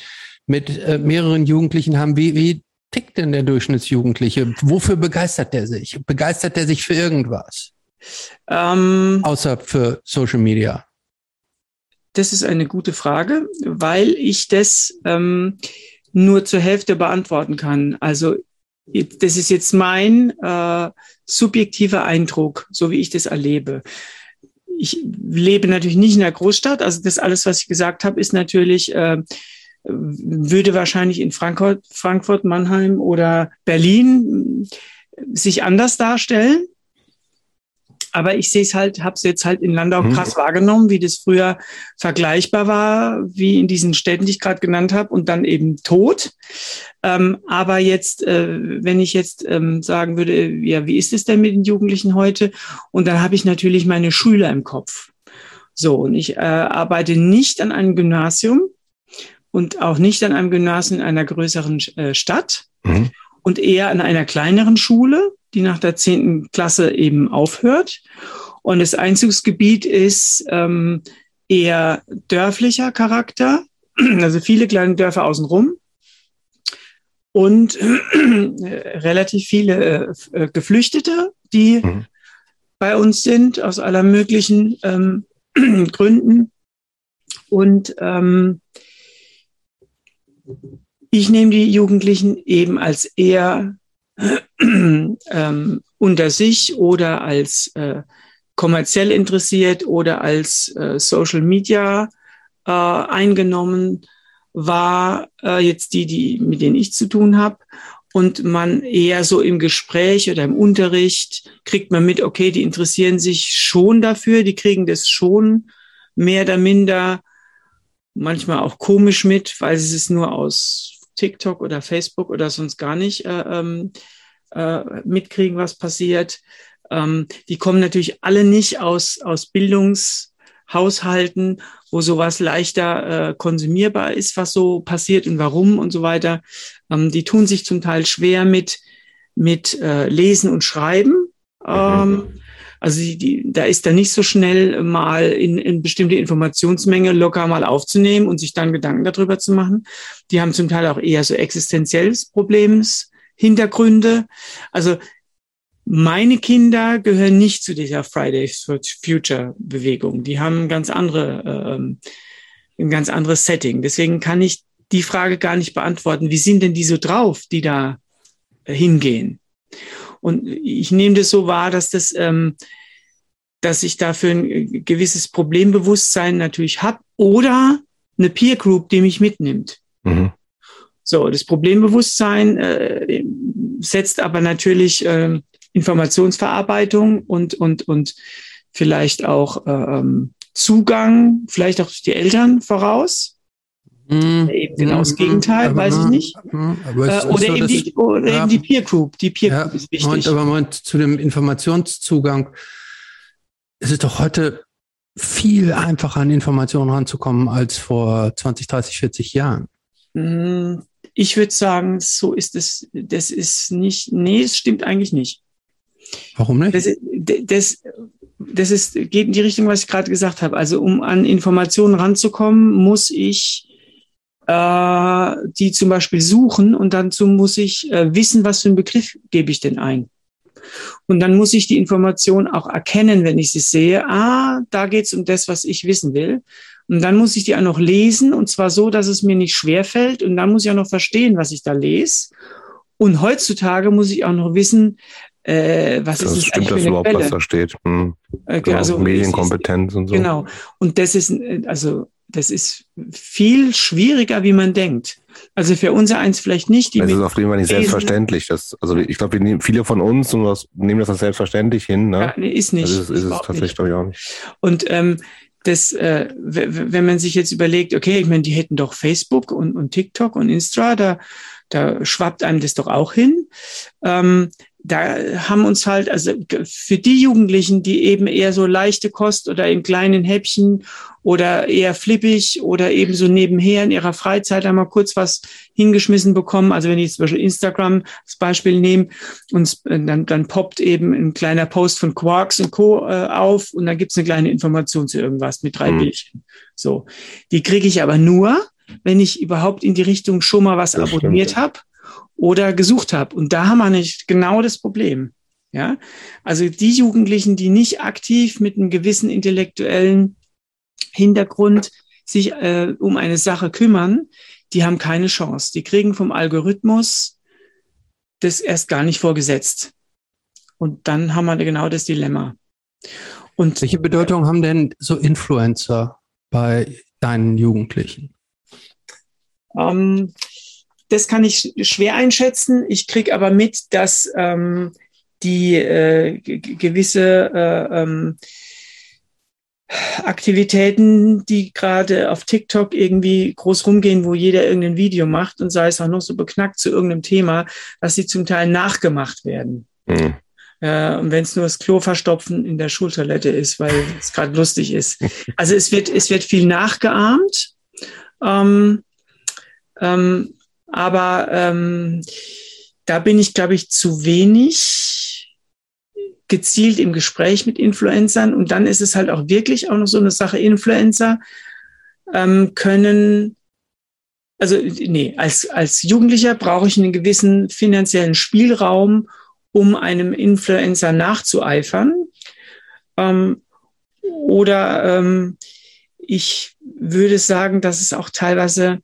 mit äh, mehreren Jugendlichen haben, wie, wie tickt denn der Durchschnittsjugendliche? Wofür begeistert der sich? Begeistert der sich für irgendwas? Ähm, Außer für Social Media. Das ist eine gute Frage, weil ich das ähm, nur zur Hälfte beantworten kann. Also das ist jetzt mein äh, subjektiver Eindruck, so wie ich das erlebe. Ich lebe natürlich nicht in der Großstadt, also das alles, was ich gesagt habe, ist natürlich, äh, würde wahrscheinlich in Frankfurt, Frankfurt, Mannheim oder Berlin sich anders darstellen aber ich sehe es halt, habe es jetzt halt in Landau mhm. krass wahrgenommen, wie das früher vergleichbar war, wie in diesen Städten, die ich gerade genannt habe, und dann eben tot. Ähm, aber jetzt, äh, wenn ich jetzt ähm, sagen würde, ja, wie ist es denn mit den Jugendlichen heute? Und dann habe ich natürlich meine Schüler im Kopf. So, und ich äh, arbeite nicht an einem Gymnasium und auch nicht an einem Gymnasium in einer größeren äh, Stadt mhm. und eher an einer kleineren Schule die nach der zehnten Klasse eben aufhört. Und das Einzugsgebiet ist ähm, eher dörflicher Charakter, also viele kleine Dörfer außenrum und äh, relativ viele äh, Geflüchtete, die mhm. bei uns sind aus aller möglichen ähm, Gründen. Und ähm, ich nehme die Jugendlichen eben als eher ähm, unter sich oder als äh, kommerziell interessiert oder als äh, Social Media äh, eingenommen war äh, jetzt die, die mit denen ich zu tun habe und man eher so im Gespräch oder im Unterricht kriegt man mit, okay, die interessieren sich schon dafür, die kriegen das schon mehr oder minder manchmal auch komisch mit, weil sie es nur aus TikTok oder Facebook oder sonst gar nicht äh, ähm, äh, mitkriegen, was passiert. Ähm, die kommen natürlich alle nicht aus, aus Bildungshaushalten, wo sowas leichter äh, konsumierbar ist, was so passiert und warum und so weiter. Ähm, die tun sich zum Teil schwer mit, mit äh, Lesen und Schreiben. Ähm, mhm. Also die, die, da ist da nicht so schnell mal in, in bestimmte Informationsmenge locker mal aufzunehmen und sich dann Gedanken darüber zu machen. Die haben zum Teil auch eher so existenzielles Problems, Hintergründe. Also meine Kinder gehören nicht zu dieser Fridays for Future Bewegung. Die haben ganz andere, ähm, ein ganz anderes Setting. Deswegen kann ich die Frage gar nicht beantworten. Wie sind denn die so drauf, die da äh, hingehen? Und ich nehme das so wahr, dass das, ähm, dass ich dafür ein gewisses Problembewusstsein natürlich habe oder eine Peer Group, die mich mitnimmt. Mhm. So, das Problembewusstsein äh, setzt aber natürlich äh, Informationsverarbeitung und, und, und vielleicht auch äh, ähm, Zugang, vielleicht auch die Eltern voraus. Mm, eben genau das Gegenteil, weiß ich nicht. Mm, äh, oder, so, eben die, oder ja, eben die Peer Group. Die Peer Group ist wichtig. Moment, aber Moment, zu dem Informationszugang. Es ist doch heute viel einfacher an Informationen ranzukommen als vor 20, 30, 40 Jahren. Ich würde sagen, so ist es, das ist nicht, nee, es stimmt eigentlich nicht. Warum nicht? Das, das, das ist, geht in die Richtung, was ich gerade gesagt habe. Also um an Informationen ranzukommen, muss ich äh, die zum Beispiel suchen und dazu muss ich äh, wissen, was für einen Begriff gebe ich denn ein. Und dann muss ich die Information auch erkennen, wenn ich sie sehe. Ah, da geht es um das, was ich wissen will. Und dann muss ich die auch noch lesen und zwar so, dass es mir nicht schwer fällt. Und dann muss ich auch noch verstehen, was ich da lese. Und heutzutage muss ich auch noch wissen, äh, was das ist stimmt, eigentlich für eine überhaupt, Quelle? was da steht. Hm. Okay, genau, also Medienkompetenz ist, und so. Genau. Und das ist, also das ist viel schwieriger, wie man denkt. Also für unser eins vielleicht nicht. Die das ist auf jeden Fall nicht selbstverständlich. Das, also ich glaube, viele von uns nehmen das als selbstverständlich hin. Ne? Ja, ist nicht. Also ist, ist es tatsächlich ich auch nicht. Und ähm, das, äh, wenn man sich jetzt überlegt, okay, ich meine, die hätten doch Facebook und, und TikTok und Insta, da, da schwappt einem das doch auch hin. Ähm, da haben uns halt, also für die Jugendlichen, die eben eher so leichte Kost oder in kleinen Häppchen oder eher flippig oder eben so nebenher in ihrer Freizeit einmal kurz was hingeschmissen bekommen. Also wenn ich zum Beispiel Instagram als Beispiel nehme und dann, dann poppt eben ein kleiner Post von Quarks und Co. Äh, auf und dann gibt's eine kleine Information zu irgendwas mit drei mhm. Bildchen. So, die kriege ich aber nur, wenn ich überhaupt in die Richtung schon mal was das abonniert habe oder gesucht habe. Und da haben wir nicht genau das Problem. Ja, also die Jugendlichen, die nicht aktiv mit einem gewissen intellektuellen Hintergrund sich äh, um eine Sache kümmern, die haben keine Chance. Die kriegen vom Algorithmus das erst gar nicht vorgesetzt. Und dann haben wir genau das Dilemma. Und welche Bedeutung haben denn so Influencer bei deinen Jugendlichen? Ähm, das kann ich schwer einschätzen. Ich kriege aber mit, dass ähm, die äh, gewisse äh, ähm, Aktivitäten, die gerade auf TikTok irgendwie groß rumgehen, wo jeder irgendein Video macht und sei es auch noch so beknackt zu irgendeinem Thema, dass sie zum Teil nachgemacht werden. Mhm. Äh, und wenn es nur das Klo verstopfen in der Schultoilette ist, weil es gerade lustig ist. Also es wird, es wird viel nachgeahmt. Ähm, ähm, aber ähm, da bin ich, glaube ich, zu wenig gezielt im Gespräch mit Influencern. Und dann ist es halt auch wirklich auch noch so eine Sache, Influencer ähm, können, also nee, als, als Jugendlicher brauche ich einen gewissen finanziellen Spielraum, um einem Influencer nachzueifern. Ähm, oder ähm, ich würde sagen, dass es auch teilweise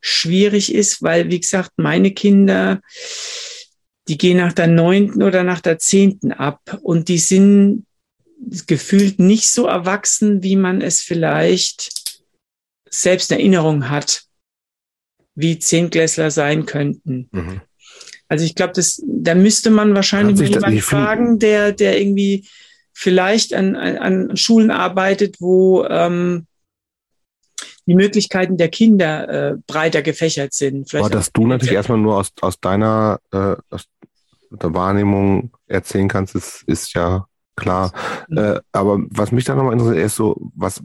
schwierig ist, weil, wie gesagt, meine Kinder, die gehen nach der neunten oder nach der zehnten ab und die sind gefühlt nicht so erwachsen, wie man es vielleicht selbst Erinnerung hat, wie Zehntklässler sein könnten. Mhm. Also ich glaube, das, da müsste man wahrscheinlich jemanden fragen, der, der irgendwie vielleicht an, an Schulen arbeitet, wo ähm, die Möglichkeiten der Kinder äh, breiter gefächert sind. Vielleicht Aber dass du natürlich erstmal nur aus, aus deiner äh, aus der Wahrnehmung erzählen kannst, ist, ist ja klar. Mhm. Äh, aber was mich da nochmal interessiert, ist so, was,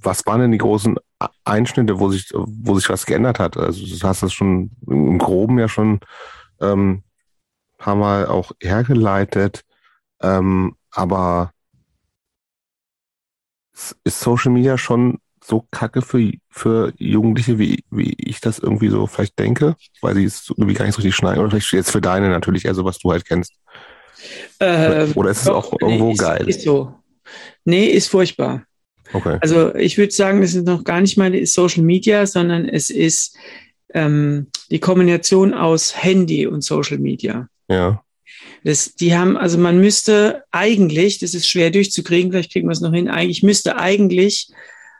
was waren denn die großen Einschnitte, wo sich, wo sich was geändert hat? Also du hast das schon im Groben ja schon ähm, paar Mal auch hergeleitet. Ähm, aber ist Social Media schon so kacke für, für Jugendliche, wie, wie ich das irgendwie so vielleicht denke? Weil sie es irgendwie gar nicht so richtig schneiden. Oder vielleicht jetzt für deine natürlich eher so, was du halt kennst. Äh, Oder ist es auch irgendwo ist, geil? Ist so. Nee, ist furchtbar. Okay. Also ich würde sagen, es ist noch gar nicht mal Social Media, sondern es ist ähm, die Kombination aus Handy und Social Media. Ja. Das, die haben, also man müsste eigentlich, das ist schwer durchzukriegen, vielleicht kriegen wir es noch hin, eigentlich müsste eigentlich,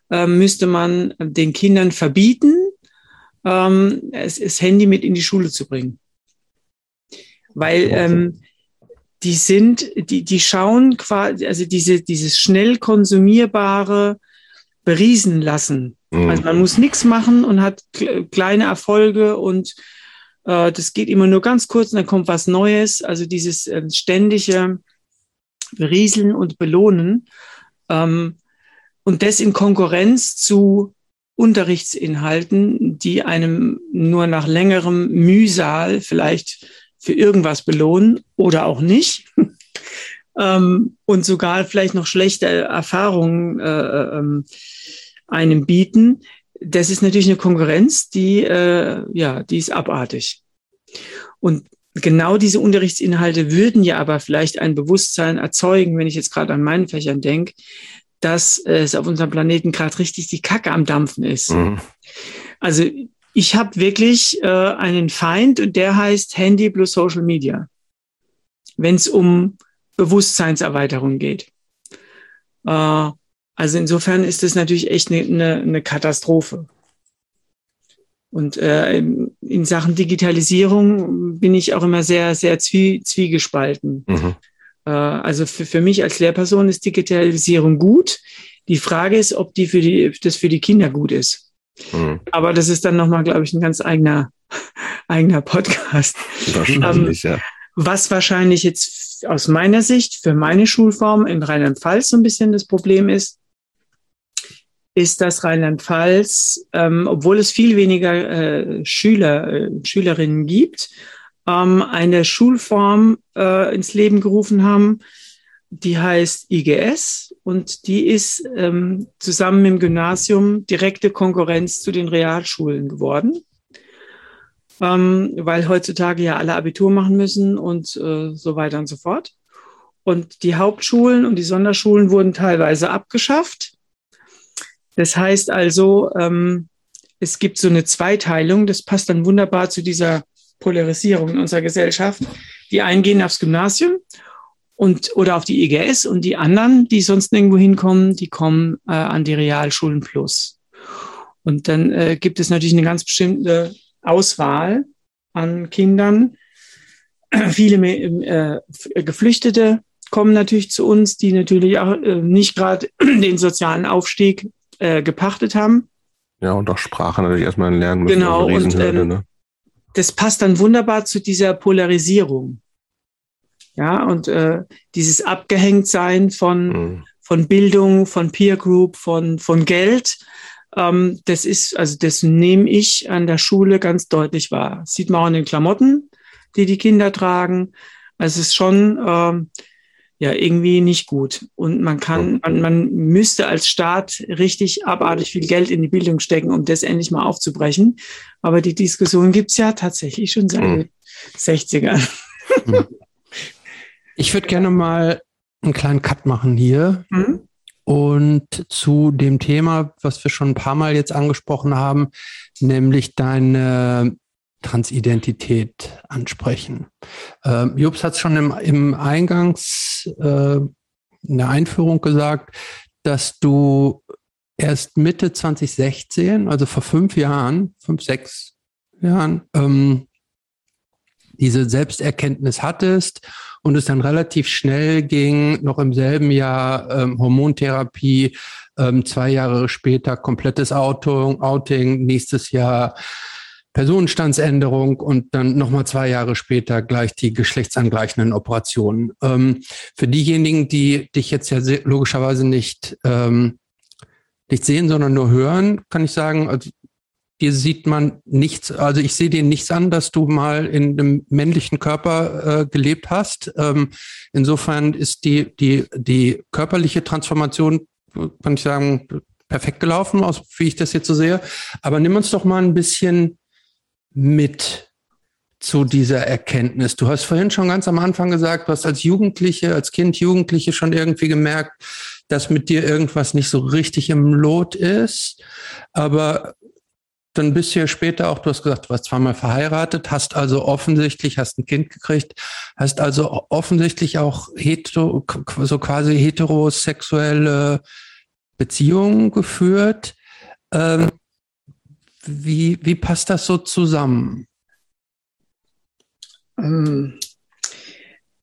äh, müsste man den Kindern verbieten, ähm, es, das Handy mit in die Schule zu bringen. Weil ähm, die sind, die, die schauen quasi, also diese, dieses schnell konsumierbare beriesen lassen. Mhm. Also man muss nichts machen und hat kleine Erfolge und äh, das geht immer nur ganz kurz und dann kommt was Neues. Also dieses äh, ständige Berieseln und Belohnen. Ähm, und das in Konkurrenz zu Unterrichtsinhalten, die einem nur nach längerem Mühsal vielleicht für irgendwas belohnen oder auch nicht. ähm, und sogar vielleicht noch schlechte Erfahrungen äh, ähm, einem bieten. Das ist natürlich eine Konkurrenz, die, äh, ja, die ist abartig. Und genau diese Unterrichtsinhalte würden ja aber vielleicht ein Bewusstsein erzeugen, wenn ich jetzt gerade an meinen Fächern denke, dass es auf unserem Planeten gerade richtig die Kacke am Dampfen ist. Mhm. Also ich habe wirklich äh, einen Feind und der heißt Handy plus Social Media, wenn es um Bewusstseinserweiterung geht. Äh, also insofern ist das natürlich echt eine ne, ne Katastrophe. Und äh, in Sachen Digitalisierung bin ich auch immer sehr, sehr zwie zwiegespalten. Mhm. Äh, also für, für mich als Lehrperson ist Digitalisierung gut. Die Frage ist, ob die für die, das für die Kinder gut ist. Mhm. Aber das ist dann nochmal, glaube ich, ein ganz eigener, eigener Podcast. Wahrscheinlich, ähm, ja. Was wahrscheinlich jetzt aus meiner Sicht für meine Schulform in Rheinland-Pfalz so ein bisschen das Problem ist, ist dass Rheinland-Pfalz, ähm, obwohl es viel weniger äh, Schüler, äh, Schülerinnen gibt, ähm, eine Schulform äh, ins Leben gerufen haben, die heißt IGS und die ist ähm, zusammen mit dem Gymnasium direkte Konkurrenz zu den Realschulen geworden, ähm, weil heutzutage ja alle Abitur machen müssen und äh, so weiter und so fort. Und die Hauptschulen und die Sonderschulen wurden teilweise abgeschafft das heißt also, ähm, es gibt so eine Zweiteilung, das passt dann wunderbar zu dieser Polarisierung in unserer Gesellschaft. Die einen gehen aufs Gymnasium und oder auf die EGS und die anderen, die sonst nirgendwo hinkommen, die kommen äh, an die Realschulen Plus. Und dann äh, gibt es natürlich eine ganz bestimmte Auswahl an Kindern. Viele äh, Geflüchtete kommen natürlich zu uns, die natürlich auch äh, nicht gerade den sozialen Aufstieg äh, gepachtet haben. Ja, und auch Sprache natürlich erstmal lernen müssen. Genau, also und ähm, ne? das passt dann wunderbar zu dieser Polarisierung. Ja, und äh, dieses Abgehängtsein von, mhm. von Bildung, von Peer Group, von, von Geld, ähm, das ist, also das nehme ich an der Schule ganz deutlich wahr. Das sieht man auch in den Klamotten, die die Kinder tragen. Also es ist schon, ähm, ja irgendwie nicht gut. Und man kann, man, man müsste als Staat richtig abartig viel Geld in die Bildung stecken, um das endlich mal aufzubrechen. Aber die Diskussion gibt's ja tatsächlich schon seit mhm. 60ern. Mhm. Ich würde gerne mal einen kleinen Cut machen hier. Mhm. Und zu dem Thema, was wir schon ein paar Mal jetzt angesprochen haben, nämlich deine Transidentität ansprechen. Ähm, Jobs hat es schon im, im Eingangs, äh, in der Einführung gesagt, dass du erst Mitte 2016, also vor fünf Jahren, fünf, sechs Jahren, ähm, diese Selbsterkenntnis hattest und es dann relativ schnell ging, noch im selben Jahr ähm, Hormontherapie, ähm, zwei Jahre später komplettes Outing, Outing nächstes Jahr Personenstandsänderung und dann nochmal zwei Jahre später gleich die geschlechtsangleichenden Operationen. Ähm, für diejenigen, die dich jetzt ja logischerweise nicht, ähm, nicht sehen, sondern nur hören, kann ich sagen, also dir sieht man nichts, also ich sehe dir nichts an, dass du mal in einem männlichen Körper äh, gelebt hast. Ähm, insofern ist die, die, die körperliche Transformation, kann ich sagen, perfekt gelaufen, aus, wie ich das jetzt so sehe. Aber nimm uns doch mal ein bisschen mit zu dieser Erkenntnis? Du hast vorhin schon ganz am Anfang gesagt, du hast als Jugendliche, als Kind, Jugendliche schon irgendwie gemerkt, dass mit dir irgendwas nicht so richtig im Lot ist. Aber dann bist du ja später auch, du hast gesagt, du warst zweimal verheiratet, hast also offensichtlich, hast ein Kind gekriegt, hast also offensichtlich auch hetero, so quasi heterosexuelle Beziehungen geführt. Ähm, wie, wie passt das so zusammen? Ähm,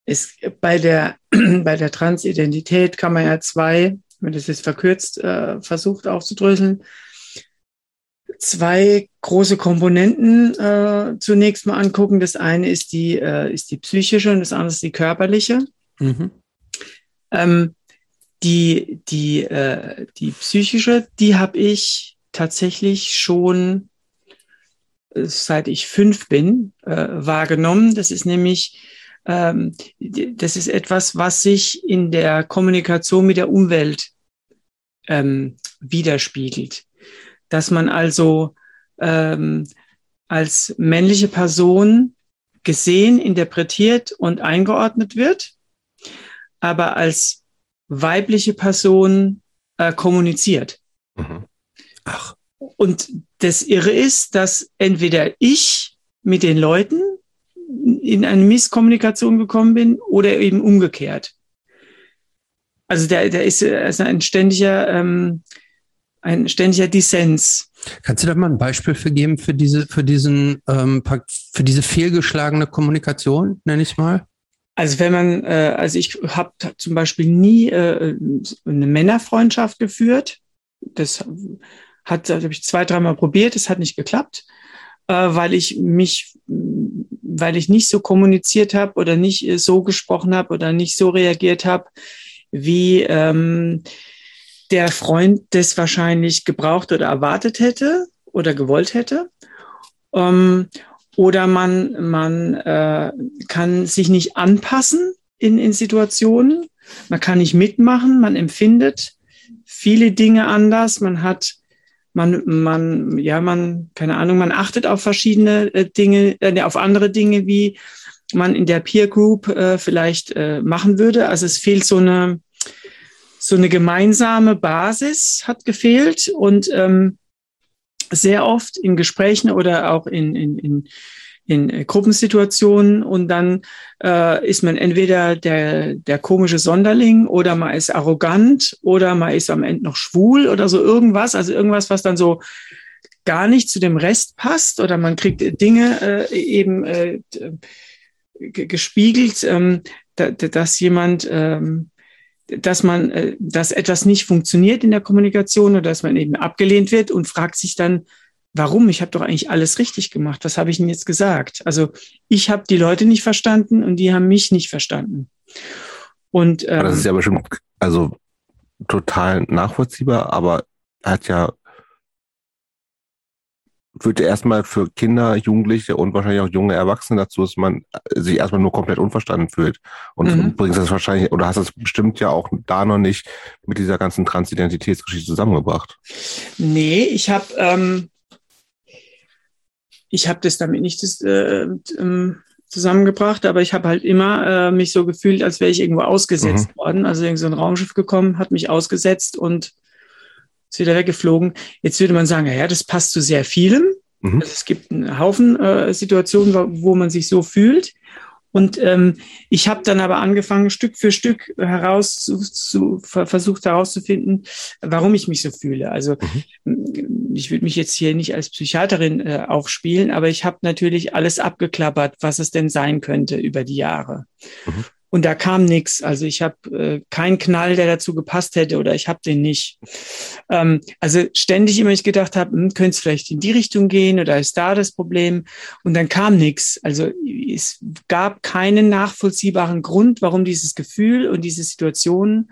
ist, bei, der, bei der Transidentität kann man ja zwei, wenn das jetzt verkürzt äh, versucht aufzudröseln, zwei große Komponenten äh, zunächst mal angucken. Das eine ist die, äh, ist die psychische und das andere ist die körperliche. Mhm. Ähm, die, die, äh, die psychische, die habe ich tatsächlich schon äh, seit ich fünf bin äh, wahrgenommen. Das ist nämlich ähm, das ist etwas, was sich in der Kommunikation mit der Umwelt ähm, widerspiegelt dass man also ähm, als männliche Person gesehen, interpretiert und eingeordnet wird, aber als weibliche Person äh, kommuniziert. Mhm. Ach. Und das Irre ist, dass entweder ich mit den Leuten in eine Misskommunikation gekommen bin oder eben umgekehrt. Also der, der ist also ein ständiger ähm, ein ständiger Dissens. Kannst du da mal ein Beispiel für geben für diese, für diesen, ähm, für diese fehlgeschlagene Kommunikation, nenne ich es mal? Also wenn man, äh, also ich habe zum Beispiel nie äh, eine Männerfreundschaft geführt. Das hat, habe ich zwei, dreimal probiert, es hat nicht geklappt, äh, weil ich mich, weil ich nicht so kommuniziert habe oder nicht so gesprochen habe oder nicht so reagiert habe, wie ähm, der Freund das wahrscheinlich gebraucht oder erwartet hätte oder gewollt hätte. Ähm, oder man, man äh, kann sich nicht anpassen in, in Situationen. Man kann nicht mitmachen, man empfindet viele Dinge anders. Man hat, man, man, ja, man, keine Ahnung, man achtet auf verschiedene äh, Dinge, äh, auf andere Dinge, wie man in der Peer Group äh, vielleicht äh, machen würde. Also es fehlt so eine, so eine gemeinsame Basis hat gefehlt und ähm, sehr oft in Gesprächen oder auch in, in, in, in Gruppensituationen und dann äh, ist man entweder der, der komische Sonderling oder man ist arrogant oder man ist am Ende noch schwul oder so irgendwas, also irgendwas, was dann so gar nicht zu dem Rest passt oder man kriegt Dinge äh, eben äh, gespiegelt, ähm, da, dass jemand ähm, dass man, äh, dass etwas nicht funktioniert in der Kommunikation oder dass man eben abgelehnt wird und fragt sich dann, warum? Ich habe doch eigentlich alles richtig gemacht. Was habe ich denn jetzt gesagt? Also ich habe die Leute nicht verstanden und die haben mich nicht verstanden. Und ähm, das ist ja bestimmt also total nachvollziehbar, aber hat ja führt erstmal für Kinder, Jugendliche und wahrscheinlich auch junge Erwachsene dazu, dass man sich erstmal nur komplett unverstanden fühlt. Und mhm. bringst das wahrscheinlich, oder hast das bestimmt ja auch da noch nicht mit dieser ganzen Transidentitätsgeschichte zusammengebracht. Nee, ich habe ähm, ich habe das damit nicht das, äh, ähm, zusammengebracht, aber ich habe halt immer äh, mich so gefühlt, als wäre ich irgendwo ausgesetzt mhm. worden. Also irgend so ein Raumschiff gekommen, hat mich ausgesetzt und ist wieder weggeflogen. Jetzt würde man sagen, ja, das passt zu sehr vielem. Mhm. Also es gibt einen Haufen äh, Situationen, wo, wo man sich so fühlt. Und ähm, ich habe dann aber angefangen, Stück für Stück heraus zu, zu versucht herauszufinden, warum ich mich so fühle. Also mhm. ich würde mich jetzt hier nicht als Psychiaterin äh, aufspielen, aber ich habe natürlich alles abgeklappert, was es denn sein könnte über die Jahre. Mhm. Und da kam nichts. Also ich habe äh, keinen Knall, der dazu gepasst hätte oder ich habe den nicht. Ähm, also ständig immer ich gedacht habe, hm, könnte es vielleicht in die Richtung gehen oder ist da das Problem? Und dann kam nichts. Also es gab keinen nachvollziehbaren Grund, warum dieses Gefühl und diese Situation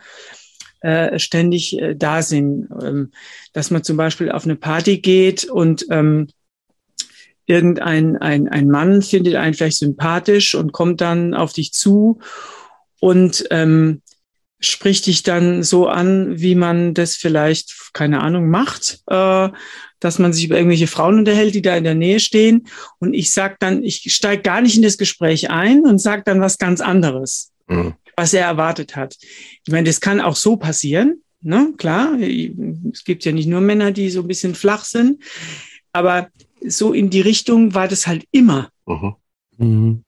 äh, ständig äh, da sind. Ähm, dass man zum Beispiel auf eine Party geht und ähm, irgendein ein, ein Mann findet einen vielleicht sympathisch und kommt dann auf dich zu und ähm, spricht dich dann so an, wie man das vielleicht, keine Ahnung, macht, äh, dass man sich über irgendwelche Frauen unterhält, die da in der Nähe stehen. Und ich sag dann, ich steige gar nicht in das Gespräch ein und sag dann was ganz anderes, mhm. was er erwartet hat. Ich meine, das kann auch so passieren. Ne? Klar, es gibt ja nicht nur Männer, die so ein bisschen flach sind. aber so in die Richtung war das halt immer. Mhm. Mhm.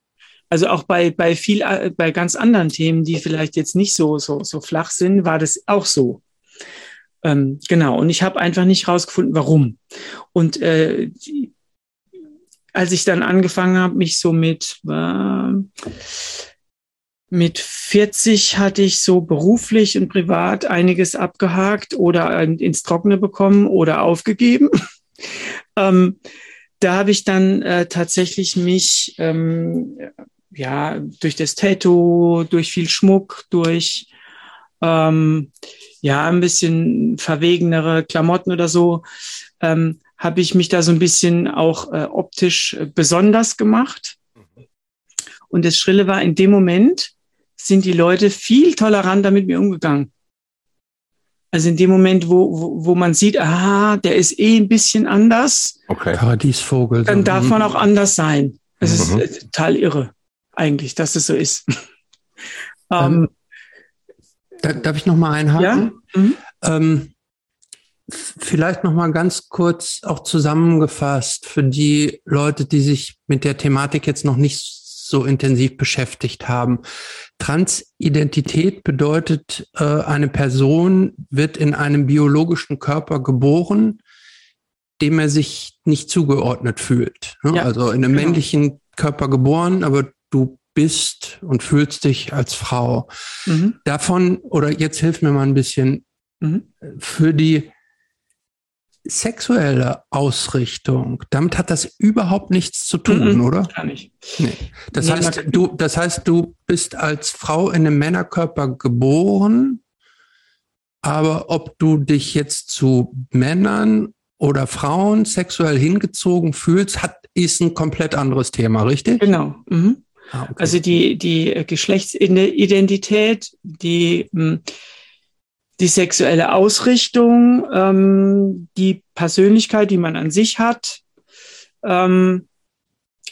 Also auch bei, bei viel, äh, bei ganz anderen Themen, die vielleicht jetzt nicht so, so, so flach sind, war das auch so. Ähm, genau. Und ich habe einfach nicht rausgefunden, warum. Und äh, die, als ich dann angefangen habe, mich so mit, äh, mit 40 hatte ich so beruflich und privat einiges abgehakt oder ins Trockene bekommen oder aufgegeben. Ähm, da habe ich dann äh, tatsächlich mich ähm, ja durch das Tattoo, durch viel Schmuck, durch ähm, ja ein bisschen verwegenere Klamotten oder so, ähm, habe ich mich da so ein bisschen auch äh, optisch besonders gemacht. Und das Schrille war in dem Moment, sind die Leute viel toleranter mit mir umgegangen. Also in dem Moment, wo, wo, wo man sieht, aha, der ist eh ein bisschen anders. Okay. Paradiesvogel. Dann darf man auch anders sein. Es mhm. ist total irre, eigentlich, dass es so ist. ähm, ähm, darf ich noch mal einhaken? Ja? Mhm. Ähm, vielleicht noch mal ganz kurz auch zusammengefasst für die Leute, die sich mit der Thematik jetzt noch nicht so intensiv beschäftigt haben. Transidentität bedeutet, äh, eine Person wird in einem biologischen Körper geboren, dem er sich nicht zugeordnet fühlt. Ne? Ja, also in einem genau. männlichen Körper geboren, aber du bist und fühlst dich als Frau. Mhm. Davon, oder jetzt hilf mir mal ein bisschen, mhm. für die sexuelle Ausrichtung, damit hat das überhaupt nichts zu tun, mhm, oder? Gar nicht. Nee. Das, nee, heißt, du, das heißt, du bist als Frau in einem Männerkörper geboren, aber ob du dich jetzt zu Männern oder Frauen sexuell hingezogen fühlst, hat, ist ein komplett anderes Thema, richtig? Genau. Mhm. Ah, okay. Also die, die Geschlechtsidentität, die hm, die sexuelle Ausrichtung, ähm, die Persönlichkeit, die man an sich hat. Ähm,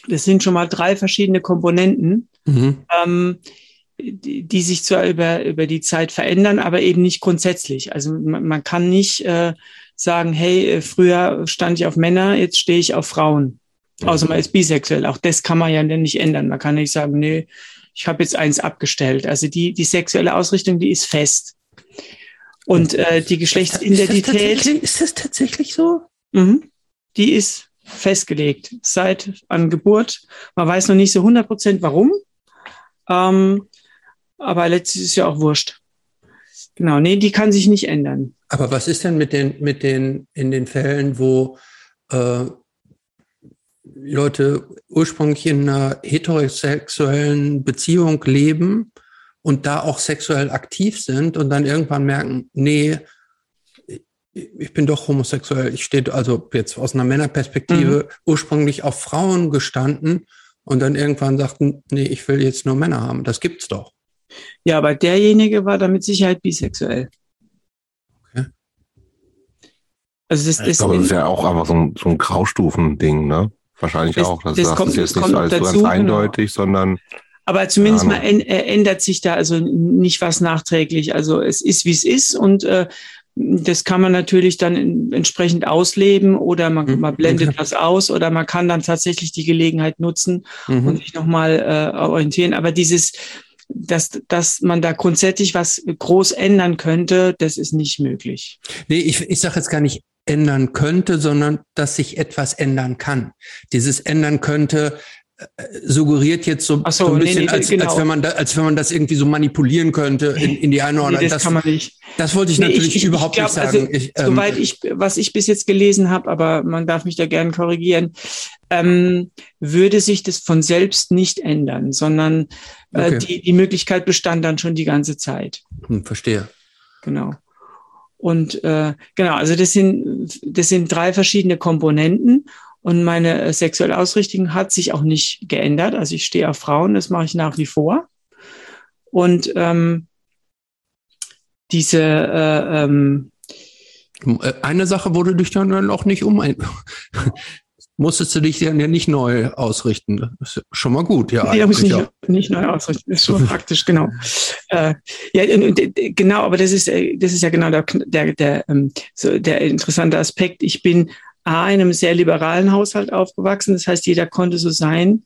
das sind schon mal drei verschiedene Komponenten, mhm. ähm, die, die, sich zwar über, über die Zeit verändern, aber eben nicht grundsätzlich. Also man, man kann nicht äh, sagen, hey, äh, früher stand ich auf Männer, jetzt stehe ich auf Frauen. Außer man ist bisexuell. Auch das kann man ja nicht ändern. Man kann nicht sagen, nee, ich habe jetzt eins abgestellt. Also die, die sexuelle Ausrichtung, die ist fest. Und äh, die Geschlechtsidentität. Ist, ist das tatsächlich so? Mhm. Die ist festgelegt seit an Geburt. Man weiß noch nicht so 100 Prozent warum. Ähm, aber letztlich ist ja auch wurscht. Genau, nee, die kann sich nicht ändern. Aber was ist denn mit den, mit den, in den Fällen, wo äh, Leute ursprünglich in einer heterosexuellen Beziehung leben und da auch sexuell aktiv sind und dann irgendwann merken, nee, ich bin doch homosexuell. Ich stehe also jetzt aus einer Männerperspektive mhm. ursprünglich auf Frauen gestanden und dann irgendwann sagten, nee, ich will jetzt nur Männer haben. Das gibt's doch. Ja, aber derjenige war da mit Sicherheit bisexuell. Okay. Also das, das ich glaube, das ist ja auch einfach so ein, so ein Graustufen-Ding, ne? Wahrscheinlich das, auch. Das, das, kommt, ist jetzt nicht so als dazu, ganz genau. eindeutig, genau. sondern aber zumindest mal ändert sich da also nicht was nachträglich. Also es ist, wie es ist und äh, das kann man natürlich dann entsprechend ausleben oder man, mhm. man blendet das aus oder man kann dann tatsächlich die Gelegenheit nutzen mhm. und sich nochmal äh, orientieren. Aber dieses, dass, dass man da grundsätzlich was groß ändern könnte, das ist nicht möglich. Nee, ich, ich sage jetzt gar nicht ändern könnte, sondern dass sich etwas ändern kann. Dieses ändern könnte, suggeriert jetzt so, so, so ein bisschen, nee, nee, als, genau. als, wenn man da, als wenn man das irgendwie so manipulieren könnte in, in die eine oder nee, das, das kann man nicht. Das wollte ich natürlich ich, überhaupt ich glaub, nicht sagen. Also, ich, ähm, soweit ich, was ich bis jetzt gelesen habe, aber man darf mich da gerne korrigieren, ähm, würde sich das von selbst nicht ändern, sondern äh, okay. die, die Möglichkeit bestand dann schon die ganze Zeit. Hm, verstehe. Genau. Und äh, genau, also das sind das sind drei verschiedene Komponenten und meine äh, sexuelle Ausrichtung hat sich auch nicht geändert. Also ich stehe auf Frauen, das mache ich nach wie vor. Und ähm, diese äh, ähm, äh, eine Sache wurde dich dann auch nicht um musstest du dich dann ja nicht neu ausrichten. Das ist schon mal gut, ja. Nee, muss nicht, nicht neu ausrichten. Das ist schon praktisch, genau. Äh, ja, genau, aber das ist, äh, das ist ja genau der, der, der, ähm, so der interessante Aspekt. Ich bin A, einem sehr liberalen Haushalt aufgewachsen. Das heißt, jeder konnte so sein,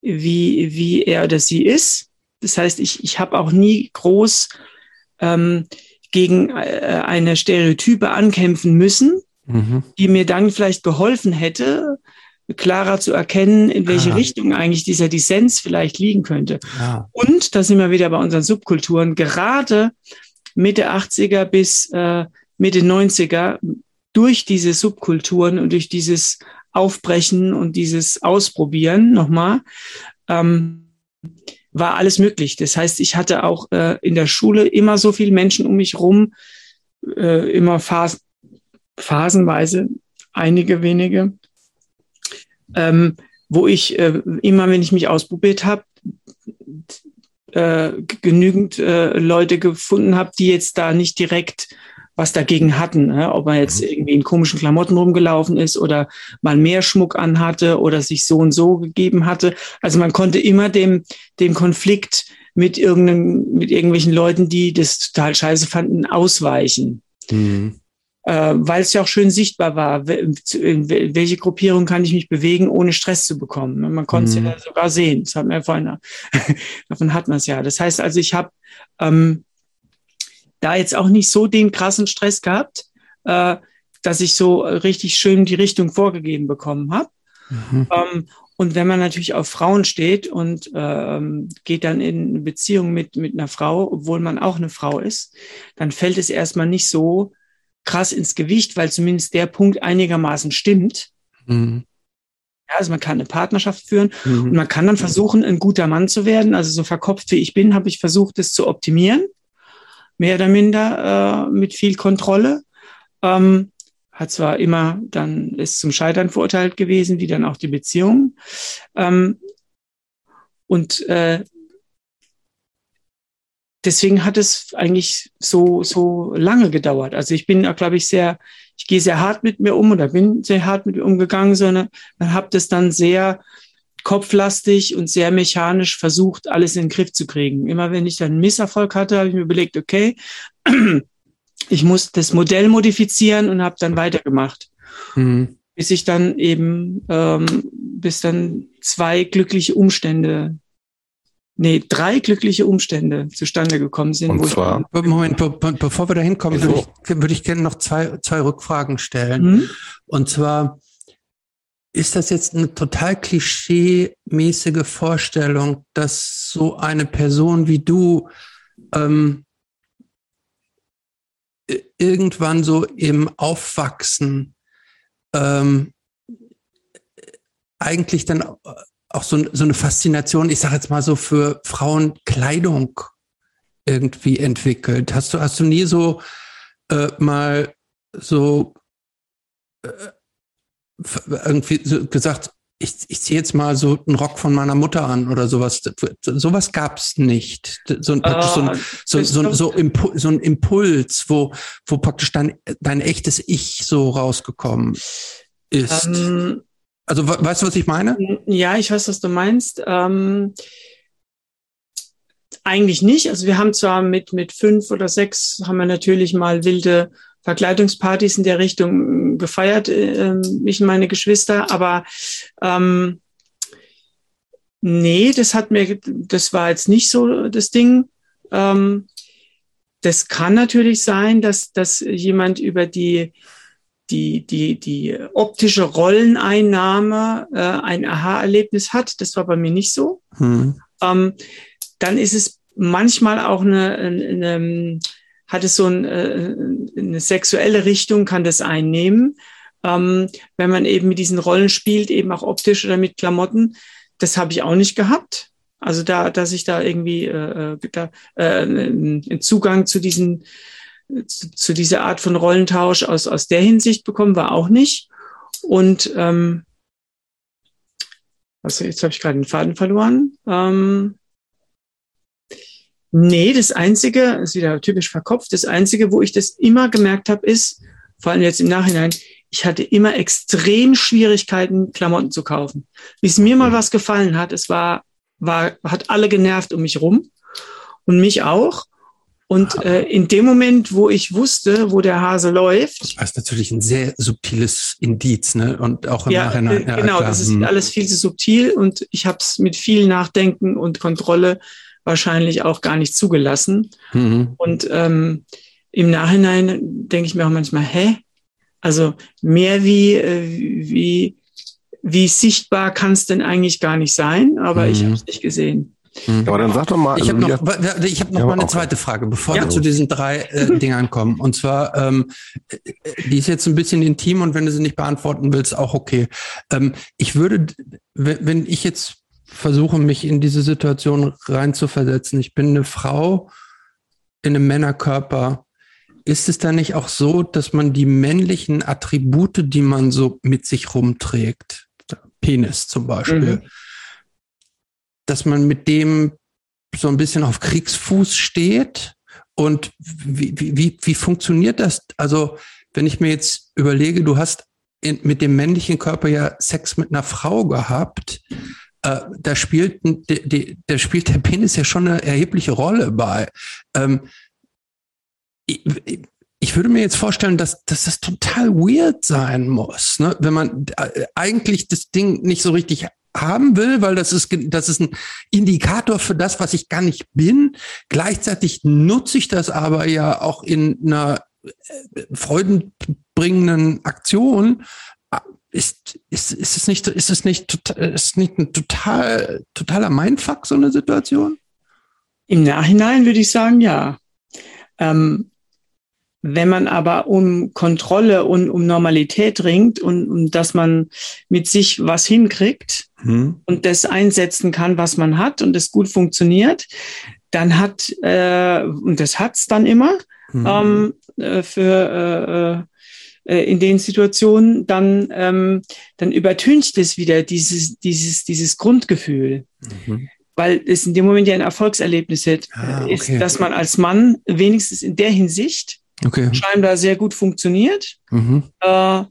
wie, wie er oder sie ist. Das heißt, ich, ich habe auch nie groß ähm, gegen äh, eine Stereotype ankämpfen müssen, mhm. die mir dann vielleicht geholfen hätte, klarer zu erkennen, in welche ah. Richtung eigentlich dieser Dissens vielleicht liegen könnte. Ja. Und da sind wir wieder bei unseren Subkulturen, gerade Mitte 80er bis äh, Mitte 90er durch diese Subkulturen und durch dieses Aufbrechen und dieses Ausprobieren nochmal, ähm, war alles möglich. Das heißt, ich hatte auch äh, in der Schule immer so viele Menschen um mich rum, äh, immer phas phasenweise, einige wenige, ähm, wo ich äh, immer, wenn ich mich ausprobiert habe, äh, genügend äh, Leute gefunden habe, die jetzt da nicht direkt was dagegen hatten, ne? ob man jetzt mhm. irgendwie in komischen Klamotten rumgelaufen ist oder mal mehr Schmuck anhatte oder sich so und so gegeben hatte. Also man konnte immer dem, dem Konflikt mit irgendeinem, mit irgendwelchen Leuten, die das total scheiße fanden, ausweichen. Mhm äh, weil es ja auch schön sichtbar war, in welche Gruppierung kann ich mich bewegen, ohne Stress zu bekommen. Man konnte es mhm. ja sogar sehen. Das hat man ja vorhin, davon hat man es ja. Das heißt also, ich habe ähm, da jetzt auch nicht so den krassen Stress gehabt, äh, dass ich so richtig schön die Richtung vorgegeben bekommen habe. Mhm. Ähm, und wenn man natürlich auf Frauen steht und ähm, geht dann in eine Beziehung mit, mit einer Frau, obwohl man auch eine Frau ist, dann fällt es erstmal nicht so krass ins Gewicht, weil zumindest der Punkt einigermaßen stimmt. Mhm. Ja, also man kann eine Partnerschaft führen mhm. und man kann dann versuchen, ein guter Mann zu werden. Also so verkopft wie ich bin, habe ich versucht, das zu optimieren, mehr oder minder äh, mit viel Kontrolle. Ähm, hat zwar immer dann ist zum Scheitern verurteilt gewesen, wie dann auch die Beziehung. Ähm, und äh, deswegen hat es eigentlich so, so lange gedauert. Also ich bin, glaube ich, sehr, ich gehe sehr hart mit mir um oder bin sehr hart mit mir umgegangen, sondern habe das dann sehr kopflastig und sehr mechanisch versucht, alles in den Griff zu kriegen. Immer wenn ich dann einen Misserfolg hatte, habe ich mir überlegt, okay, ich muss das Modell modifizieren und habe dann weitergemacht. Mhm. Bis ich dann eben, ähm, bis dann zwei glückliche Umstände nee, drei glückliche Umstände zustande gekommen sind. Und zwar? Moment, be be bevor wir da hinkommen, würde ich, würd ich gerne noch zwei, zwei Rückfragen stellen. Mhm. Und zwar, ist das jetzt eine total klischee-mäßige Vorstellung, dass so eine Person wie du ähm, irgendwann so im Aufwachsen ähm, eigentlich dann auch so, so eine Faszination, ich sage jetzt mal so für Frauenkleidung irgendwie entwickelt. Hast du, hast du nie so äh, mal so äh, irgendwie so gesagt, ich, ich ziehe jetzt mal so einen Rock von meiner Mutter an oder sowas. Sowas gab es nicht. So ein, praktisch so, ein, ah, so, so, so, Impu so ein Impuls, wo, wo praktisch dein, dein echtes Ich so rausgekommen ist. Ähm, also weißt du, was ich meine? Ja, ich weiß, was du meinst. Ähm, eigentlich nicht. Also wir haben zwar mit, mit fünf oder sechs haben wir natürlich mal wilde Verkleidungspartys in der Richtung gefeiert, äh, ich und meine Geschwister, aber ähm, nee, das hat mir, das war jetzt nicht so das Ding. Ähm, das kann natürlich sein, dass, dass jemand über die die, die, die optische Rolleneinnahme äh, ein Aha-Erlebnis hat. Das war bei mir nicht so. Hm. Ähm, dann ist es manchmal auch eine, eine, eine hat es so ein, äh, eine sexuelle Richtung, kann das einnehmen. Ähm, wenn man eben mit diesen Rollen spielt, eben auch optisch oder mit Klamotten. Das habe ich auch nicht gehabt. Also da, dass ich da irgendwie äh, äh da, äh, einen Zugang zu diesen zu, zu dieser Art von Rollentausch aus, aus der Hinsicht bekommen wir auch nicht. Und ähm, also jetzt habe ich gerade den Faden verloren. Ähm, nee, das Einzige, ist wieder typisch verkopft, das Einzige, wo ich das immer gemerkt habe, ist, vor allem jetzt im Nachhinein, ich hatte immer extrem Schwierigkeiten, Klamotten zu kaufen. Bis mir mal was gefallen hat, es war, war, hat alle genervt um mich rum und mich auch. Und äh, in dem Moment, wo ich wusste, wo der Hase läuft. Das ist natürlich ein sehr subtiles Indiz, ne? Und auch im ja, Nachhinein. Ja, genau, klar. das ist hm. alles viel zu subtil und ich habe es mit viel Nachdenken und Kontrolle wahrscheinlich auch gar nicht zugelassen. Mhm. Und ähm, im Nachhinein denke ich mir auch manchmal, hä? Also mehr wie, äh, wie, wie sichtbar kann es denn eigentlich gar nicht sein, aber mhm. ich habe es nicht gesehen. Mhm. Aber dann sag doch mal. Ich habe noch, ich hab noch ja, mal eine okay. zweite Frage, bevor ja. wir zu diesen drei äh, Dingern kommen. Und zwar, ähm, die ist jetzt ein bisschen intim und wenn du sie nicht beantworten willst, auch okay. Ähm, ich würde, wenn ich jetzt versuche, mich in diese Situation reinzuversetzen, ich bin eine Frau in einem Männerkörper, ist es dann nicht auch so, dass man die männlichen Attribute, die man so mit sich rumträgt, Penis zum Beispiel, mhm dass man mit dem so ein bisschen auf Kriegsfuß steht? Und wie, wie, wie funktioniert das? Also, wenn ich mir jetzt überlege, du hast in, mit dem männlichen Körper ja Sex mit einer Frau gehabt, äh, da spielt, de, de, da spielt der Penis ja schon eine erhebliche Rolle bei. Ähm, ich, ich würde mir jetzt vorstellen, dass, dass das total weird sein muss, ne? wenn man äh, eigentlich das Ding nicht so richtig haben will, weil das ist, das ist ein Indikator für das, was ich gar nicht bin. Gleichzeitig nutze ich das aber ja auch in einer äh, freudenbringenden Aktion. Ist, ist, ist es nicht, ist es nicht, ist nicht ein total, totaler Mindfuck, so eine Situation? Im Nachhinein würde ich sagen, ja. Ähm, wenn man aber um Kontrolle und um Normalität ringt und um, dass man mit sich was hinkriegt hm. und das einsetzen kann, was man hat und es gut funktioniert, dann hat, äh, und das hat's dann immer, hm. ähm, äh, für äh, äh, in den Situationen, dann, ähm, dann übertüncht es wieder dieses, dieses, dieses Grundgefühl. Mhm weil es in dem Moment ja ein Erfolgserlebnis ist, ah, okay. ist, dass man als Mann wenigstens in der Hinsicht okay. scheinbar sehr gut funktioniert. Mhm. Äh,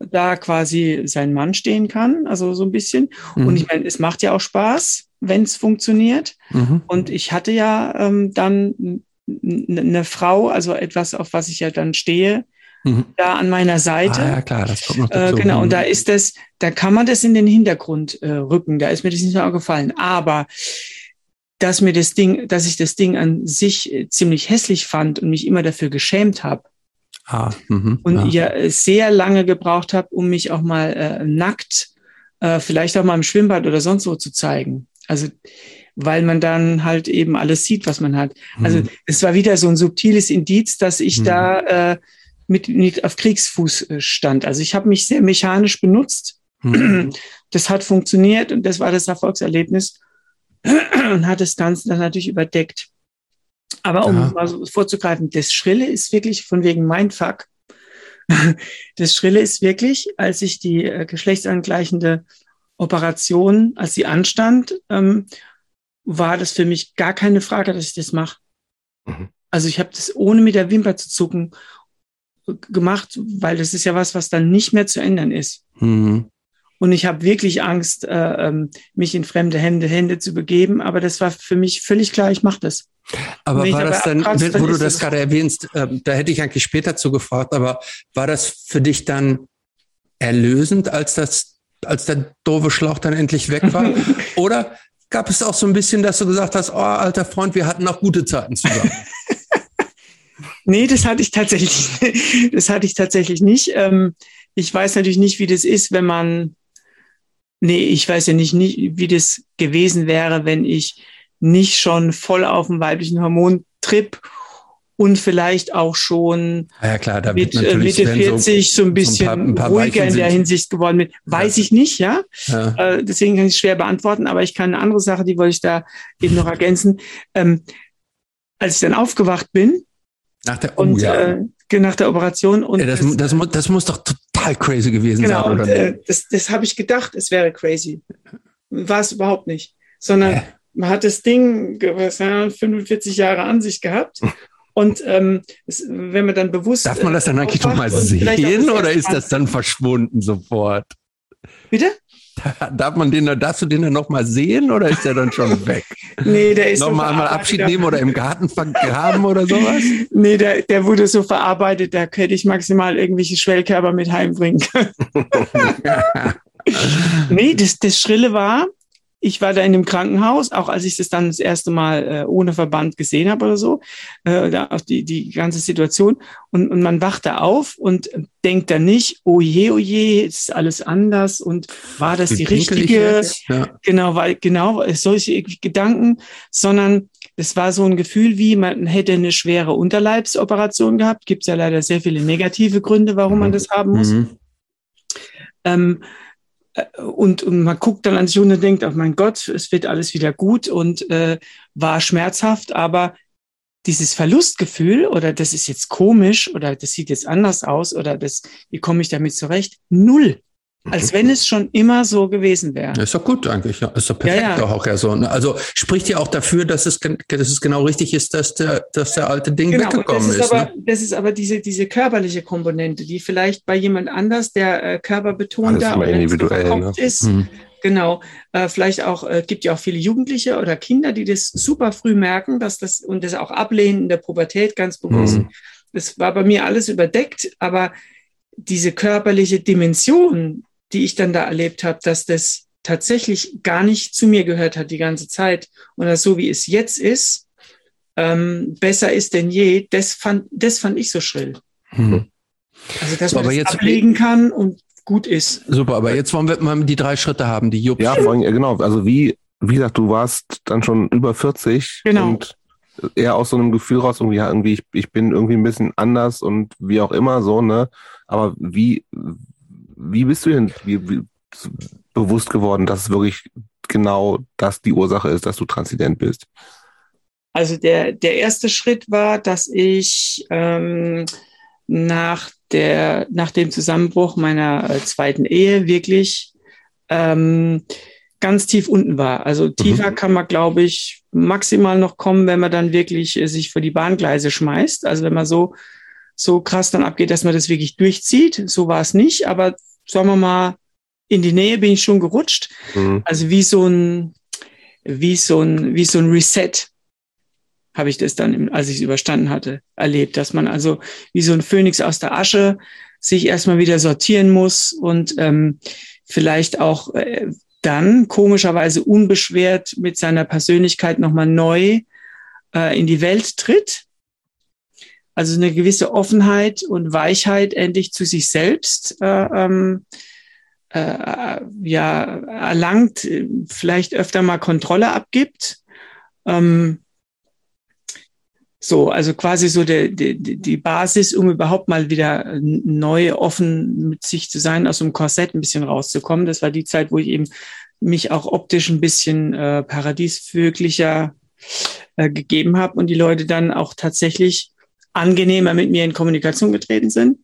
da quasi sein Mann stehen kann, also so ein bisschen. Mhm. Und ich meine, es macht ja auch Spaß, wenn es funktioniert. Mhm. Und ich hatte ja ähm, dann eine Frau, also etwas, auf was ich ja dann stehe, mhm. da an meiner Seite. Ah, ja, klar, das kommt noch dazu. Äh, genau, und da mhm. ist das, da kann man das in den Hintergrund äh, rücken. Da ist mir das nicht mehr gefallen. Aber dass mir das Ding, dass ich das Ding an sich äh, ziemlich hässlich fand und mich immer dafür geschämt habe. Ah, mh, und ja. ja sehr lange gebraucht habe, um mich auch mal äh, nackt, äh, vielleicht auch mal im Schwimmbad oder sonst wo zu zeigen. Also weil man dann halt eben alles sieht, was man hat. Mhm. Also es war wieder so ein subtiles Indiz, dass ich mhm. da äh, mit, mit auf Kriegsfuß äh, stand. Also ich habe mich sehr mechanisch benutzt. Mhm. Das hat funktioniert und das war das Erfolgserlebnis und hat das Ganze dann natürlich überdeckt. Aber um ja. mal so vorzugreifen, das Schrille ist wirklich von wegen Mindfuck. Das Schrille ist wirklich, als ich die äh, geschlechtsangleichende Operation, als sie anstand, ähm, war das für mich gar keine Frage, dass ich das mache. Mhm. Also ich habe das ohne mit der Wimper zu zucken gemacht, weil das ist ja was, was dann nicht mehr zu ändern ist. Mhm. Und ich habe wirklich Angst, äh, ähm, mich in fremde Hände, Hände zu begeben. Aber das war für mich völlig klar, ich mache das. Aber war das dann, wo du das gerade erwähnst, äh, da hätte ich eigentlich später zu gefragt, aber war das für dich dann erlösend, als das, als der doofe Schlauch dann endlich weg war? Oder gab es auch so ein bisschen, dass du gesagt hast, oh, alter Freund, wir hatten auch gute Zeiten zusammen? nee, das hatte ich tatsächlich, das hatte ich tatsächlich nicht. Ähm, ich weiß natürlich nicht, wie das ist, wenn man Nee, ich weiß ja nicht, nicht, wie das gewesen wäre, wenn ich nicht schon voll auf dem weiblichen Hormontrip und vielleicht auch schon ja, klar, mit äh, Mitte 40 so, so ein bisschen so ein paar, ein paar ruhiger in der Hinsicht geworden bin. Weiß ja. ich nicht, ja. ja. Äh, deswegen kann ich es schwer beantworten, aber ich kann eine andere Sache, die wollte ich da eben noch ergänzen. Ähm, als ich dann aufgewacht bin nach der, oh, und ja. äh, nach der Operation und ja, das, das, das, das muss doch total crazy gewesen genau, sein. Genau, äh, das, das habe ich gedacht, es wäre crazy. War es überhaupt nicht. Sondern äh. man hat das Ding was, ja, 45 Jahre an sich gehabt. Und ähm, es, wenn man dann bewusst. Darf man das dann eigentlich noch mal sehen oder ist das dann verschwunden sofort? Bitte? Darf man den, darfst du den dann nochmal sehen oder ist der dann schon weg? nee, der ist Nochmal einmal Abschied nehmen oder im Garten vergraben oder sowas? Nee, der, der wurde so verarbeitet, da könnte ich maximal irgendwelche Schwellkörper mit heimbringen können. nee, das, das Schrille war, ich war da in dem Krankenhaus, auch als ich das dann das erste Mal äh, ohne Verband gesehen habe oder so, äh, da auch die, die ganze Situation. Und, und man wacht da auf und denkt dann nicht, oh je, oh je, ist alles anders und war das die richtige? Ja. Genau, weil genau solche Gedanken, sondern es war so ein Gefühl, wie man hätte eine schwere Unterleibsoperation gehabt. Gibt es ja leider sehr viele negative Gründe, warum man mhm. das haben muss. Mhm. Ähm, und, und man guckt dann an sich und denkt, oh mein Gott, es wird alles wieder gut und äh, war schmerzhaft, aber dieses Verlustgefühl oder das ist jetzt komisch oder das sieht jetzt anders aus oder das, wie komme ich damit zurecht? Null. Als wenn es schon immer so gewesen wäre. Ist doch gut eigentlich, ja. Ist doch perfekt ja, ja. auch ja so. Ne? Also spricht ja auch dafür, dass es, dass es genau richtig ist, dass der, dass der alte Ding genau, weggekommen das ist. ist aber, ne? Das ist aber diese, diese körperliche Komponente, die vielleicht bei jemand anders, der äh, körperbetonter oder individuell ne? ist, mhm. Genau, äh, vielleicht auch äh, gibt ja auch viele Jugendliche oder Kinder, die das super früh merken, dass das und das auch ablehnen in der Pubertät ganz bewusst. Mhm. Das war bei mir alles überdeckt, aber diese körperliche Dimension, die ich dann da erlebt habe, dass das tatsächlich gar nicht zu mir gehört hat die ganze Zeit und das so wie es jetzt ist, ähm, besser ist denn je, das fand, das fand ich so schrill. Hm. Also, dass man das ablegen kann und gut ist. Super, aber jetzt wollen wir mal die drei Schritte haben, die Jupp. Ja, vorhin, genau. Also wie, wie gesagt, du warst dann schon über 40 genau. und eher aus so einem Gefühl raus, irgendwie, ja, irgendwie, ich, ich bin irgendwie ein bisschen anders und wie auch immer so, ne? Aber wie, wie bist du denn wie, wie, bewusst geworden, dass es wirklich genau das die Ursache ist, dass du transident bist? Also der, der erste Schritt war, dass ich ähm, nach, der, nach dem Zusammenbruch meiner äh, zweiten Ehe wirklich ähm, ganz tief unten war. Also tiefer mhm. kann man, glaube ich, maximal noch kommen, wenn man dann wirklich äh, sich vor die Bahngleise schmeißt. Also wenn man so so krass dann abgeht, dass man das wirklich durchzieht. So war es nicht, aber sagen wir mal, in die Nähe bin ich schon gerutscht. Mhm. Also wie so ein, wie so ein, wie so ein Reset habe ich das dann, als ich es überstanden hatte, erlebt, dass man also wie so ein Phönix aus der Asche sich erstmal wieder sortieren muss und ähm, vielleicht auch äh, dann komischerweise unbeschwert mit seiner Persönlichkeit nochmal neu äh, in die Welt tritt. Also eine gewisse Offenheit und Weichheit endlich zu sich selbst äh, ähm, äh, ja, erlangt, vielleicht öfter mal Kontrolle abgibt. Ähm, so, also quasi so der, der, die Basis, um überhaupt mal wieder neu offen mit sich zu sein, aus dem Korsett ein bisschen rauszukommen. Das war die Zeit, wo ich eben mich auch optisch ein bisschen äh, paradiesvöglicher äh, gegeben habe und die Leute dann auch tatsächlich angenehmer mit mir in Kommunikation getreten sind.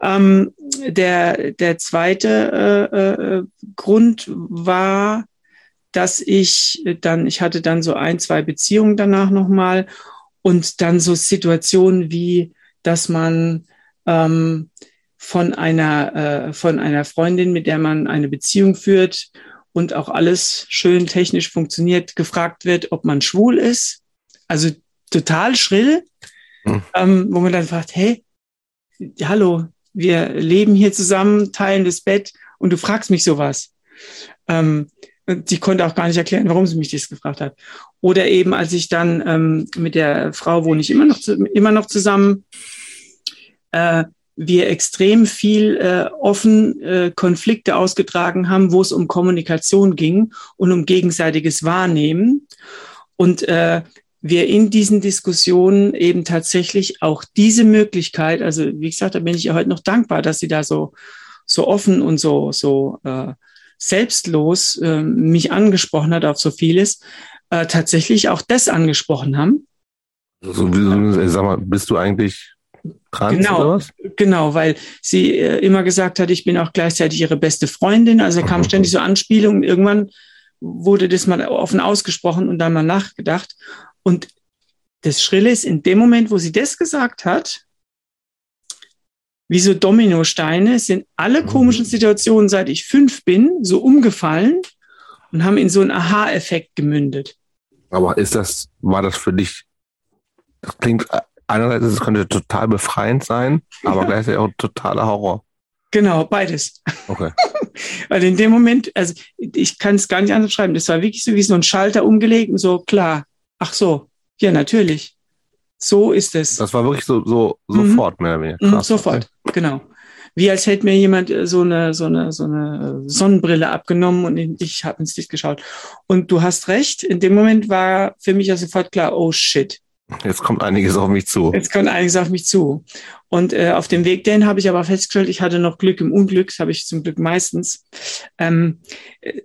Ähm, der, der zweite äh, äh, Grund war, dass ich dann, ich hatte dann so ein, zwei Beziehungen danach nochmal und dann so Situationen wie, dass man ähm, von einer, äh, von einer Freundin, mit der man eine Beziehung führt und auch alles schön technisch funktioniert, gefragt wird, ob man schwul ist. Also total schrill hm. ähm, wo man dann fragt, hey, hallo, wir leben hier zusammen, teilen das Bett und du fragst mich sowas. Ähm, und sie konnte auch gar nicht erklären, warum sie mich das gefragt hat. Oder eben, als ich dann ähm, mit der Frau wohne ich immer noch, immer noch zusammen, äh, wir extrem viel äh, offen äh, Konflikte ausgetragen haben, wo es um Kommunikation ging und um gegenseitiges Wahrnehmen. Und äh, wir in diesen Diskussionen eben tatsächlich auch diese Möglichkeit, also wie gesagt, da bin ich ja heute noch dankbar, dass sie da so, so offen und so, so äh, selbstlos äh, mich angesprochen hat auf so vieles, äh, tatsächlich auch das angesprochen haben. Also, wie, sag mal, bist du eigentlich trans genau, oder was? Genau, weil sie äh, immer gesagt hat, ich bin auch gleichzeitig ihre beste Freundin. Also da kam ständig so Anspielungen. Irgendwann wurde das mal offen ausgesprochen und dann mal nachgedacht. Und das Schrille ist, in dem Moment, wo sie das gesagt hat, wie so Dominosteine, sind alle Mhm. komischen Situationen, seit ich fünf bin, so umgefallen und haben in so einen Aha-Effekt gemündet. Aber ist das, war das für dich, das klingt, einerseits, es könnte total befreiend sein, aber Ja. gleichzeitig auch totaler Horror. Genau, beides. Okay. Weil in dem Moment, also ich kann es gar nicht anders schreiben, das war wirklich so wie so ein Schalter umgelegt und so, klar, ach so, ja, natürlich. So ist es. Das war wirklich so, so, Mhm. sofort, mehr oder weniger. Mhm, Krass. sofort, genau. Wie als hätte mir jemand äh, so eine, so eine, so eine äh, Sonnenbrille abgenommen und ich habe ins Licht geschaut. Und du hast recht, in dem Moment war für mich ja sofort klar, oh shit, Jetzt kommt einiges auf mich zu. jetzt kommt einiges auf mich zu. Und äh, auf dem Weg dahin habe ich aber festgestellt, ich hatte noch Glück im Unglück, das habe ich zum Glück meistens. Ähm, äh,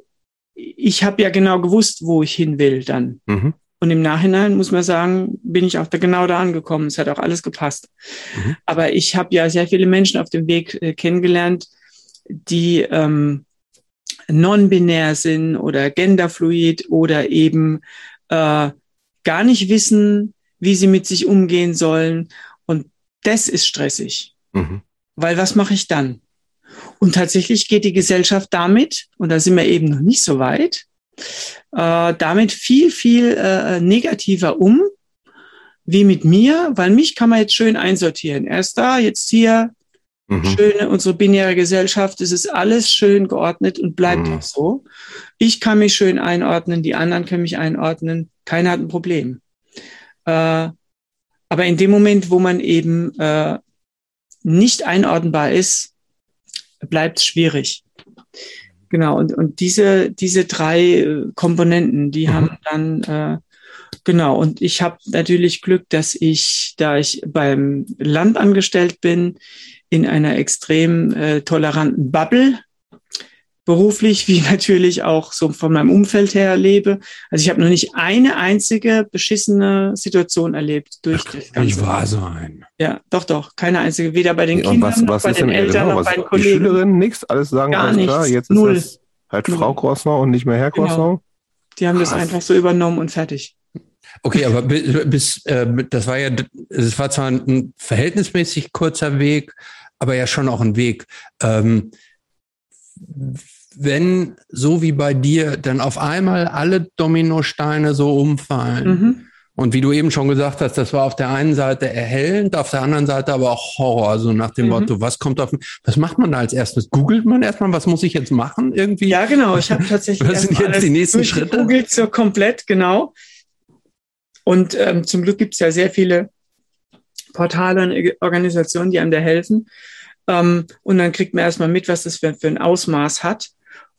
ich habe ja genau gewusst, wo ich hin will dann. Mhm. Und im Nachhinein muss man sagen, bin ich auch da genau da angekommen. Es hat auch alles gepasst. Mhm. Aber ich habe ja sehr viele Menschen auf dem Weg äh, kennengelernt, die ähm, non-binär sind oder genderfluid oder eben äh, gar nicht wissen, wie sie mit sich umgehen sollen. Und das ist stressig. Mhm. Weil was mache ich dann? Und tatsächlich geht die Gesellschaft damit, und da sind wir eben noch nicht so weit, äh, damit viel, viel äh, negativer um, wie mit mir, weil mich kann man jetzt schön einsortieren. Er ist da, jetzt hier, Mhm. schöne, unsere binäre Gesellschaft, es ist alles schön geordnet und bleibt Mhm. auch so. Ich kann mich schön einordnen, die anderen können mich einordnen, keiner hat ein Problem. Äh, aber in dem Moment, wo man eben äh, nicht einordnbar ist, bleibt es schwierig. Genau, und, und diese, diese drei äh, Komponenten, die Mhm. haben dann, äh, genau, und ich habe natürlich Glück, dass ich, da ich beim Land angestellt bin, in einer extrem äh, toleranten Bubble, beruflich wie natürlich auch so von meinem Umfeld her lebe. Also ich habe noch nicht eine einzige beschissene Situation erlebt durch das Nicht Ganze. wahr sein. Ja, doch, doch, keine einzige, weder bei den Und Kindern was, noch was bei ist den denn Eltern genau? noch Was, bei den die Kollegen. Schülerinnen nichts, alles sagen, Gar alles klar, nichts. jetzt Null. ist es halt Null. Frau Crossner und nicht mehr Herr Genau. Crossner. Die haben das Krass. einfach so übernommen und fertig. Okay, aber bi- bis, äh, das war ja, es war zwar ein verhältnismäßig kurzer Weg, aber ja schon auch ein Weg. Ähm, wenn so wie bei dir dann auf einmal alle Dominosteine so umfallen Mhm. und wie du eben schon gesagt hast, das war auf der einen Seite erhellend, auf der anderen Seite aber auch Horror, so nach dem Mhm. Motto, was kommt auf, was macht man da als erstes? Googelt man erstmal, was muss ich jetzt machen irgendwie? Ja, genau. Ich habe tatsächlich Was sind jetzt die nächsten Schritte? durchgegoogelt, so komplett, genau. Und ähm, zum Glück gibt es ja sehr viele Portale und Organisationen, die einem da helfen. Ähm, und dann kriegt man erstmal mit, was das für, für ein Ausmaß hat.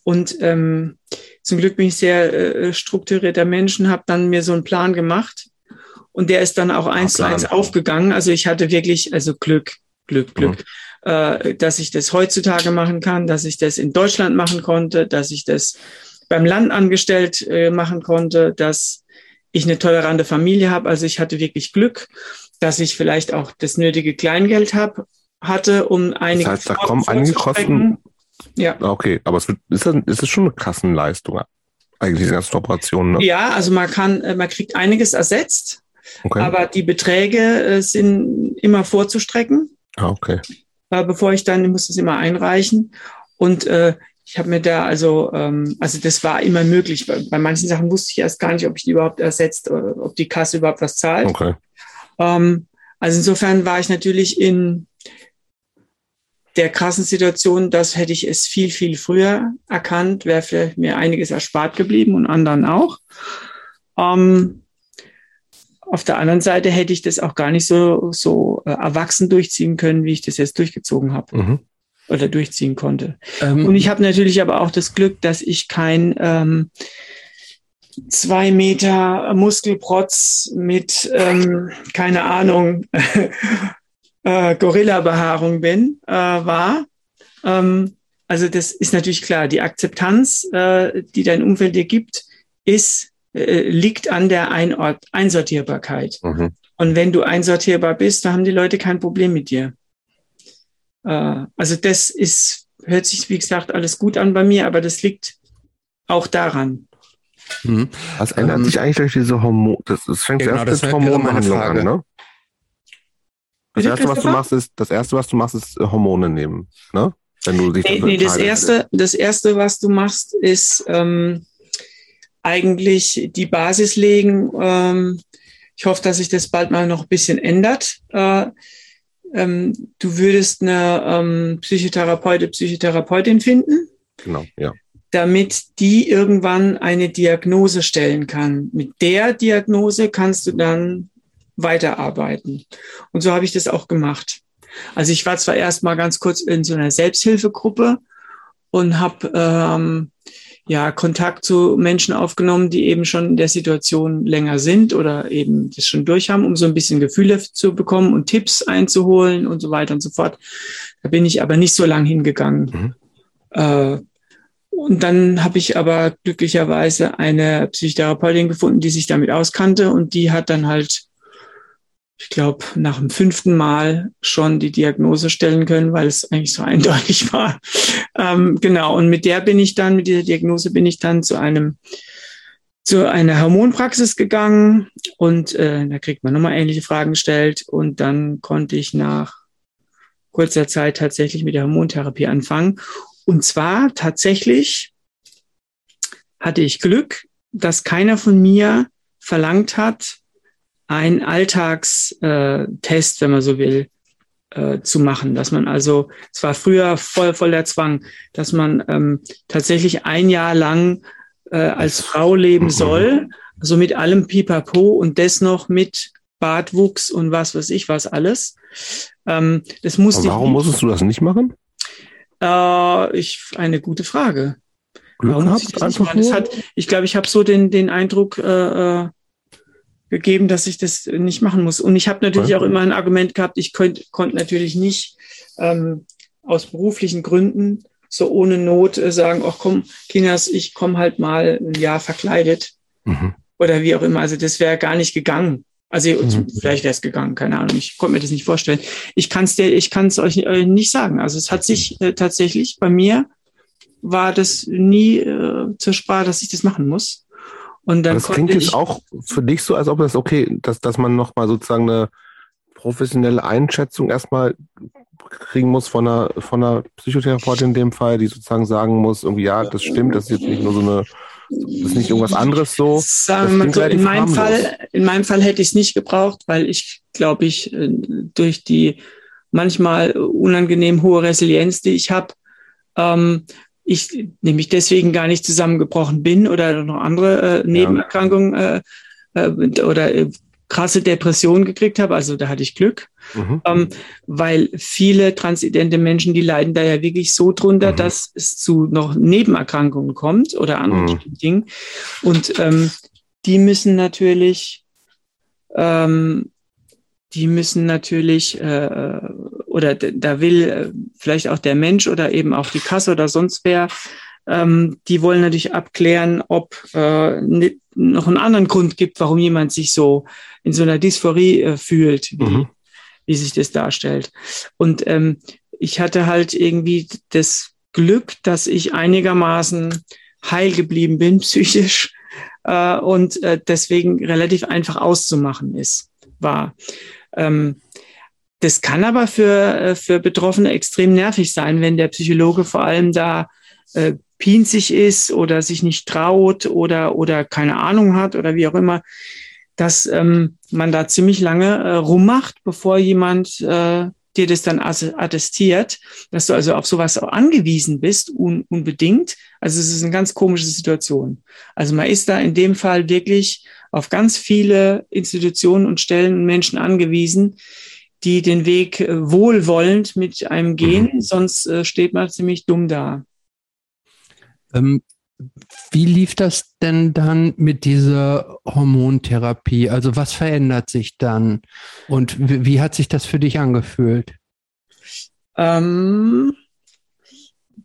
Und ähm, zum Glück bin ich sehr äh, strukturierter Mensch und habe dann mir so einen Plan gemacht. Und der ist dann auch eins zu eins aufgegangen. Also ich hatte wirklich, also Glück, Glück, Glück, äh, dass ich das heutzutage machen kann, dass ich das in Deutschland machen konnte, dass ich das beim Land angestellt äh, machen konnte, dass ich eine tolerante Familie habe. Also ich hatte wirklich Glück, dass ich vielleicht auch das nötige Kleingeld hab, hatte, um einige Das heißt, da kommen einige vorzustrecken. Ja. Okay, aber es wird, ist, das, ist das schon eine Kassenleistung? Eigentlich die ganzen Operationen, ne? ja, also man kann, äh, man kriegt einiges ersetzt, Okay. aber die Beträge äh, sind immer vorzustrecken. ah, okay. bevor ich dann, ich muss das immer einreichen. Und äh, ich habe mir da also, ähm, also das war immer möglich. Bei, bei manchen Sachen wusste ich erst gar nicht, ob ich die überhaupt ersetzt, äh, ob die Kasse überhaupt was zahlt. Okay. Ähm, also insofern war ich natürlich in der krassen Situation, das hätte ich es viel, viel früher erkannt, wäre vielleicht mir einiges erspart geblieben und anderen auch. Ähm, auf der anderen Seite hätte ich das auch gar nicht so, so äh, erwachsen durchziehen können, wie ich das jetzt durchgezogen habe Mhm. oder durchziehen konnte. Ähm, Und ich habe natürlich aber auch das Glück, dass ich kein ähm, zwei Meter Muskelprotz mit, ähm, keine Ahnung, äh, Gorilla-Behaarung bin, äh, war. Ähm, also das ist natürlich klar. Die Akzeptanz, äh, die dein Umfeld dir gibt, ist, äh, liegt an der Einort Einsortierbarkeit. Mhm. Und wenn du einsortierbar bist, dann haben die Leute kein Problem mit dir. Äh, also das ist, hört sich, wie gesagt, alles gut an bei mir, aber das liegt auch daran. mhm. Was ändert Ähm, sich eigentlich durch diese Hormone? Das, das fängt Genau, erst das mit meine Hormonbehandlung an, ne? Das erste, was du machst, ist, das erste, was du machst, ist äh, Hormone nehmen, ne? Wenn du dich nee, nee das erste, das erste, was du machst, ist ähm, eigentlich die Basis legen. Ähm, ich hoffe, dass sich das bald mal noch ein bisschen ändert. Äh, ähm, du würdest eine ähm, Psychotherapeute, Psychotherapeutin finden. Genau, ja. Damit die irgendwann eine Diagnose stellen kann. Mit der Diagnose kannst du dann weiterarbeiten. Und so habe ich das auch gemacht. Also ich war zwar erst mal ganz kurz in so einer Selbsthilfegruppe und habe ähm, ja Kontakt zu Menschen aufgenommen, die eben schon in der Situation länger sind oder eben das schon durch haben, um so ein bisschen Gefühle zu bekommen und Tipps einzuholen und so weiter und so fort. Da bin ich aber nicht so lang hingegangen. Mhm. Äh, und dann habe ich aber glücklicherweise eine Psychotherapeutin gefunden, die sich damit auskannte und die hat dann halt ich glaube, nach dem fünften Mal schon die Diagnose stellen können, weil es eigentlich so eindeutig war. Ähm, genau, und mit der bin ich dann, mit dieser Diagnose bin ich dann zu einem zu einer Hormonpraxis gegangen und äh, da kriegt man nochmal ähnliche Fragen gestellt und dann konnte ich nach kurzer Zeit tatsächlich mit der Hormontherapie anfangen. Und zwar tatsächlich hatte ich Glück, dass keiner von mir verlangt hat, ein Alltagstest, äh, wenn man so will, äh, zu machen. Dass man also, es war früher voll, voll der Zwang, dass man ähm, tatsächlich ein Jahr lang äh, als Frau leben mhm. soll, also mit allem Pipapo und das noch mit Bartwuchs und was weiß ich was alles. Ähm, das musste warum ich, musstest du das nicht machen? Äh, ich, eine gute Frage. Glück warum gehabt, ich, das? Das hat, ich glaube, ich habe so den, den Eindruck, äh, äh gegeben, dass ich das nicht machen muss. Und ich habe natürlich auch immer ein Argument gehabt, ich konnte konnt natürlich nicht ähm, aus beruflichen Gründen so ohne Not äh, sagen, ach komm, Kinas, ich komme halt mal ein Jahr verkleidet mhm. oder wie auch immer. Also das wäre gar nicht gegangen. Also mhm. vielleicht wäre es gegangen, keine Ahnung. Ich konnte mir das nicht vorstellen. Ich kann es dir, ich kann es euch äh, nicht sagen. Also es hat sich äh, tatsächlich bei mir war das nie äh, zur Sprache, dass ich das machen muss. Und dann das klingt jetzt auch für dich so, als ob das okay, dass, dass man nochmal sozusagen eine professionelle Einschätzung erstmal kriegen muss von einer, von einer Psychotherapeutin in dem Fall, die sozusagen sagen muss, irgendwie, ja, das stimmt, das ist jetzt nicht nur so eine, das ist nicht irgendwas anderes so. Sagen wir so, in meinem Fall, in meinem Fall hätte ich es nicht gebraucht, weil ich, glaube ich, äh, durch die manchmal unangenehm hohe Resilienz, die ich habe, ähm, ich nämlich deswegen gar nicht zusammengebrochen bin oder noch andere äh, Nebenerkrankungen äh, äh, oder äh, krasse Depressionen gekriegt habe. Also da hatte ich Glück, mhm. ähm, weil viele transidente Menschen, die leiden da ja wirklich so drunter, mhm. dass es zu noch Nebenerkrankungen kommt oder anderen mhm. Dingen. Und ähm, die müssen natürlich, ähm, die müssen natürlich äh, oder da will äh, vielleicht auch der Mensch oder eben auch die Kasse oder sonst wer, ähm, die wollen natürlich abklären, ob äh, noch einen anderen Grund gibt, warum jemand sich so in so einer Dysphorie äh, fühlt, wie, mhm. wie sich das darstellt. Und ähm, ich hatte halt irgendwie das Glück, dass ich einigermaßen heil geblieben bin, psychisch, äh, und äh, deswegen relativ einfach auszumachen ist, war. Ähm, das kann aber für, äh, für Betroffene extrem nervig sein, wenn der Psychologe vor allem da äh, pinzig ist oder sich nicht traut oder, oder keine Ahnung hat oder wie auch immer, dass ähm, man da ziemlich lange äh, rummacht, bevor jemand äh, dir das dann attestiert, dass du also auf sowas auch angewiesen bist, un unbedingt. Also es ist eine ganz komische Situation. Also man ist da in dem Fall wirklich auf ganz viele Institutionen und Stellen und Menschen angewiesen, die den Weg äh, wohlwollend mit einem gehen, mhm. sonst äh, steht man ziemlich dumm da. Ähm, wie lief das denn dann mit dieser Hormontherapie? Also was verändert sich dann und wie, wie hat sich das für dich angefühlt? Ähm,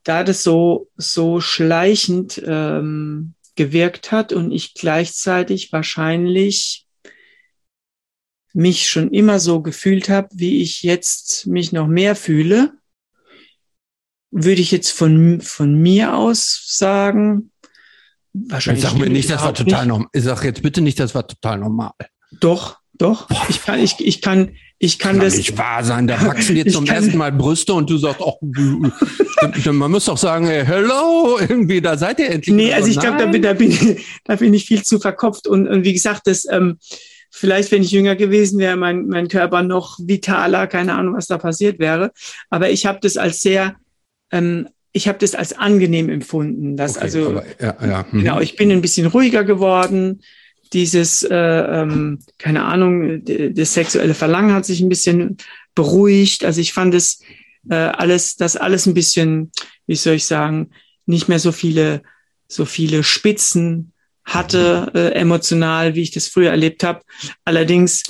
da das so, so schleichend ähm, gewirkt hat und ich gleichzeitig wahrscheinlich mich schon immer so gefühlt habe, wie ich jetzt mich noch mehr fühle, würde ich jetzt von, von mir aus sagen, wahrscheinlich. Sag mir nicht, das war total normal. Ich sag jetzt bitte nicht, das war total normal. Doch, doch. Ich kann, ich, ich kann, Ich kann, kann das nicht wahr sein. Da wachsen dir zum ersten Mal Brüste und du sagst, ach, man muss doch sagen, hey, hello, irgendwie, da seid ihr endlich. Nee, also ich glaube, da bin, da, bin, da bin ich viel zu verkopft. Und, und wie gesagt, das, ähm, vielleicht, wenn ich jünger gewesen wäre, mein, mein Körper noch vitaler, keine Ahnung, was da passiert wäre. Aber ich habe das als sehr, ähm, ich habe das als angenehm empfunden. Dass okay, also, aber, ja, ja. Mhm. genau, ich bin ein bisschen ruhiger geworden. Dieses, äh, ähm, keine Ahnung, das sexuelle Verlangen hat sich ein bisschen beruhigt. Also ich fand es äh, alles, das alles ein bisschen, wie soll ich sagen, nicht mehr so viele, so viele Spitzen hatte, äh, emotional, wie ich das früher erlebt habe. Allerdings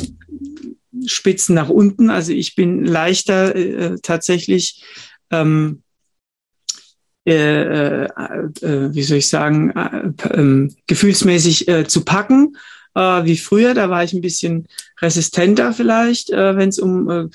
Spitzen nach unten. Also ich bin leichter äh, tatsächlich, ähm, äh, äh, äh wie soll ich sagen, äh, ähm, gefühlsmäßig äh, zu packen äh, wie früher. Da war ich ein bisschen resistenter vielleicht, äh, wenn es um äh,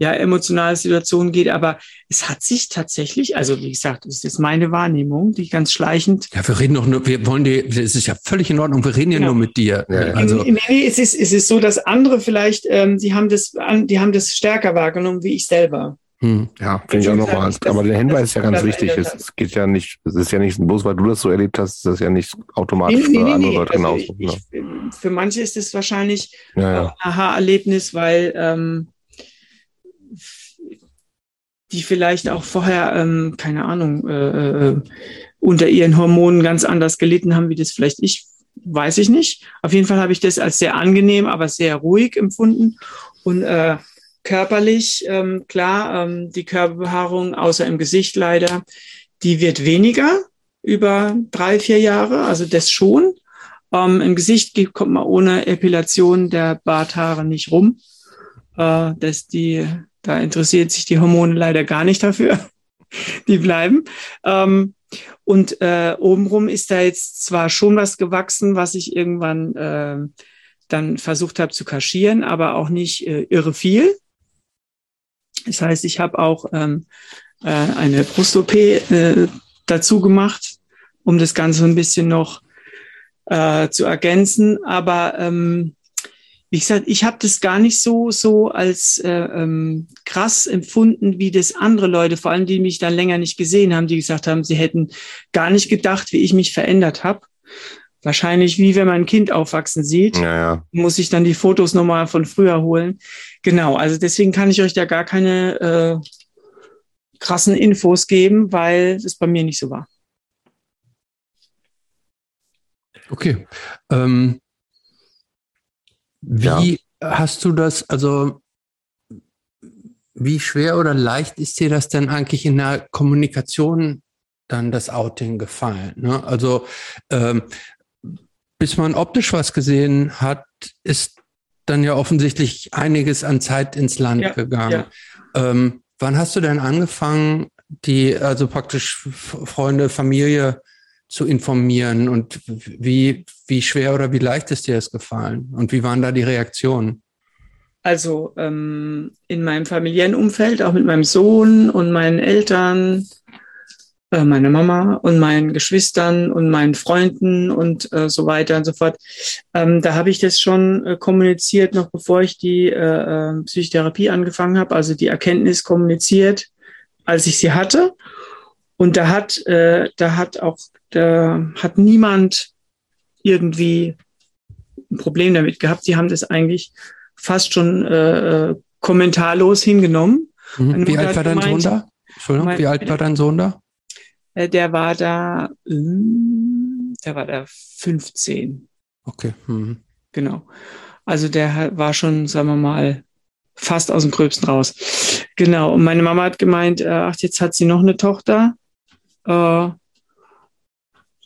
ja, emotionale Situationen geht, aber es hat sich tatsächlich, also wie gesagt, das ist jetzt meine Wahrnehmung, die ganz schleichend. Ja, wir reden doch nur, wir wollen dir, es ist ja völlig in Ordnung, wir reden ja genau. nur mit dir. Ja, also. Nee, nee, es ist, es ist so, dass andere vielleicht, ähm, die haben das, die haben das stärker wahrgenommen wie ich selber. Hm. Ja, finde ich auch nochmal. Aber der Hinweis ist ja ganz wichtig. Es, geht ja nicht, es ist ja nicht bloß, weil du das so erlebt hast, ist das ja nicht automatisch nee, nee, für andere Leute also genauso. Ich, ich, für manche ist es wahrscheinlich ja, ja. ein Aha-Erlebnis, weil ähm, die vielleicht auch vorher, ähm, keine Ahnung, äh, äh, unter ihren Hormonen ganz anders gelitten haben, wie das vielleicht ich, weiß ich nicht. Auf jeden Fall habe ich das als sehr angenehm, aber sehr ruhig empfunden. Und äh, körperlich, ähm, klar, ähm, die Körperbehaarung, außer im Gesicht leider, die wird weniger über drei, vier Jahre, also das schon. Ähm, Im Gesicht kommt man ohne Epilation der Barthaare nicht rum. Äh, das die da interessiert sich die Hormone leider gar nicht dafür. die bleiben. Ähm, und äh, obenrum ist da jetzt zwar schon was gewachsen, was ich irgendwann äh, dann versucht habe zu kaschieren, aber auch nicht äh, irre viel. Das heißt, ich habe auch ähm, äh, eine Brust-OP äh, dazu gemacht, um das Ganze ein bisschen noch äh, zu ergänzen. Aber ähm, wie gesagt, ich habe das gar nicht so so als äh, ähm, krass empfunden, wie das andere Leute, vor allem die mich dann länger nicht gesehen haben, die gesagt haben, sie hätten gar nicht gedacht, wie ich mich verändert habe. Wahrscheinlich wie wenn man ein Kind aufwachsen sieht, ja, ja. muss ich dann die Fotos nochmal von früher holen. Genau, also deswegen kann ich euch da gar keine äh, krassen Infos geben, weil das bei mir nicht so war. Okay. Ähm, wie ja. hast du das, also wie schwer oder leicht ist dir das denn eigentlich in der Kommunikation dann das Outing gefallen? Ne? Also ähm, bis man optisch was gesehen hat, ist dann ja offensichtlich einiges an Zeit ins Land ja, gegangen. Ja. Ähm, wann hast du denn angefangen, die, also praktisch Freunde, Familie zu informieren und wie, wie schwer oder wie leicht ist dir das gefallen und wie waren da die Reaktionen? Also ähm, in meinem familiären Umfeld, auch mit meinem Sohn und meinen Eltern, äh, meiner Mama und meinen Geschwistern und meinen Freunden und äh, so weiter und so fort. Ähm, da habe ich das schon äh, kommuniziert, noch bevor ich die äh, äh Psychotherapie angefangen habe, also die Erkenntnis kommuniziert, als ich sie hatte. Und da hat, äh, da hat auch, da hat niemand irgendwie ein Problem damit gehabt. Sie haben das eigentlich fast schon kommentarlos hingenommen. Mhm. Wie alt war dein Sohn da? Entschuldigung, mein, wie alt war dein Sohn da? Äh, der war da, hm, der war da 15. Okay. Mhm. Genau. Also der war schon, sagen wir mal, fast aus dem Gröbsten raus. Genau. Und meine Mama hat gemeint, äh, ach, jetzt hat sie noch eine Tochter äh,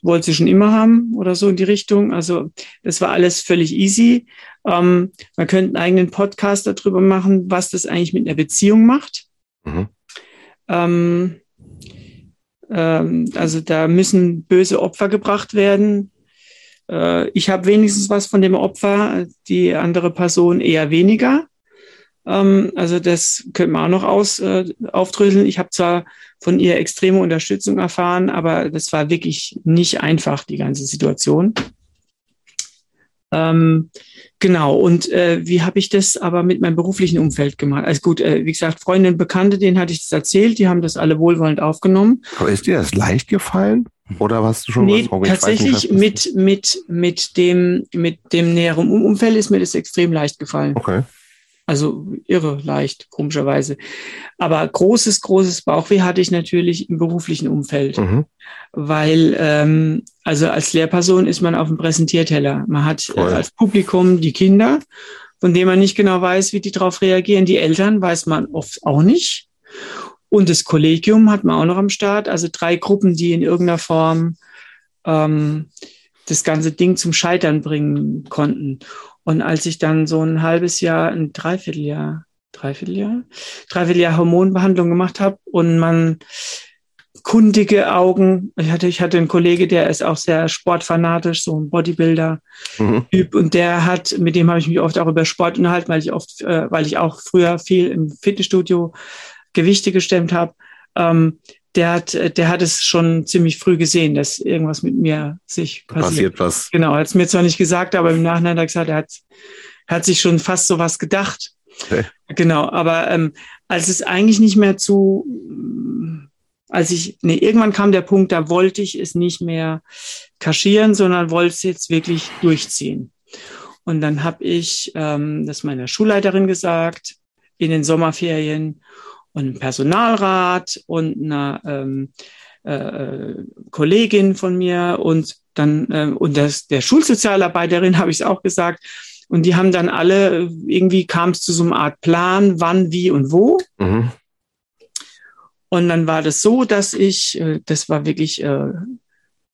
wollte sie schon immer haben oder so in die Richtung. Also das war alles völlig easy. Ähm, man könnte einen eigenen Podcast darüber machen, was das eigentlich mit einer Beziehung macht. Mhm. Ähm, ähm, also da müssen böse Opfer gebracht werden. Äh, ich habe wenigstens was von dem Opfer, die andere Person eher weniger. Ähm, also das könnte man auch noch aus, äh, aufdröseln. Ich habe zwar von ihr extreme Unterstützung erfahren, aber das war wirklich nicht einfach, die ganze Situation. Ähm, Genau, und äh, wie habe ich das aber mit meinem beruflichen Umfeld gemacht? Also gut, äh, wie gesagt, Freundinnen, Bekannte, denen hatte ich das erzählt, die haben das alle wohlwollend aufgenommen. Aber ist dir das leicht gefallen? Oder hast du schon nee, was tatsächlich nicht, mit, mit, mit, dem, mit dem näheren Umfeld ist mir das extrem leicht gefallen. Okay. Also irre leicht, komischerweise. Aber großes, großes Bauchweh hatte ich natürlich im beruflichen Umfeld. Mhm. Weil, ähm, also als Lehrperson ist man auf dem Präsentierteller. Man hat äh, als Publikum die Kinder, von denen man nicht genau weiß, wie die darauf reagieren. Die Eltern weiß man oft auch nicht. Und das Kollegium hat man auch noch am Start. Also drei Gruppen, die in irgendeiner Form ähm, das ganze Ding zum Scheitern bringen konnten. Und als ich dann so ein halbes Jahr, ein Dreivierteljahr, Dreivierteljahr, Dreivierteljahr Hormonbehandlung gemacht habe und man kundige Augen. Ich hatte, ich hatte einen Kollege, der ist auch sehr sportfanatisch, so ein Bodybuilder-Typ. Mhm. Und der hat, mit dem habe ich mich oft auch über Sport unterhalten, weil ich oft, äh, weil ich auch früher viel im Fitnessstudio Gewichte gestemmt habe. Ähm, der hat, der hat es schon ziemlich früh gesehen, dass irgendwas mit mir sich passiert. Passiert was. Genau, hat es mir zwar nicht gesagt, aber im Nachhinein hat er gesagt, er hat, hat sich schon fast so was gedacht. Okay. Genau, aber ähm, als es eigentlich nicht mehr zu, als ich, nee, irgendwann kam der Punkt, da wollte ich es nicht mehr kaschieren, sondern wollte es jetzt wirklich durchziehen. Und dann habe ich ähm, das meiner Schulleiterin gesagt in den Sommerferien und einem Personalrat und einer ähm, äh, Kollegin von mir und dann äh, und das, der Schulsozialarbeiterin habe ich es auch gesagt. Und die haben dann alle, irgendwie kam es zu so einer Art Plan, wann, wie und wo. Mhm. Und dann war das so, dass ich, äh, das war wirklich äh,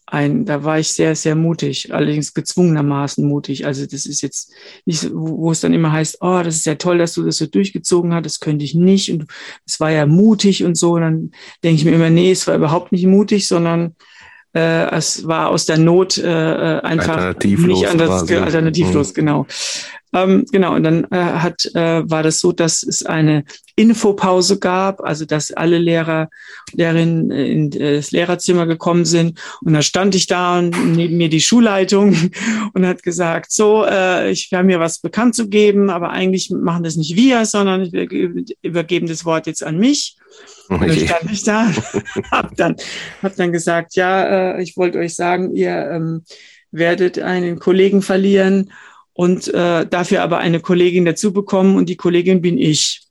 ein, da war ich sehr, sehr mutig, allerdings gezwungenermaßen mutig. Also das ist jetzt nicht, wo, wo es dann immer heißt, oh, das ist ja toll, dass du das so durchgezogen hast, das könnte ich nicht und es war ja mutig und so. Und dann denke ich mir immer, nee, es war überhaupt nicht mutig, sondern äh, es war aus der Not äh, äh einfach nicht anders, quasi. alternativlos, mhm. genau. Ähm, genau, und dann äh, hat, äh, war das so, dass es eine Infopause gab, also dass alle Lehrer, Lehrerinnen in das Lehrerzimmer gekommen sind. Und da stand ich da und neben mir die Schulleitung und hat gesagt, so, äh, ich habe mir was bekannt zu geben, aber eigentlich machen das nicht wir, sondern wir übergeben das Wort jetzt an mich. Und dann stand ich da, hab dann, hab dann gesagt, ja, äh, ich wollte euch sagen, ihr ähm, werdet einen Kollegen verlieren und äh, dafür aber eine Kollegin dazu bekommen und die Kollegin bin ich.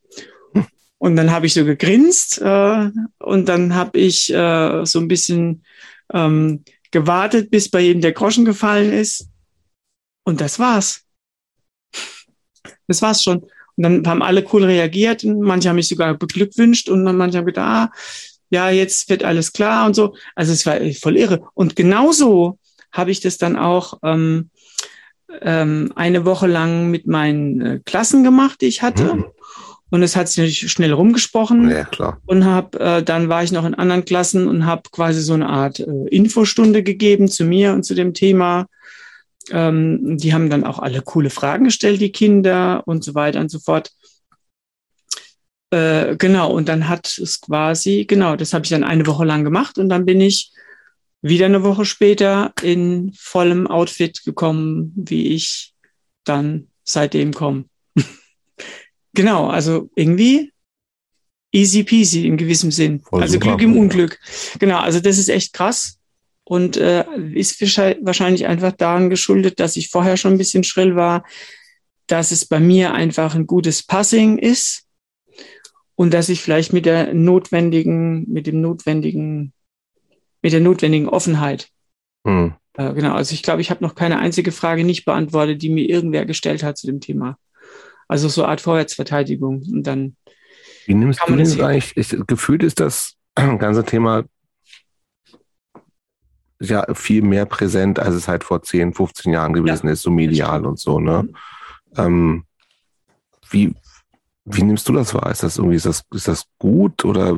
Und dann habe ich so gegrinst äh, und dann habe ich äh, so ein bisschen ähm, gewartet, bis bei jedem der Groschen gefallen ist. Und das war's. Das war's schon. Und dann haben alle cool reagiert und manche haben mich sogar beglückwünscht und manche haben gedacht, ah, ja, jetzt wird alles klar und so. Also es war voll irre. Und genauso habe ich das dann auch ähm, ähm, eine Woche lang mit meinen äh, Klassen gemacht, die ich hatte. Mhm. Und es hat sich schnell rumgesprochen. Ja, klar. Und hab, äh, dann war ich noch in anderen Klassen und habe quasi so eine Art äh, Infostunde gegeben zu mir und zu dem Thema. Ähm, die haben dann auch alle coole Fragen gestellt, die Kinder und so weiter und so fort. Äh, genau, und dann hat es quasi, genau, das habe ich dann eine Woche lang gemacht und dann bin ich wieder eine Woche später in vollem Outfit gekommen, wie ich dann seitdem komme. genau, also irgendwie easy peasy in gewissem Sinn. Voll also super. Glück im Unglück. Genau, also das ist echt krass. Und äh, ist wahrscheinlich einfach daran geschuldet, dass ich vorher schon ein bisschen schrill war, dass es bei mir einfach ein gutes Passing ist und dass ich vielleicht mit der notwendigen, mit dem notwendigen, mit der notwendigen Offenheit. Hm. Äh, genau, also ich glaube, ich habe noch keine einzige Frage nicht beantwortet, die mir irgendwer gestellt hat zu dem Thema. Also so eine Art Vorwärtsverteidigung. Und dann. Wie nimmst du das eigentlich? Ich, gefühlt ist das ganze Thema ja viel mehr präsent, als es halt vor 10, 15 Jahren gewesen ja, ist, so medial und so, ne? Mhm. Ähm, wie, wie nimmst du das wahr? Ist das irgendwie, ist das, ist das gut oder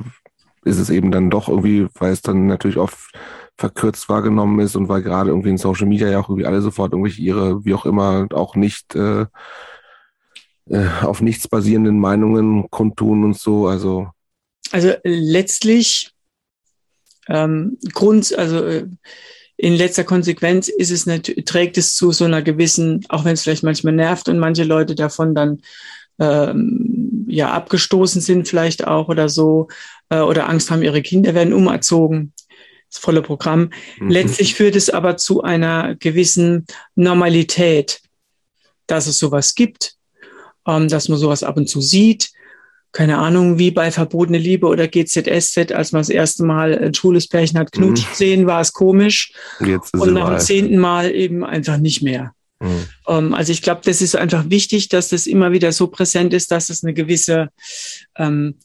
ist es eben dann doch irgendwie, weil es dann natürlich oft verkürzt wahrgenommen ist und weil gerade irgendwie in Social Media ja auch irgendwie alle sofort irgendwelche ihre, wie auch immer, auch nicht äh, äh, auf nichts basierenden Meinungen kundtun und so, also. Also letztlich ähm, Grund, also äh, in letzter Konsequenz ist es trägt es zu so einer gewissen, auch wenn es vielleicht manchmal nervt und manche Leute davon dann ähm, ja abgestoßen sind vielleicht auch oder so äh, oder Angst haben, ihre Kinder werden umerzogen. Das volle Programm. Mhm. Letztlich führt es aber zu einer gewissen Normalität, dass es sowas gibt, ähm, dass man sowas ab und zu sieht, keine Ahnung, wie bei Verbotene Liebe oder GZSZ, als man das erste Mal ein schwules Pärchen hat knutschen mhm. sehen, war es komisch. Jetzt ist und nach dem zehnten Mal eben einfach nicht mehr. Mhm. Ähm, also ich glaube, das ist einfach wichtig, dass das immer wieder so präsent ist, dass es eine gewisse, ähm,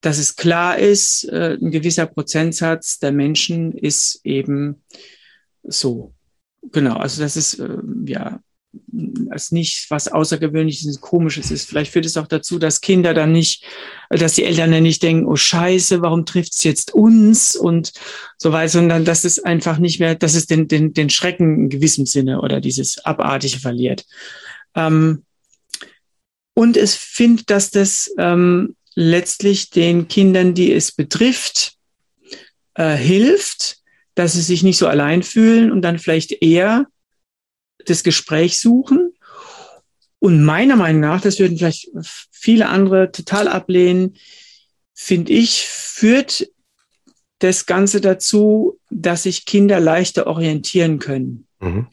dass es klar ist, äh, ein gewisser Prozentsatz der Menschen ist eben so. Genau, also das ist äh, ja als nicht was Außergewöhnliches, Komisches ist. Vielleicht führt es auch dazu, dass Kinder dann nicht, dass die Eltern dann nicht denken, oh Scheiße, warum trifft es jetzt uns und so weiter, sondern dass es einfach nicht mehr, dass es den, den, den Schrecken in gewissem Sinne oder dieses Abartige verliert. Ähm, und es findet, dass das ähm, letztlich den Kindern, die es betrifft, äh, hilft, dass sie sich nicht so allein fühlen und dann vielleicht eher das Gespräch suchen. Und meiner Meinung nach, das würden vielleicht viele andere total ablehnen, finde ich, führt das Ganze dazu, dass sich Kinder leichter orientieren können. Mhm.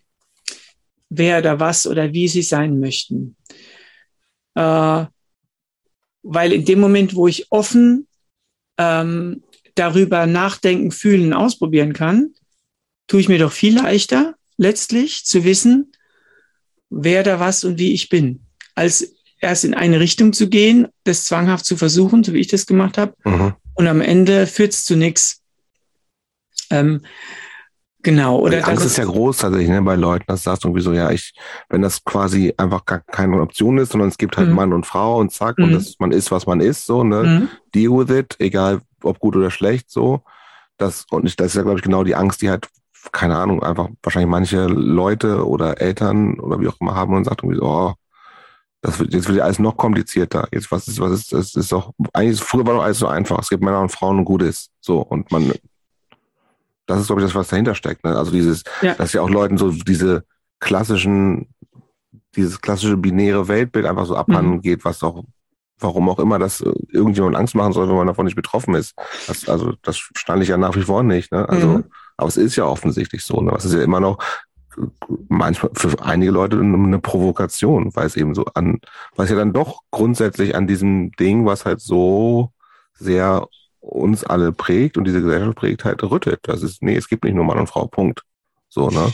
Wer oder was oder wie sie sein möchten. Äh, weil in dem Moment, wo ich offen ähm, darüber nachdenken, fühlen, ausprobieren kann, tue ich mir doch viel leichter, letztlich zu wissen, wer da was und wie ich bin, als erst in eine Richtung zu gehen, das zwanghaft zu versuchen, so wie ich das gemacht habe, mhm. und am Ende führt es zu nichts. Ähm, genau. Oder die Angst ist ja groß tatsächlich ne, bei Leuten, dass du sagst irgendwie so, ja, ich, wenn das quasi einfach gar keine Option ist, sondern es gibt halt mhm. Mann und Frau und zack, mhm. und das, man ist, was man ist, so, ne, mhm. deal with it, egal ob gut oder schlecht, so. Das, und ich, das ist ja, glaube ich, genau die Angst, die halt keine Ahnung, einfach wahrscheinlich manche Leute oder Eltern oder wie auch immer haben und sagt irgendwie so, oh, das wird, jetzt wird ja alles noch komplizierter. Jetzt, was ist, was ist, das ist doch, eigentlich, früher war doch alles so einfach. Es gibt Männer und Frauen und gut ist. So, und man, das ist, glaube ich, das, was dahinter steckt. Ne? Also dieses, ja. dass ja auch Leuten so diese klassischen, dieses klassische binäre Weltbild einfach so abhanden mhm. geht, was auch, warum auch immer das irgendjemand Angst machen soll, wenn man davon nicht betroffen ist. Das, also, das stand ich ja nach wie vor nicht. Ne? Also, mhm. Aber es ist ja offensichtlich so. Ne? Es ist ja immer noch manchmal für einige Leute eine Provokation, weil es eben so an, weil es ja dann doch grundsätzlich an diesem Ding, was halt so sehr uns alle prägt und diese Gesellschaft prägt, halt rüttet. Das ist, nee, es gibt nicht nur Mann und Frau, Punkt. So, ne?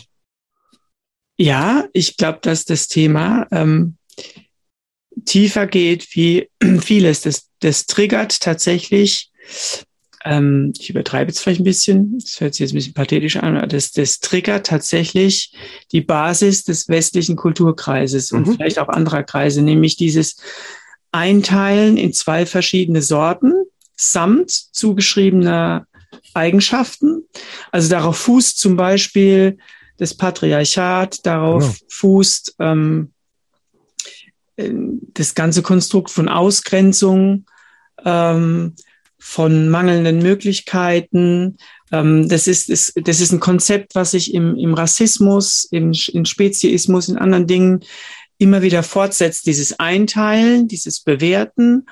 Ja, ich glaube, dass das Thema ähm, tiefer geht wie vieles. Das, das triggert tatsächlich ähm, ich übertreibe jetzt vielleicht ein bisschen, das hört sich jetzt ein bisschen pathetisch an, aber das, das triggert tatsächlich die Basis des westlichen Kulturkreises mhm. und vielleicht auch anderer Kreise, nämlich dieses Einteilen in zwei verschiedene Sorten samt zugeschriebener Eigenschaften. Also darauf fußt zum Beispiel das Patriarchat, darauf ja. fußt ähm, äh, das ganze Konstrukt von Ausgrenzung, ähm, von mangelnden Möglichkeiten. Ähm, das, ist, ist, das ist ein Konzept, was sich im, im Rassismus, im, im Speziismus, in anderen Dingen immer wieder fortsetzt. Dieses Einteilen, dieses Bewerten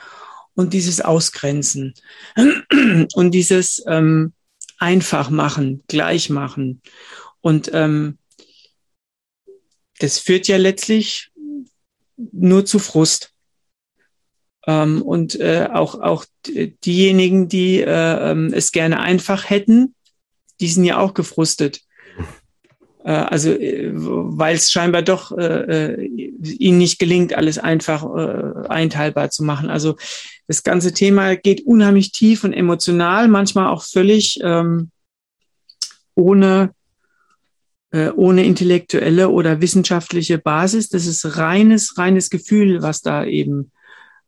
und dieses Ausgrenzen und dieses ähm, einfach machen, gleich machen. Und ähm, das führt ja letztlich nur zu Frust. Ähm, und äh, auch, auch diejenigen, die äh, ähm, es gerne einfach hätten, die sind ja auch gefrustet. Äh, also, äh, weil es scheinbar doch äh, äh, ihnen nicht gelingt, alles einfach äh, einteilbar zu machen. Also das ganze Thema geht unheimlich tief und emotional, manchmal auch völlig ähm, ohne äh, ohne intellektuelle oder wissenschaftliche Basis. Das ist reines, reines Gefühl, was da eben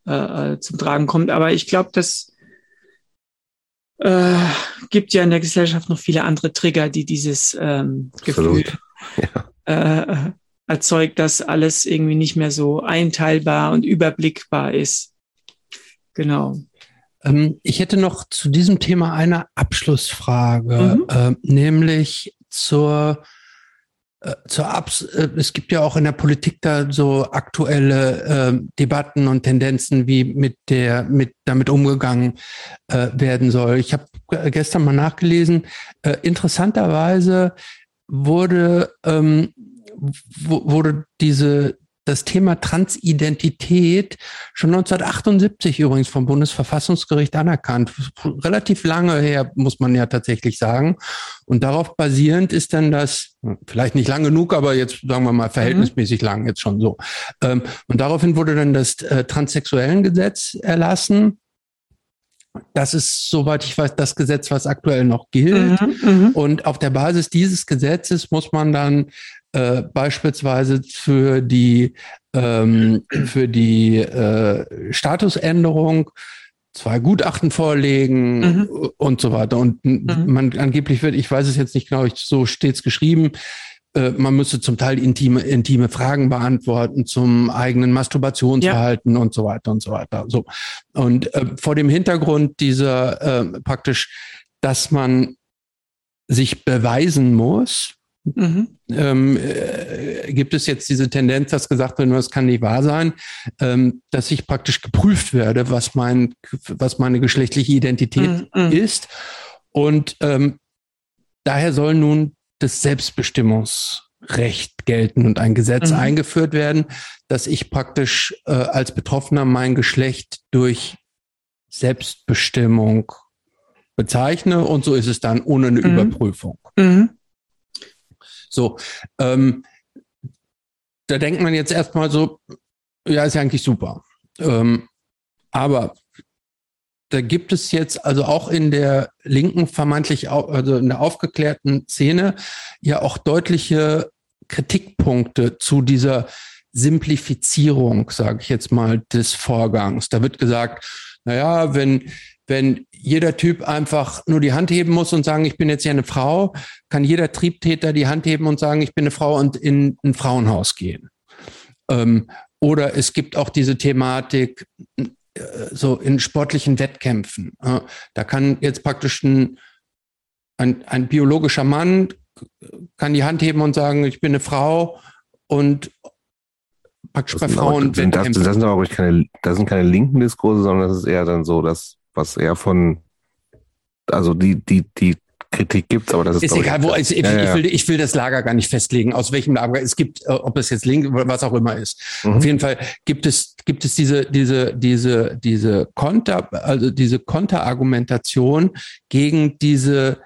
äh, äh, zum Tragen kommt. Aber ich glaube, das äh, gibt ja in der Gesellschaft noch viele andere Trigger, die dieses ähm, Gefühl ja. äh, erzeugt, dass alles irgendwie nicht mehr so einteilbar und überblickbar ist. Genau. Ähm, ich hätte noch zu diesem Thema eine Abschlussfrage, mhm. äh, nämlich zur äh, zur Abs äh, es gibt ja auch in der Politik da so aktuelle äh, Debatten und Tendenzen, wie mit der mit damit umgegangen äh, werden soll. Ich habe gestern mal nachgelesen. Äh, interessanterweise wurde ähm, wurde diese das Thema Transidentität schon 1978 übrigens vom Bundesverfassungsgericht anerkannt. Relativ lange her, muss man ja tatsächlich sagen. Und darauf basierend ist dann das, vielleicht nicht lang genug, aber jetzt sagen wir mal verhältnismäßig mhm. lang jetzt schon so. Ähm, und daraufhin wurde dann das äh, Transsexuellengesetz erlassen. Das ist, soweit ich weiß, das Gesetz, was aktuell noch gilt. Mhm, mhm. und auf der Basis dieses Gesetzes muss man dann äh, beispielsweise für die, ähm, für die äh, Statusänderung zwei Gutachten vorlegen mhm. und so weiter. Und mhm. man angeblich wird, ich weiß es jetzt nicht genau, so steht's geschrieben, äh, man müsste zum Teil intime, intime Fragen beantworten zum eigenen Masturbationsverhalten ja. und so weiter und so weiter. So. Und äh, vor dem Hintergrund dieser äh, praktisch, dass man sich beweisen muss, Mhm. Ähm, äh, gibt es jetzt diese Tendenz, dass gesagt wird, das kann nicht wahr sein, ähm, dass ich praktisch geprüft werde, was mein, was meine geschlechtliche Identität mhm. ist. Und ähm, daher soll nun das Selbstbestimmungsrecht gelten und ein Gesetz mhm. eingeführt werden, dass ich praktisch äh, als Betroffener mein Geschlecht durch Selbstbestimmung bezeichne und so ist es dann ohne eine mhm. Überprüfung. Mhm. So, ähm, da denkt man jetzt erstmal so, ja, ist ja eigentlich super. Ähm, aber da gibt es jetzt also auch in der linken vermeintlich, also in der aufgeklärten Szene ja auch deutliche Kritikpunkte zu dieser Simplifizierung, sage ich jetzt mal, des Vorgangs. Da wird gesagt, naja, wenn wenn jeder Typ einfach nur die Hand heben muss und sagen, ich bin jetzt hier eine Frau, kann jeder Triebtäter die Hand heben und sagen, ich bin eine Frau und in ein Frauenhaus gehen. Ähm, oder es gibt auch diese Thematik äh, so in sportlichen Wettkämpfen. Äh, da kann jetzt praktisch ein, ein, ein biologischer Mann kann die Hand heben und sagen, ich bin eine Frau und praktisch bei Frauen. Sind, das, das, sind aber keine, das sind keine linken Diskurse, sondern das ist eher dann so, dass was eher von, also die, die, die Kritik gibt, aber das ist, ist egal, wo ich, ich, ja, ja. ich, will, ich will das Lager gar nicht festlegen, aus welchem Lager es gibt, äh, ob es jetzt link oder was auch immer ist. Mhm. Auf jeden Fall gibt es gibt es diese diese diese diese Konter also diese Konterargumentation gegen diese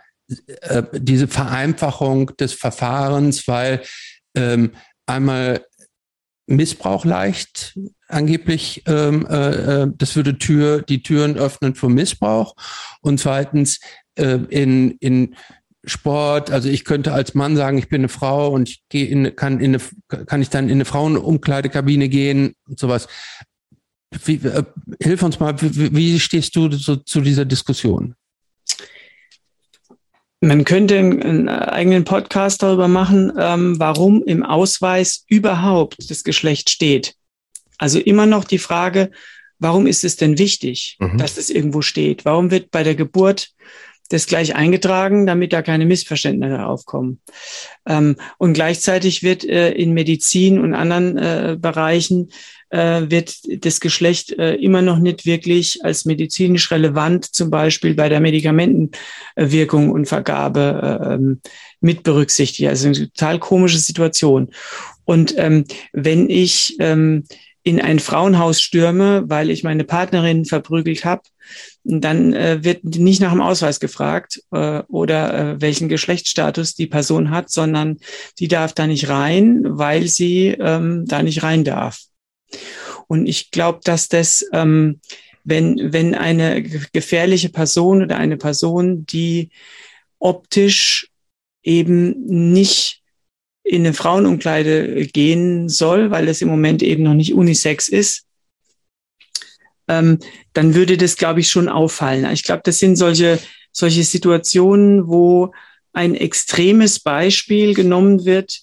äh, diese Vereinfachung des Verfahrens, weil ähm, einmal Missbrauch leicht angeblich, ähm, äh, äh, das würde Tür, die Türen öffnen für Missbrauch. Und zweitens äh, in, in Sport, also ich könnte als Mann sagen, ich bin eine Frau und ich gehe in, kann in eine, kann ich dann in eine Frauenumkleidekabine gehen und sowas. Wie, äh, hilf uns mal, wie, wie stehst du so, zu dieser Diskussion? Man könnte einen eigenen Podcast darüber machen, ähm, warum im Ausweis überhaupt das Geschlecht steht. Also immer noch die Frage, warum ist es denn wichtig, mhm. dass es irgendwo steht? Warum wird bei der Geburt das gleich eingetragen, damit da keine Missverständnisse aufkommen? Ähm, und gleichzeitig wird äh, in Medizin und anderen äh, Bereichen äh, wird das Geschlecht äh, immer noch nicht wirklich als medizinisch relevant, zum Beispiel bei der Medikamentenwirkung und Vergabe äh, ähm, mit berücksichtigt. Also eine total komische Situation. Und ähm, wenn ich ähm, in ein Frauenhaus stürme, weil ich meine Partnerin verprügelt habe, dann äh, wird nicht nach dem Ausweis gefragt äh, oder äh, welchen Geschlechtsstatus die Person hat, sondern die darf da nicht rein, weil sie ähm, da nicht rein darf. Und ich glaube, dass das, ähm, wenn, wenn eine gefährliche Person oder eine Person, die optisch eben nicht in eine Frauenumkleide gehen soll, weil es im Moment eben noch nicht unisex ist, ähm, dann würde das, glaube ich, schon auffallen. Ich glaube, das sind solche, solche Situationen, wo ein extremes Beispiel genommen wird,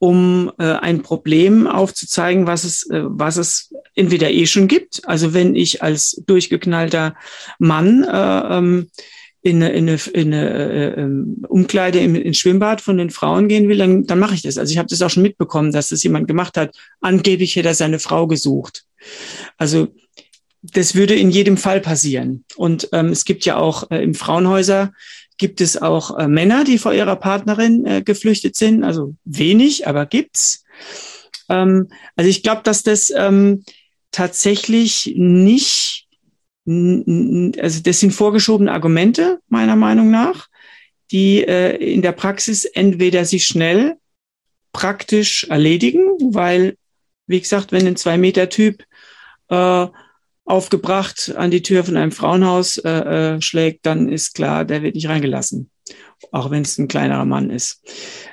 um äh, ein Problem aufzuzeigen, was es, äh, was es entweder eh schon gibt. Also wenn ich als durchgeknallter Mann äh, ähm, in eine, in eine, in eine äh, ähm, Umkleide im, ins Schwimmbad von den Frauen gehen will, dann, dann mache ich das. Also ich habe das auch schon mitbekommen, dass das jemand gemacht hat. Angeblich hätte er seine Frau gesucht. Also das würde in jedem Fall passieren. Und ähm, es gibt ja auch äh, im Frauenhäuser gibt es auch äh, Männer, die vor ihrer Partnerin äh, geflüchtet sind. Also wenig, aber gibt's. Ähm, also ich glaube, dass das ähm, tatsächlich nicht, also das sind vorgeschobene Argumente meiner Meinung nach, die äh, in der Praxis entweder sich schnell praktisch erledigen, weil, wie gesagt, wenn ein Zwei-Meter-Typ äh, aufgebracht an die Tür von einem Frauenhaus äh, äh, schlägt, dann ist klar, der wird nicht reingelassen, auch wenn es ein kleinerer Mann ist.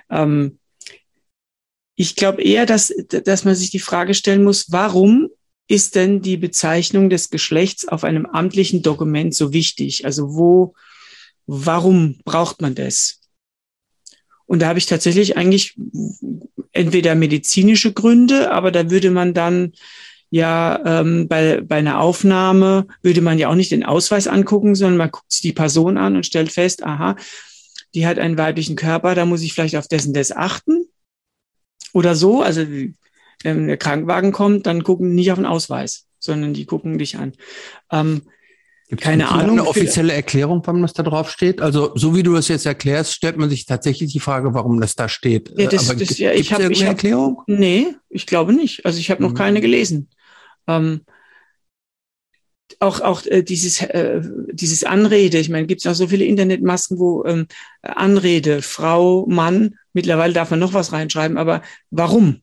Ähm, ich glaube eher, dass, dass man sich die Frage stellen muss, warum ist denn die Bezeichnung des Geschlechts auf einem amtlichen Dokument so wichtig? Also wo, warum braucht man das? Und da habe ich tatsächlich eigentlich entweder medizinische Gründe, aber da würde man dann ja ähm, bei, bei einer Aufnahme würde man ja auch nicht den Ausweis angucken, sondern man guckt sich die Person an und stellt fest, aha, die hat einen weiblichen Körper, da muss ich vielleicht auf dessen das achten oder so. Also wenn der Krankenwagen kommt, dann gucken nicht auf den Ausweis, sondern die gucken dich an. Ähm, Gibt's keine Ahnung. Eine offizielle Erklärung, warum das da drauf steht? Also, so wie du das jetzt erklärst, stellt man sich tatsächlich die Frage, warum das da steht. Ja, das, Aber das, ja, ich habe eine Erklärung? Nee, ich glaube nicht. Also, ich habe noch mhm. keine gelesen. Ähm, auch auch äh, dieses äh, dieses Anrede. Ich meine, gibt es auch so viele Internetmasken, wo ähm, Anrede, Frau, Mann. Mittlerweile darf man noch was reinschreiben, aber warum?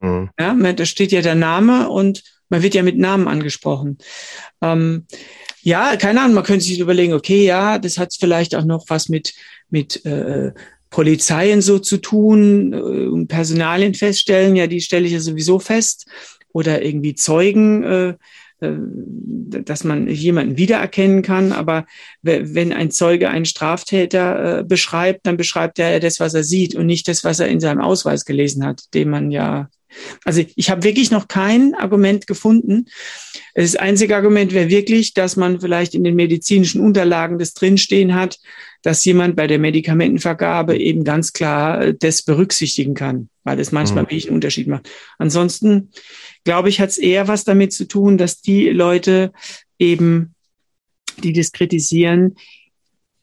Mhm. Ja, da steht ja der Name und man wird ja mit Namen angesprochen. Ähm, ja, keine Ahnung. Man könnte sich überlegen, okay, ja, das hat vielleicht auch noch was mit mit äh, Polizeien so zu tun äh, Personalien feststellen. Ja, die stelle ich ja sowieso fest oder irgendwie Zeugen, äh, äh, dass man jemanden wiedererkennen kann. Aber wenn ein Zeuge einen Straftäter äh, beschreibt, dann beschreibt er das, was er sieht und nicht das, was er in seinem Ausweis gelesen hat, den man ja also ich habe wirklich noch kein Argument gefunden. Das einzige Argument wäre wirklich, dass man vielleicht in den medizinischen Unterlagen das drinstehen hat, dass jemand bei der Medikamentenvergabe eben ganz klar das berücksichtigen kann, weil es manchmal mhm. wirklich einen Unterschied macht. Ansonsten glaube ich, hat es eher was damit zu tun, dass die Leute eben, die das kritisieren,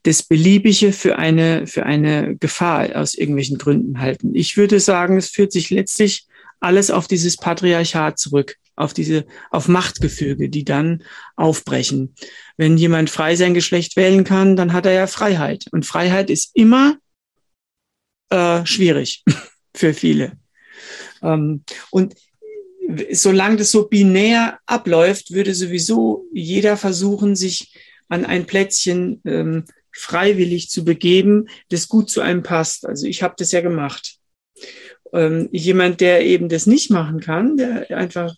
das Beliebige für eine, für eine Gefahr aus irgendwelchen Gründen halten. Ich würde sagen, es führt sich letztlich alles auf dieses Patriarchat zurück, auf diese, auf Machtgefüge, die dann aufbrechen. Wenn jemand frei sein Geschlecht wählen kann, dann hat er ja Freiheit. Und Freiheit ist immer äh, schwierig für viele. Ähm, und solange das so binär abläuft, würde sowieso jeder versuchen, sich an ein Plätzchen ähm, freiwillig zu begeben, das gut zu einem passt. Also ich habe das ja gemacht ähm, jemand, der eben das nicht machen kann, der einfach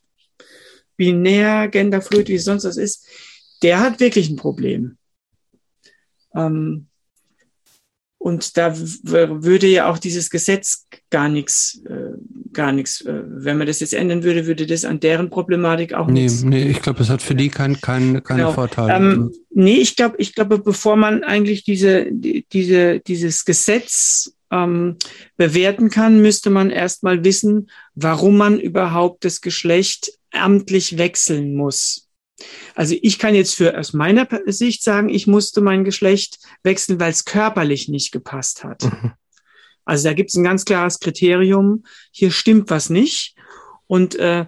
binär, genderfluid, wie sonst was ist, der hat wirklich ein Problem. Ähm, und da würde ja auch dieses Gesetz gar nichts, äh, gar nichts, äh, wenn man das jetzt ändern würde, würde das an deren Problematik auch nee, nichts. Nee, ich glaube, es hat für die kein, kein, keine genau. Vorteile. Ähm, nee, ich glaube, ich glaube, bevor man eigentlich diese, diese, dieses Gesetz ähm, bewerten kann, müsste man erstmal wissen, warum man überhaupt das Geschlecht amtlich wechseln muss. Also ich kann jetzt für aus meiner Sicht sagen, ich musste mein Geschlecht wechseln, weil es körperlich nicht gepasst hat. Mhm. Also da gibt es ein ganz klares Kriterium, hier stimmt was nicht. Und äh,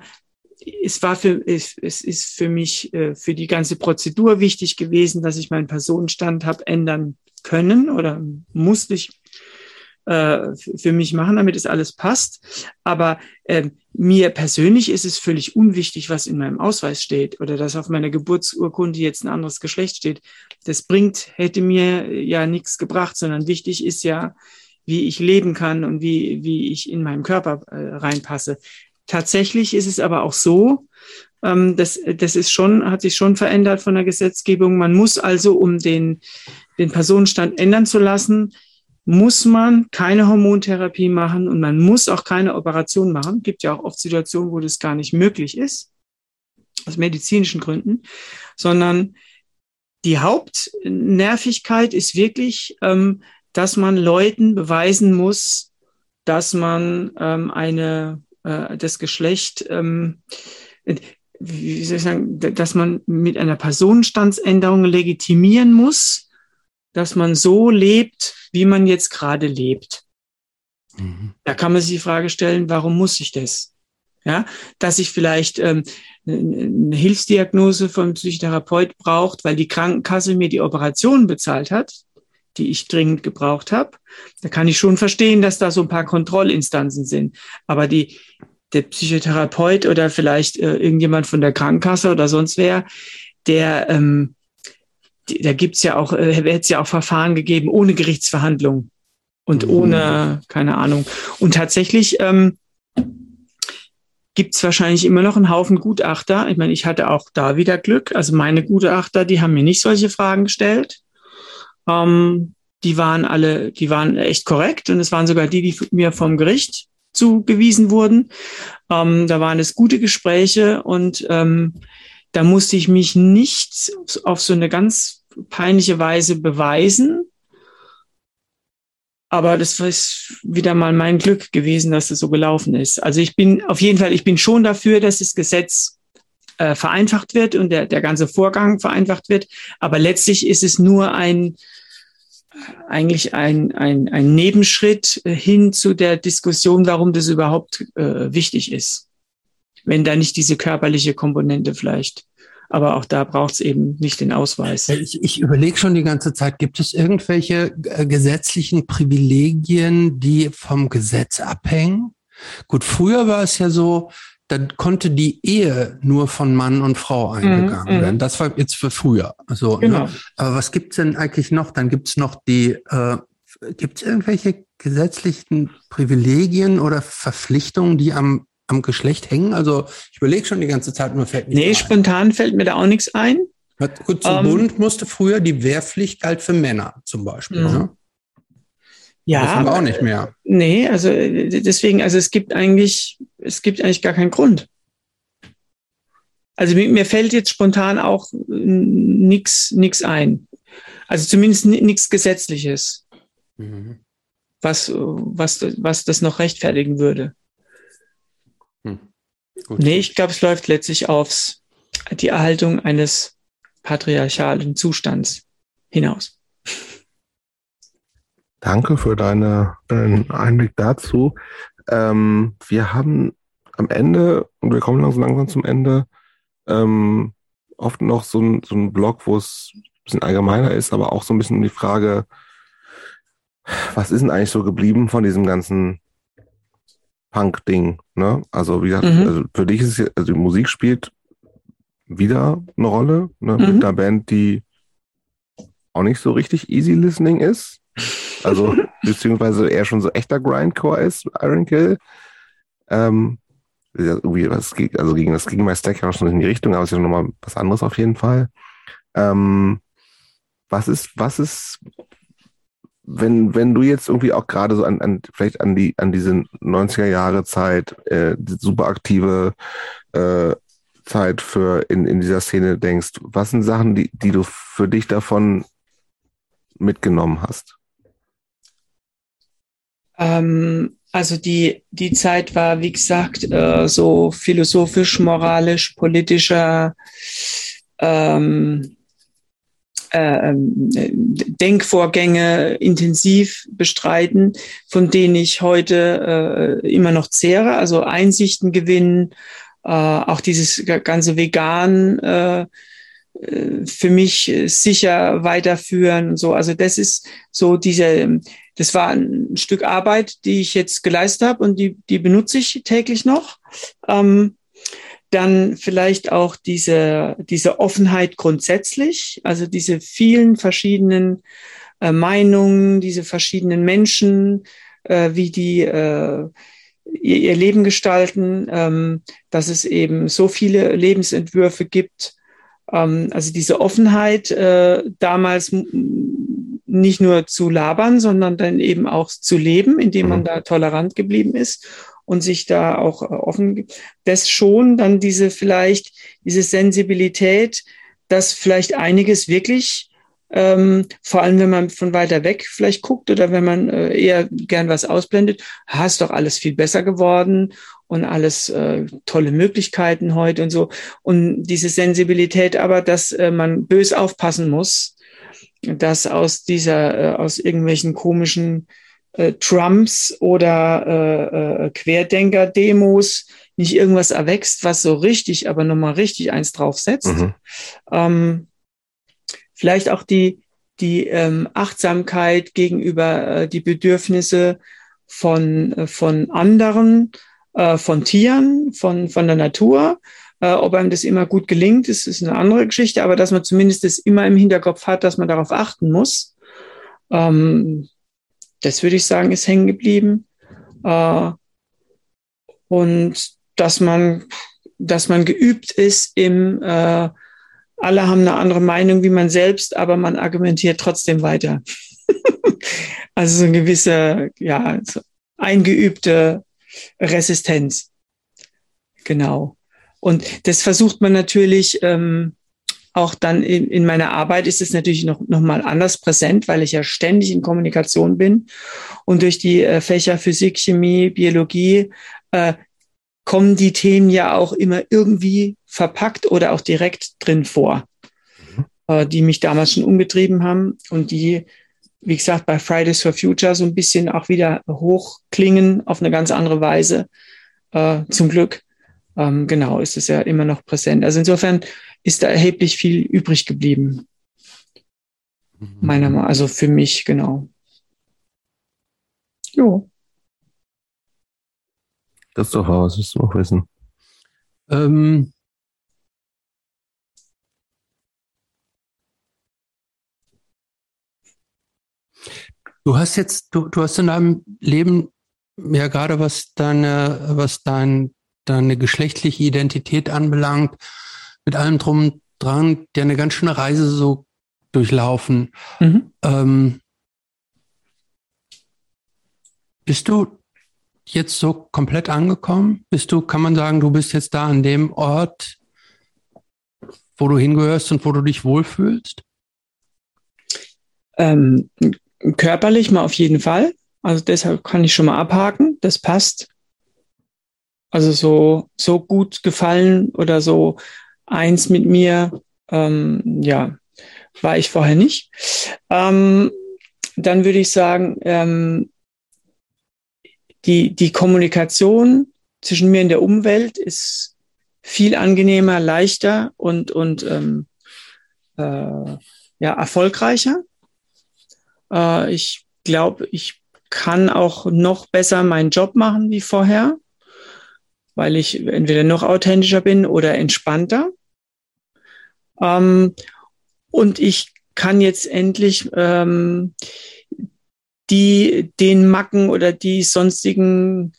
es war für es, es ist für mich äh, für die ganze Prozedur wichtig gewesen, dass ich meinen Personenstand habe ändern können oder musste ich äh, für mich machen, damit es alles passt. Aber äh, mir persönlich ist es völlig unwichtig, was in meinem Ausweis steht oder dass auf meiner Geburtsurkunde jetzt ein anderes Geschlecht steht. Das bringt, hätte mir ja nichts gebracht, sondern wichtig ist ja, wie ich leben kann und wie, wie ich in meinem Körper äh, reinpasse. Tatsächlich ist es aber auch so, ähm, das, das ist schon, hat sich schon verändert von der Gesetzgebung. Man muss also, um den, den Personenstand ändern zu lassen, muss man keine Hormontherapie machen und man muss auch keine Operation machen. Gibt ja auch oft Situationen, wo das gar nicht möglich ist, aus medizinischen Gründen, sondern die Hauptnervigkeit ist wirklich, ähm, dass man Leuten beweisen muss, dass man ähm, eine äh, das Geschlecht ähm, wie soll ich sagen, dass man mit einer Personenstandsänderung legitimieren muss, dass man so lebt, wie man jetzt gerade lebt. Mhm. Da kann man sich die Frage stellen, warum muss ich das? Ja, dass ich vielleicht ähm, eine Hilfsdiagnose vom Psychotherapeut braucht, weil die Krankenkasse mir die Operation bezahlt hat, die ich dringend gebraucht habe. Da kann ich schon verstehen, dass da so ein paar Kontrollinstanzen sind. Aber die, der Psychotherapeut oder vielleicht äh, irgendjemand von der Krankenkasse oder sonst wer, der, ähm, die, da gibt's ja auch, äh, hätte es ja auch Verfahren gegeben ohne Gerichtsverhandlung und mhm. ohne, keine Ahnung. Und tatsächlich ähm, gibt wahrscheinlich immer noch einen Haufen Gutachter. Ich meine, ich hatte auch da wieder Glück. Also meine Gutachter, die haben mir nicht solche Fragen gestellt. Ähm, die waren alle, die waren echt korrekt und es waren sogar die, die mir vom Gericht zugewiesen wurden. Ähm, da waren es gute Gespräche und ähm, da musste ich mich nicht auf so eine ganz peinliche Weise beweisen. Aber das ist wieder mal mein Glück gewesen, dass es so gelaufen ist. Also ich bin auf jeden Fall, ich bin schon dafür, dass das Gesetz äh, vereinfacht wird und der, der ganze Vorgang vereinfacht wird. Aber letztlich ist es nur ein, eigentlich ein, ein, ein Nebenschritt hin zu der Diskussion, warum das überhaupt äh, wichtig ist. Wenn da nicht diese körperliche Komponente vielleicht. Aber auch da braucht es eben nicht den Ausweis. Ich, ich überlege schon die ganze Zeit, gibt es irgendwelche äh, gesetzlichen Privilegien, die vom Gesetz abhängen? Gut, früher war es ja so, dann konnte die Ehe nur von Mann und Frau mhm, eingegangen mm, werden. Das war jetzt für früher. Also, ne? genau. ne? Aber was gibt's denn eigentlich noch? Dann gibt's noch die, äh, gibt's irgendwelche gesetzlichen Privilegien oder Verpflichtungen, die am, am Geschlecht hängen? Also ich überlege schon die ganze Zeit, nur fällt mir Nee, spontan fällt mir da auch nichts ein. Gut, zum um, ähm, Bund musste früher die Wehrpflicht galt für Männer zum Beispiel. Mm. Ne? Ja. Das haben wir auch nicht mehr. Nee, also äh, deswegen, also es gibt eigentlich, es gibt eigentlich gar keinen Grund. Also mir, mir fällt jetzt spontan auch nichts nix ein. Also zumindest nichts Gesetzliches, mhm. was, was, was das noch rechtfertigen würde. Hm. Nee, ich glaube, es läuft letztlich aufs die Erhaltung eines patriarchalen Zustands hinaus. Danke für deine, deinen Einblick dazu. Ähm, wir haben am Ende, und wir kommen langsam, langsam zum Ende, ähm, oft noch so ein, so ein Blog, wo es ein bisschen allgemeiner ist, aber auch so ein bisschen die Frage, was ist denn eigentlich so geblieben von diesem ganzen Punk-Ding? Ne? Also, wie gesagt, mhm. also für dich ist es, also die Musik spielt wieder eine Rolle, ne? Mhm. mit einer Band, die auch nicht so richtig easy listening ist. Also, beziehungsweise eher schon so echter Grindcore ist, Iron Kill. Ähm, irgendwie, was ging, also gegen das ging Stack schon in die Richtung, aber es ist ja nochmal was anderes auf jeden Fall. Ähm, was ist, was ist, wenn, wenn du jetzt irgendwie auch gerade so an, an, vielleicht an die, an diese 90er Jahre Zeit, äh, super aktive äh, Zeit für in, in dieser Szene denkst, was sind Sachen, die, die du für dich davon mitgenommen hast? Ähm, also die, die Zeit war, wie gesagt, äh, so philosophisch, moralisch, politischer ähm, äh, Denkvorgänge intensiv bestreiten, von denen ich heute äh, immer noch zehre, also Einsichten gewinnen, äh, auch dieses ganze Vegan äh für mich sicher weiterführen. So, also das ist so diese das war ein Stück Arbeit, die ich jetzt geleistet habe und die, die benutze ich täglich noch. Ähm, dann vielleicht auch diese, diese Offenheit grundsätzlich, also diese vielen verschiedenen äh, Meinungen, diese verschiedenen Menschen, äh, wie die äh, ihr, ihr Leben gestalten, ähm, dass es eben so viele Lebensentwürfe gibt. Ähm, also diese Offenheit äh, damals nicht nur zu labern, sondern dann eben auch zu leben, indem man mhm. da tolerant geblieben ist und sich da auch äh, offen. Das schon dann diese vielleicht, diese Sensibilität, dass vielleicht einiges wirklich, ähm, vor allem wenn man von weiter weg vielleicht guckt oder wenn man äh, eher gern was ausblendet, hast doch alles viel besser geworden und alles äh, tolle Möglichkeiten heute und so. Und diese Sensibilität aber, dass äh, man bös aufpassen muss, dass aus dieser, äh, aus irgendwelchen komischen äh, Trumps oder äh, äh, Querdenker-Demos nicht irgendwas erwächst, was so richtig, aber nochmal richtig eins draufsetzt. Mhm. Ähm, vielleicht auch die, die ähm, Achtsamkeit gegenüber äh, die Bedürfnisse von, äh, von anderen, äh, von Tieren, von, von der Natur. Äh, ob einem das immer gut gelingt, ist, ist eine andere Geschichte, aber dass man zumindest das immer im Hinterkopf hat, dass man darauf achten muss. Ähm, das würde ich sagen, ist hängen geblieben. Äh, und dass man, dass man geübt ist im, äh, alle haben eine andere Meinung wie man selbst, aber man argumentiert trotzdem weiter. also so eine gewisse, ja, so eingeübte Resistenz. Genau. Und das versucht man natürlich ähm, auch dann in, in meiner Arbeit ist es natürlich noch, noch mal anders präsent, weil ich ja ständig in Kommunikation bin. Und durch die äh, Fächer Physik, Chemie, Biologie äh, kommen die Themen ja auch immer irgendwie verpackt oder auch direkt drin vor, mhm. äh, die mich damals schon umgetrieben haben und die, wie gesagt, bei Fridays for Future so ein bisschen auch wieder hochklingen auf eine ganz andere Weise. Äh, zum Glück. Ähm, genau, ist es ja immer noch präsent. Also insofern ist da erheblich viel übrig geblieben. Meiner Meinung, also für mich, genau. Jo. Das zu Hause, das auch wissen. Ähm, du hast jetzt, du, du hast in deinem Leben ja gerade was deine, was dein, deine geschlechtliche Identität anbelangt, mit allem drum dran, ja eine ganz schöne Reise so durchlaufen. Mhm. Ähm, bist du jetzt so komplett angekommen? Bist du, kann man sagen, du bist jetzt da an dem Ort, wo du hingehörst und wo du dich wohlfühlst? Ähm, körperlich mal auf jeden Fall. Also deshalb kann ich schon mal abhaken. Das passt. Also so, so gut gefallen oder so eins mit mir, ähm, ja, war ich vorher nicht. Ähm, dann würde ich sagen, ähm, die, die Kommunikation zwischen mir und der Umwelt ist viel angenehmer, leichter und, und ähm, äh, ja, erfolgreicher. Äh, ich glaube, ich kann auch noch besser meinen Job machen wie vorher, weil ich entweder noch authentischer bin oder entspannter. Ähm, und ich kann jetzt endlich ähm, die den Macken oder die sonstigen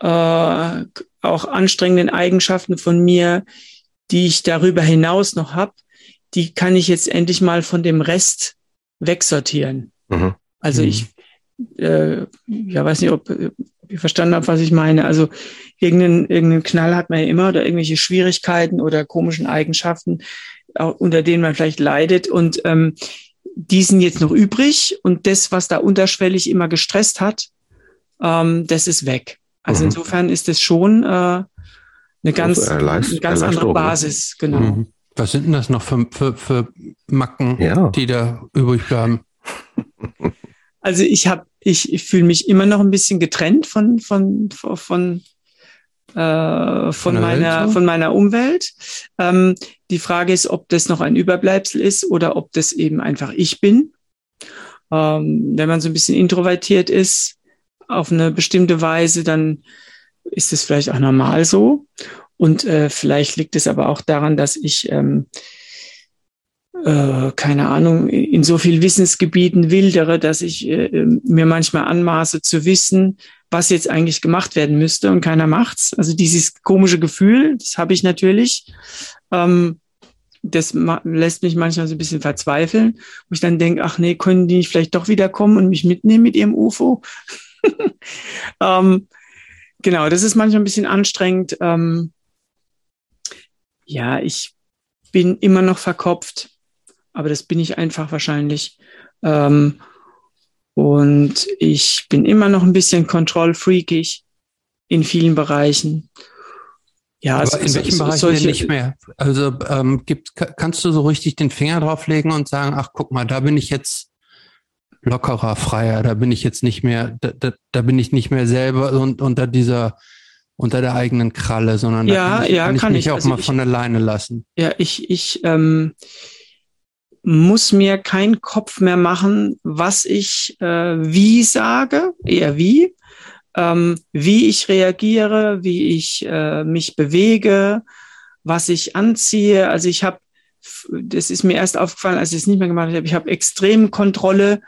äh, auch anstrengenden Eigenschaften von mir, die ich darüber hinaus noch habe, die kann ich jetzt endlich mal von dem Rest wegsortieren. Mhm. Also mhm. ich äh, ja weiß nicht, ob, ihr verstanden habt, was ich meine. Also irgendeinen, irgendeinen Knall hat man ja immer oder irgendwelche Schwierigkeiten oder komischen Eigenschaften, unter denen man vielleicht leidet. Und ähm, die sind jetzt noch übrig und das, was da unterschwellig immer gestresst hat, ähm, das ist weg. Also mhm. insofern ist es schon äh, eine ganz, also eine ganz andere Basis, genau. Mhm. Was sind denn das noch für, für, für Macken, ja. die da übrig bleiben? Also ich habe, ich, ich fühle mich immer noch ein bisschen getrennt von, von, von, äh, von, meiner, Welt, so? von meiner Umwelt. Ähm, die Frage ist, ob das noch ein Überbleibsel ist oder ob das eben einfach ich bin. Ähm, wenn man so ein bisschen introvertiert ist auf eine bestimmte Weise, dann ist es vielleicht auch normal so. Und äh, vielleicht liegt es aber auch daran, dass ich, ähm, äh, keine Ahnung, in so viel Wissensgebieten wildere, dass ich äh, mir manchmal anmaße zu wissen, was jetzt eigentlich gemacht werden müsste und keiner macht's. Also dieses komische Gefühl, das habe ich natürlich. Ähm, das lässt mich manchmal so ein bisschen verzweifeln, wo ich dann denke, ach nee, können die nicht vielleicht doch wieder kommen und mich mitnehmen mit ihrem UFO? ähm, genau, das ist manchmal ein bisschen anstrengend. Ähm, ja, ich, bin immer noch verkopft, aber das bin ich einfach wahrscheinlich. Ähm, und ich bin immer noch ein bisschen kontrollfreakig in vielen Bereichen. Ja, aber also, in welchen so, Bereichen solche, nicht mehr? Also ähm, gibt, kannst du so richtig den Finger drauflegen und sagen, ach guck mal, da bin ich jetzt lockerer, freier, da bin ich jetzt nicht mehr, da, da, da bin ich nicht mehr selber und, unter dieser unter der eigenen Kralle, sondern ja, da kann ich, ja, kann ich kann mich ich. auch also mal ich, von alleine lassen. Ja, ich, ich ähm, muss mir keinen Kopf mehr machen, was ich äh, wie sage, eher wie, ähm, wie ich reagiere, wie ich äh, mich bewege, was ich anziehe. Also ich habe, das ist mir erst aufgefallen, als ich es nicht mehr gemacht habe, ich habe extrem Kontrolle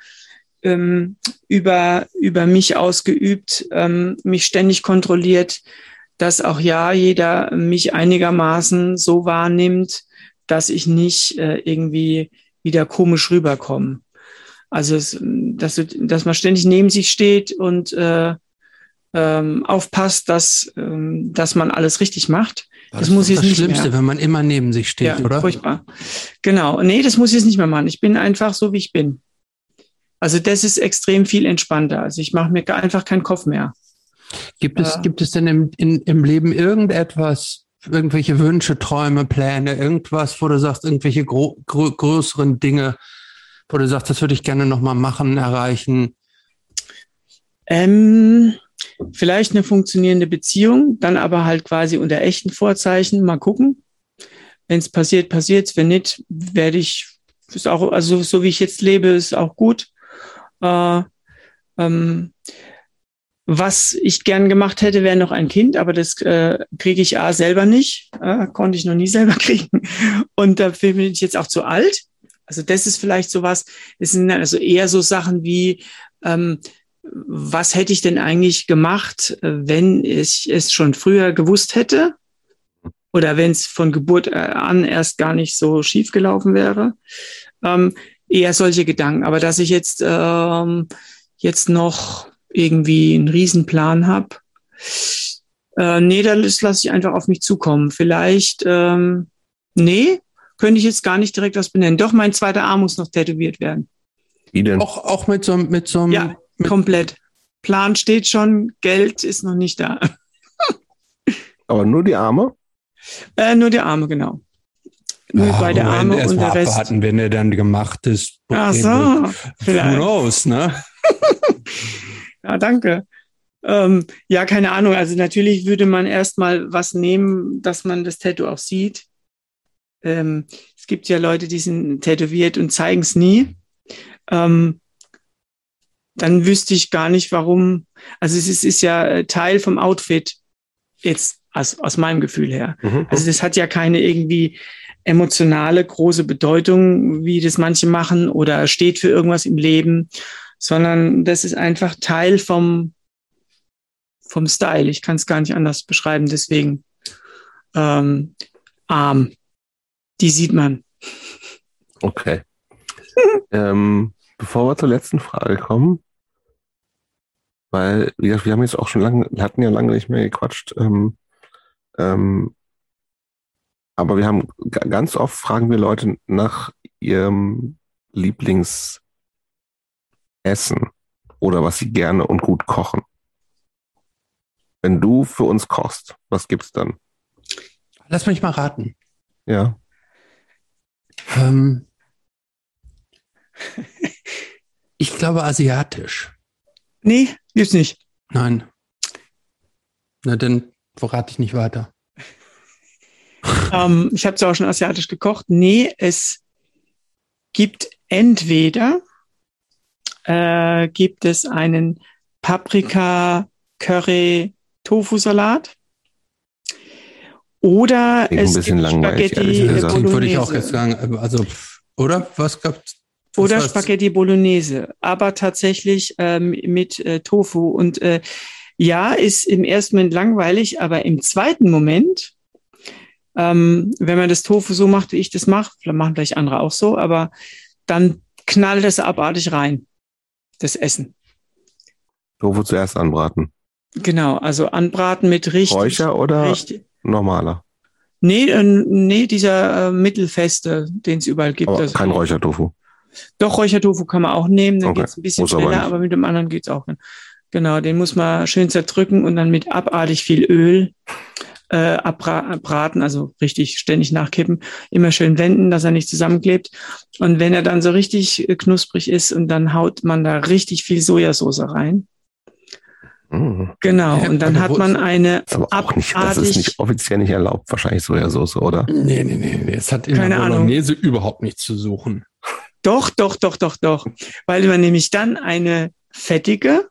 ähm, über, über mich ausgeübt, ähm, mich ständig kontrolliert, dass auch ja jeder mich einigermaßen so wahrnimmt, dass ich nicht äh, irgendwie wieder komisch rüberkomme. Also, es, dass, dass man ständig neben sich steht und äh, ähm, aufpasst, dass, ähm, dass man alles richtig macht. Das, das muss jetzt das nicht Schlimmste, mehr. wenn man immer neben sich steht, ja, oder? Furchtbar. Genau. Nee, das muss ich jetzt nicht mehr machen. Ich bin einfach so, wie ich bin. Also das ist extrem viel entspannter. Also ich mache mir einfach keinen Kopf mehr. Gibt es, äh, gibt es denn im, in, im Leben irgendetwas, irgendwelche Wünsche, Träume, Pläne, irgendwas, wo du sagst, irgendwelche größeren Dinge, wo du sagst, das würde ich gerne nochmal machen, erreichen? Ähm, vielleicht eine funktionierende Beziehung, dann aber halt quasi unter echten Vorzeichen. Mal gucken. Wenn es passiert, passiert Wenn nicht, werde ich, ist auch, also so wie ich jetzt lebe, ist auch gut. Äh, ähm, was ich gern gemacht hätte, wäre noch ein Kind, aber das äh, kriege ich A selber nicht, äh, konnte ich noch nie selber kriegen. Und dafür bin ich jetzt auch zu alt. Also das ist vielleicht sowas, das sind also eher so Sachen wie, ähm, was hätte ich denn eigentlich gemacht, wenn ich es schon früher gewusst hätte? Oder wenn es von Geburt äh, an erst gar nicht so schief gelaufen wäre? Ähm, eher solche Gedanken. Aber dass ich jetzt, ähm, jetzt noch irgendwie einen Riesenplan habe, äh, nee, das lasse ich einfach auf mich zukommen. Vielleicht, ähm, nee, könnte ich jetzt gar nicht direkt was benennen. Doch, mein zweiter Arm muss noch tätowiert werden. Wie denn? Auch, auch mit so, mit so einem ja. Komplett. Plan steht schon, Geld ist noch nicht da. Aber nur die Arme? Äh, nur die Arme, genau. Nur ja, beide Arme und der Rest. abwarten, wenn er dann gemacht ist. Ach so, vielleicht. Who knows, ne? ja, danke. Ähm, ja, keine Ahnung. Also natürlich würde man erstmal was nehmen, dass man das Tattoo auch sieht. Ähm, es gibt ja Leute, die sind tätowiert und zeigen es nie. Ähm, dann wüsste ich gar nicht, warum. Also es ist, ist ja äh, Teil vom Outfit jetzt aus, aus meinem Gefühl her. Mhm. Also das hat ja keine irgendwie emotionale große Bedeutung, wie das manche machen oder steht für irgendwas im Leben, sondern das ist einfach Teil vom vom Style. Ich kann es gar nicht anders beschreiben. Deswegen ähm, Arm, die sieht man. Okay. ähm, bevor wir zur letzten Frage kommen, weil wir, wir haben jetzt auch schon lange, hatten ja lange nicht mehr gequatscht, ähm, ähm, aber wir haben ganz oft fragen wir Leute nach ihrem Lieblingsessen oder was sie gerne und gut kochen. Wenn du für uns kochst, was gibt's dann? Lass mich mal raten. Ja. Ähm, ich glaube asiatisch. Nee, gibt's nicht. Nein. Na, dann verrate ich nicht weiter. ähm, ich habe es auch schon asiatisch gekocht. Nee, es gibt entweder äh, gibt es einen Paprika Curry Tofu Salat oder Klingt es gibt Spaghetti Bolognese. würde ich auch jetzt sagen, also oder was gab's? Oder Spaghetti Bolognese, aber tatsächlich ähm, mit äh, Tofu. Und äh, ja, ist im ersten Moment langweilig, aber im zweiten Moment, ähm, wenn man das Tofu so macht, wie ich das mache, vielleicht machen vielleicht andere auch so, aber dann knallt es abartig rein, das Essen. Tofu zuerst anbraten. Genau, also anbraten mit richtig. Räucher oder richtig, normaler? Nee, äh, nee, dieser äh, mittelfeste, den es überall gibt. Aber Also- kein Räuchertofu. Doch, Räuchertofu kann man auch nehmen, dann Okay, geht's ein bisschen muss aber schneller, nicht. aber, mit dem anderen geht's auch. Genau, den muss man schön zerdrücken und dann mit abartig viel Öl äh, abraten, also richtig ständig nachkippen, immer schön wenden, dass er nicht zusammenklebt. Und wenn er dann so richtig äh, knusprig ist und dann haut man da richtig viel Sojasauce rein. Mhm. Genau, Ja, und dann hat man eine aber auch nicht, das ist nicht offiziell nicht erlaubt, wahrscheinlich Sojasauce, oder? Nee, nee, nee, nee. Es hat in Keine der Ahnung. Bolognese überhaupt nichts zu suchen. Doch, doch, doch, doch, doch. Weil man nämlich dann eine fettige,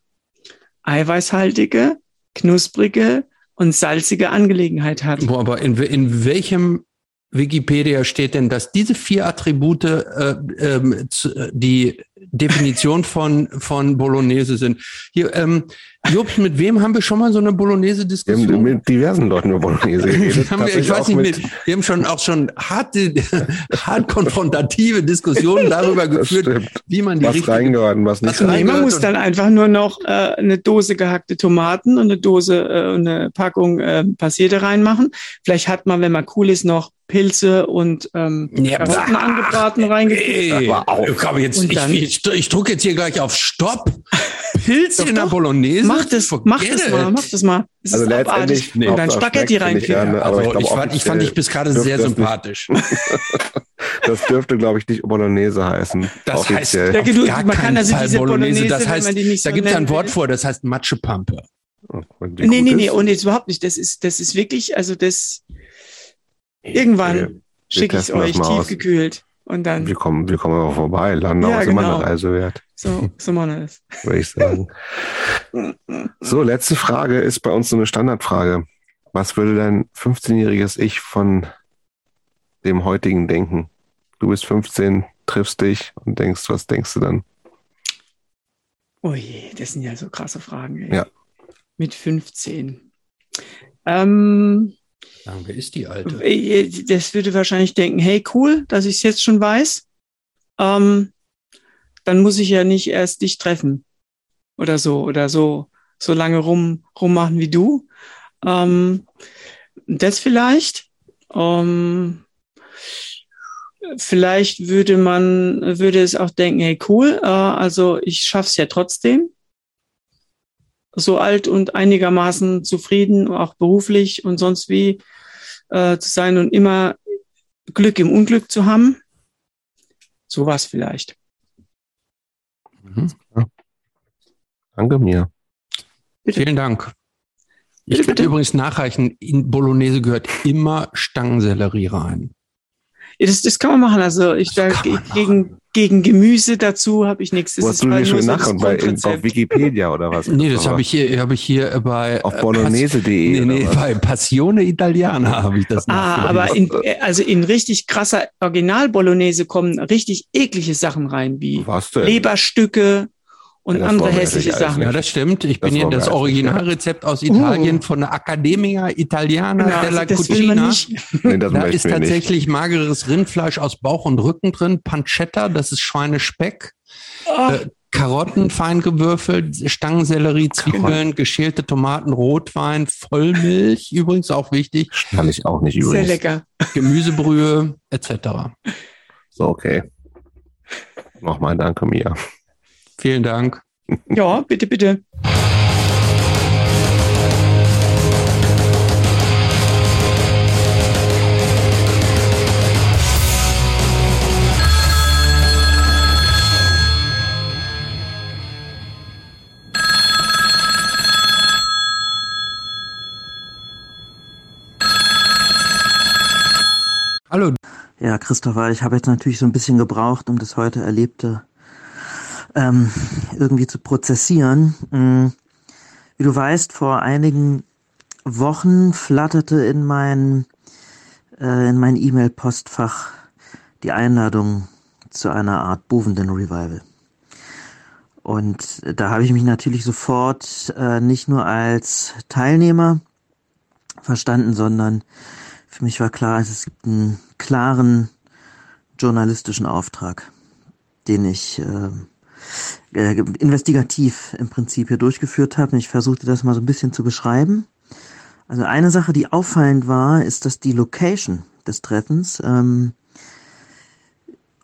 eiweißhaltige, knusprige und salzige Angelegenheit hat. Aber in, in welchem Wikipedia steht denn, dass diese vier Attribute äh, ähm, zu, äh, die Definition von, von Bolognese sind? Hier, ähm, Jobs, mit wem haben wir schon mal so eine Wir haben Bolognese-Diskussion? mit diversen Leuten über Bolognese geredet. Haben wir, ich weiß nicht, mit- mit, wir haben schon auch schon harte, hart konfrontative Diskussionen darüber geführt, wie man die Was richtige reingehört und was nicht Was Nee, man muss dann einfach nur noch äh, eine Dose gehackte Tomaten und eine Dose, äh, eine Packung äh, Passierte reinmachen. Vielleicht hat man, wenn man cool ist, noch Pilze und ähm, Ja, Karotten bah. angebraten reingekriegt. Aber jetzt, Und ich, dann- ich, ich drücke jetzt hier gleich auf Stopp. Pilz Doch, in der. Bolognese? Mach das, mach das mal, mach das mal. Das Also letztendlich, Nee. Und dann Spaghetti reinkriegen. aber Also ich ich, fand, ich fand dich bis gerade sehr das sympathisch. Das dürfte, glaube ich, nicht Bolognese heißen. Das heißt, offiziell. Ja, auf du- gar man kann keinen also Fall diese Bolognese. Bolognese, Das heißt, da so gibt es ein Wort will. vor, das heißt Matschepampe. Oh, Nee, nee, ist. nee, und jetzt überhaupt nicht. Das ist, das ist wirklich, also das irgendwann schicke ich es euch tiefgekühlt. Und dann, Wir kommen, wir kommen aber vorbei. Landau Ja, ist immer genau. eine Reise wert, so, so wir das. würde ich sagen. So, letzte Frage ist bei uns so eine Standardfrage. Was würde dein 15-jähriges Ich von dem heutigen denken? Du bist 15, triffst dich und denkst, was denkst du dann? Oh je, das sind ja so krasse Fragen. Ey. Ja. Mit 15. Ähm, Sagen, wer ist die Alte? äh, das würde wahrscheinlich denken, hey, cool, dass ich es jetzt schon weiß. Ähm, dann muss ich ja nicht erst dich treffen. Oder so, oder so, so lange rum, rummachen wie du. Ähm, das vielleicht. Ähm, vielleicht würde man, würde es auch denken, hey, cool, äh, also ich schaff's ja trotzdem. So alt und einigermaßen zufrieden, auch beruflich und sonst wie äh, zu sein und immer Glück im Unglück zu haben. Sowas vielleicht. Mhm. Danke mir. Bitte. Vielen Dank. Ich bitte. übrigens nachreichen, in Bolognese gehört immer Stangensellerie rein. Das, das kann man machen. Also ich Das da gegen, gegen Gemüse dazu habe ich nichts. Das Wo ist hast du dir schon das nachgeschaut? Bei, in, auf. Wikipedia oder was? Nee, das habe ich hier, habe ich hier bei Auf äh, bolognese.de. Nee, nee, bei Passione Italiana habe ich das Ah, aber in, also in richtig krasser Original-Bolognese kommen richtig eklige Sachen rein, wie Was denn? Leberstücke und andere hässliche Sachen. Ja, das stimmt. Ich bin Das hier wollen wir das eigentlich Originalrezept aus Italien Uh. von der Accademia Italiana Genau, della also das will man Cucina. nicht. Nee, das Da ist wir nicht. tatsächlich mageres Rindfleisch aus Bauch und Rücken drin, Pancetta, das ist Schweinespeck, Oh, äh, Karotten fein gewürfelt, Stangensellerie, Zwiebeln, geschälte Tomaten, Rotwein, Vollmilch, übrigens auch wichtig, Kann ich auch nicht sehr übrigens. lecker. Gemüsebrühe etc. So, okay. Nochmal danke mir. Vielen Dank. Ja, bitte, bitte. Hallo. Ja, Christopher, ich habe jetzt natürlich so ein bisschen gebraucht, um das heute Erlebte ähm, irgendwie zu prozessieren. Mm, Wie du weißt, vor einigen Wochen flatterte in mein äh, in mein E-Mail-Postfach die Einladung zu einer Art Bovenden Revival. Und da habe ich mich natürlich sofort äh, nicht nur als Teilnehmer verstanden, sondern für mich war klar, es gibt einen klaren journalistischen Auftrag, den ich äh, äh, investigativ im Prinzip hier durchgeführt habe. Ich versuchte das mal so ein bisschen zu beschreiben. Also eine Sache, die auffallend war, ist, dass die Location des Treffens ähm,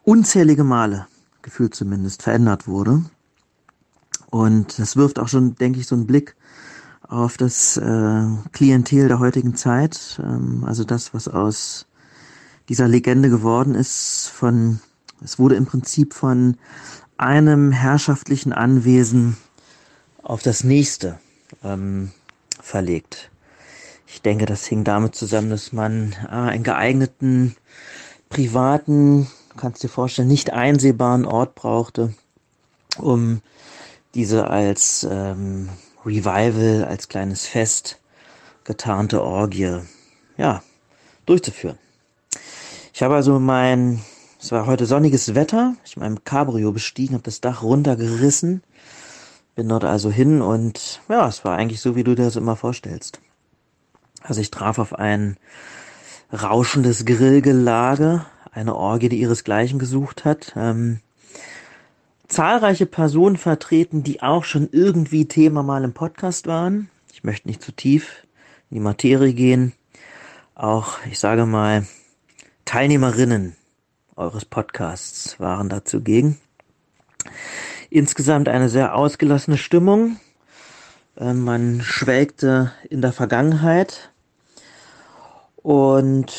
unzählige Male, gefühlt zumindest, verändert wurde. Und das wirft auch schon, denke ich, so einen Blick auf das äh, Klientel der heutigen Zeit. Ähm, also das, was aus dieser Legende geworden ist, von, es wurde im Prinzip von einem herrschaftlichen Anwesen auf das nächste ähm, verlegt. Ich denke, das hing damit zusammen, dass man äh, einen geeigneten, privaten, kannst dir vorstellen, nicht einsehbaren Ort brauchte, um diese als ähm, Revival, als kleines Fest getarnte Orgie, ja, durchzuführen. Ich habe also mein, es war heute sonniges Wetter, ich mein Cabrio bestiegen, habe das Dach runtergerissen, bin dort also hin und ja, es war eigentlich so, wie du dir das immer vorstellst. Also ich traf auf ein rauschendes Grillgelage, eine Orgie, die ihresgleichen gesucht hat. Ähm, zahlreiche Personen vertreten, die auch schon irgendwie Thema mal im Podcast waren. Ich möchte nicht zu tief in die Materie gehen. Auch, ich sage mal, Teilnehmerinnen eures Podcasts waren da zugegen. Insgesamt eine sehr ausgelassene Stimmung. Ähm, man schwelgte in der Vergangenheit. Und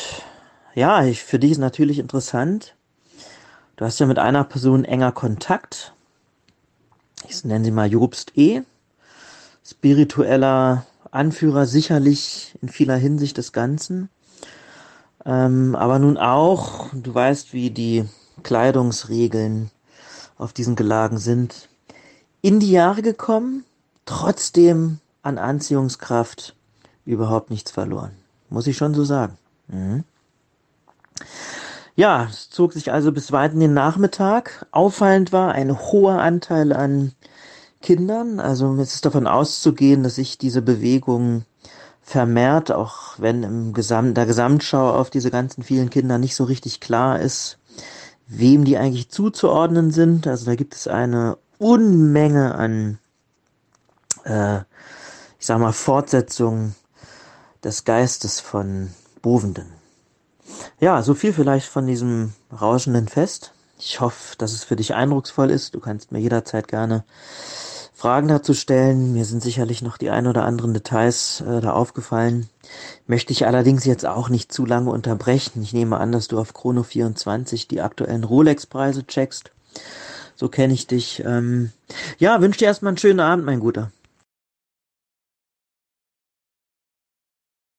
ja, ich, für dich ist natürlich interessant. Du hast ja mit einer Person enger Kontakt. Ich nenne sie mal Jobst E. Spiritueller Anführer sicherlich in vieler Hinsicht des Ganzen. Ähm, aber nun auch, du weißt, wie die Kleidungsregeln auf diesen Gelagen sind, in die Jahre gekommen, trotzdem an Anziehungskraft überhaupt nichts verloren. Muss ich schon so sagen. Mhm. Ja, es zog sich also bis weit in den Nachmittag. Auffallend war ein hoher Anteil an Kindern. Also es ist davon auszugehen, dass sich diese Bewegung vermehrt, auch wenn im Gesamt, der Gesamtschau auf diese ganzen vielen Kinder nicht so richtig klar ist, wem die eigentlich zuzuordnen sind. Also da gibt es eine Unmenge an, äh, ich sag mal, Fortsetzungen des Geistes von Bovenden. Ja, so viel vielleicht von diesem rauschenden Fest. Ich hoffe, dass es für dich eindrucksvoll ist. Du kannst mir jederzeit gerne Fragen dazu stellen. Mir sind sicherlich noch die ein oder anderen Details äh, da aufgefallen. Möchte ich allerdings jetzt auch nicht zu lange unterbrechen. Ich nehme an, dass du auf Chrono24 die aktuellen Rolex-Preise checkst. So kenne ich dich. Ähm ja, wünsche dir erstmal einen schönen Abend, mein Guter.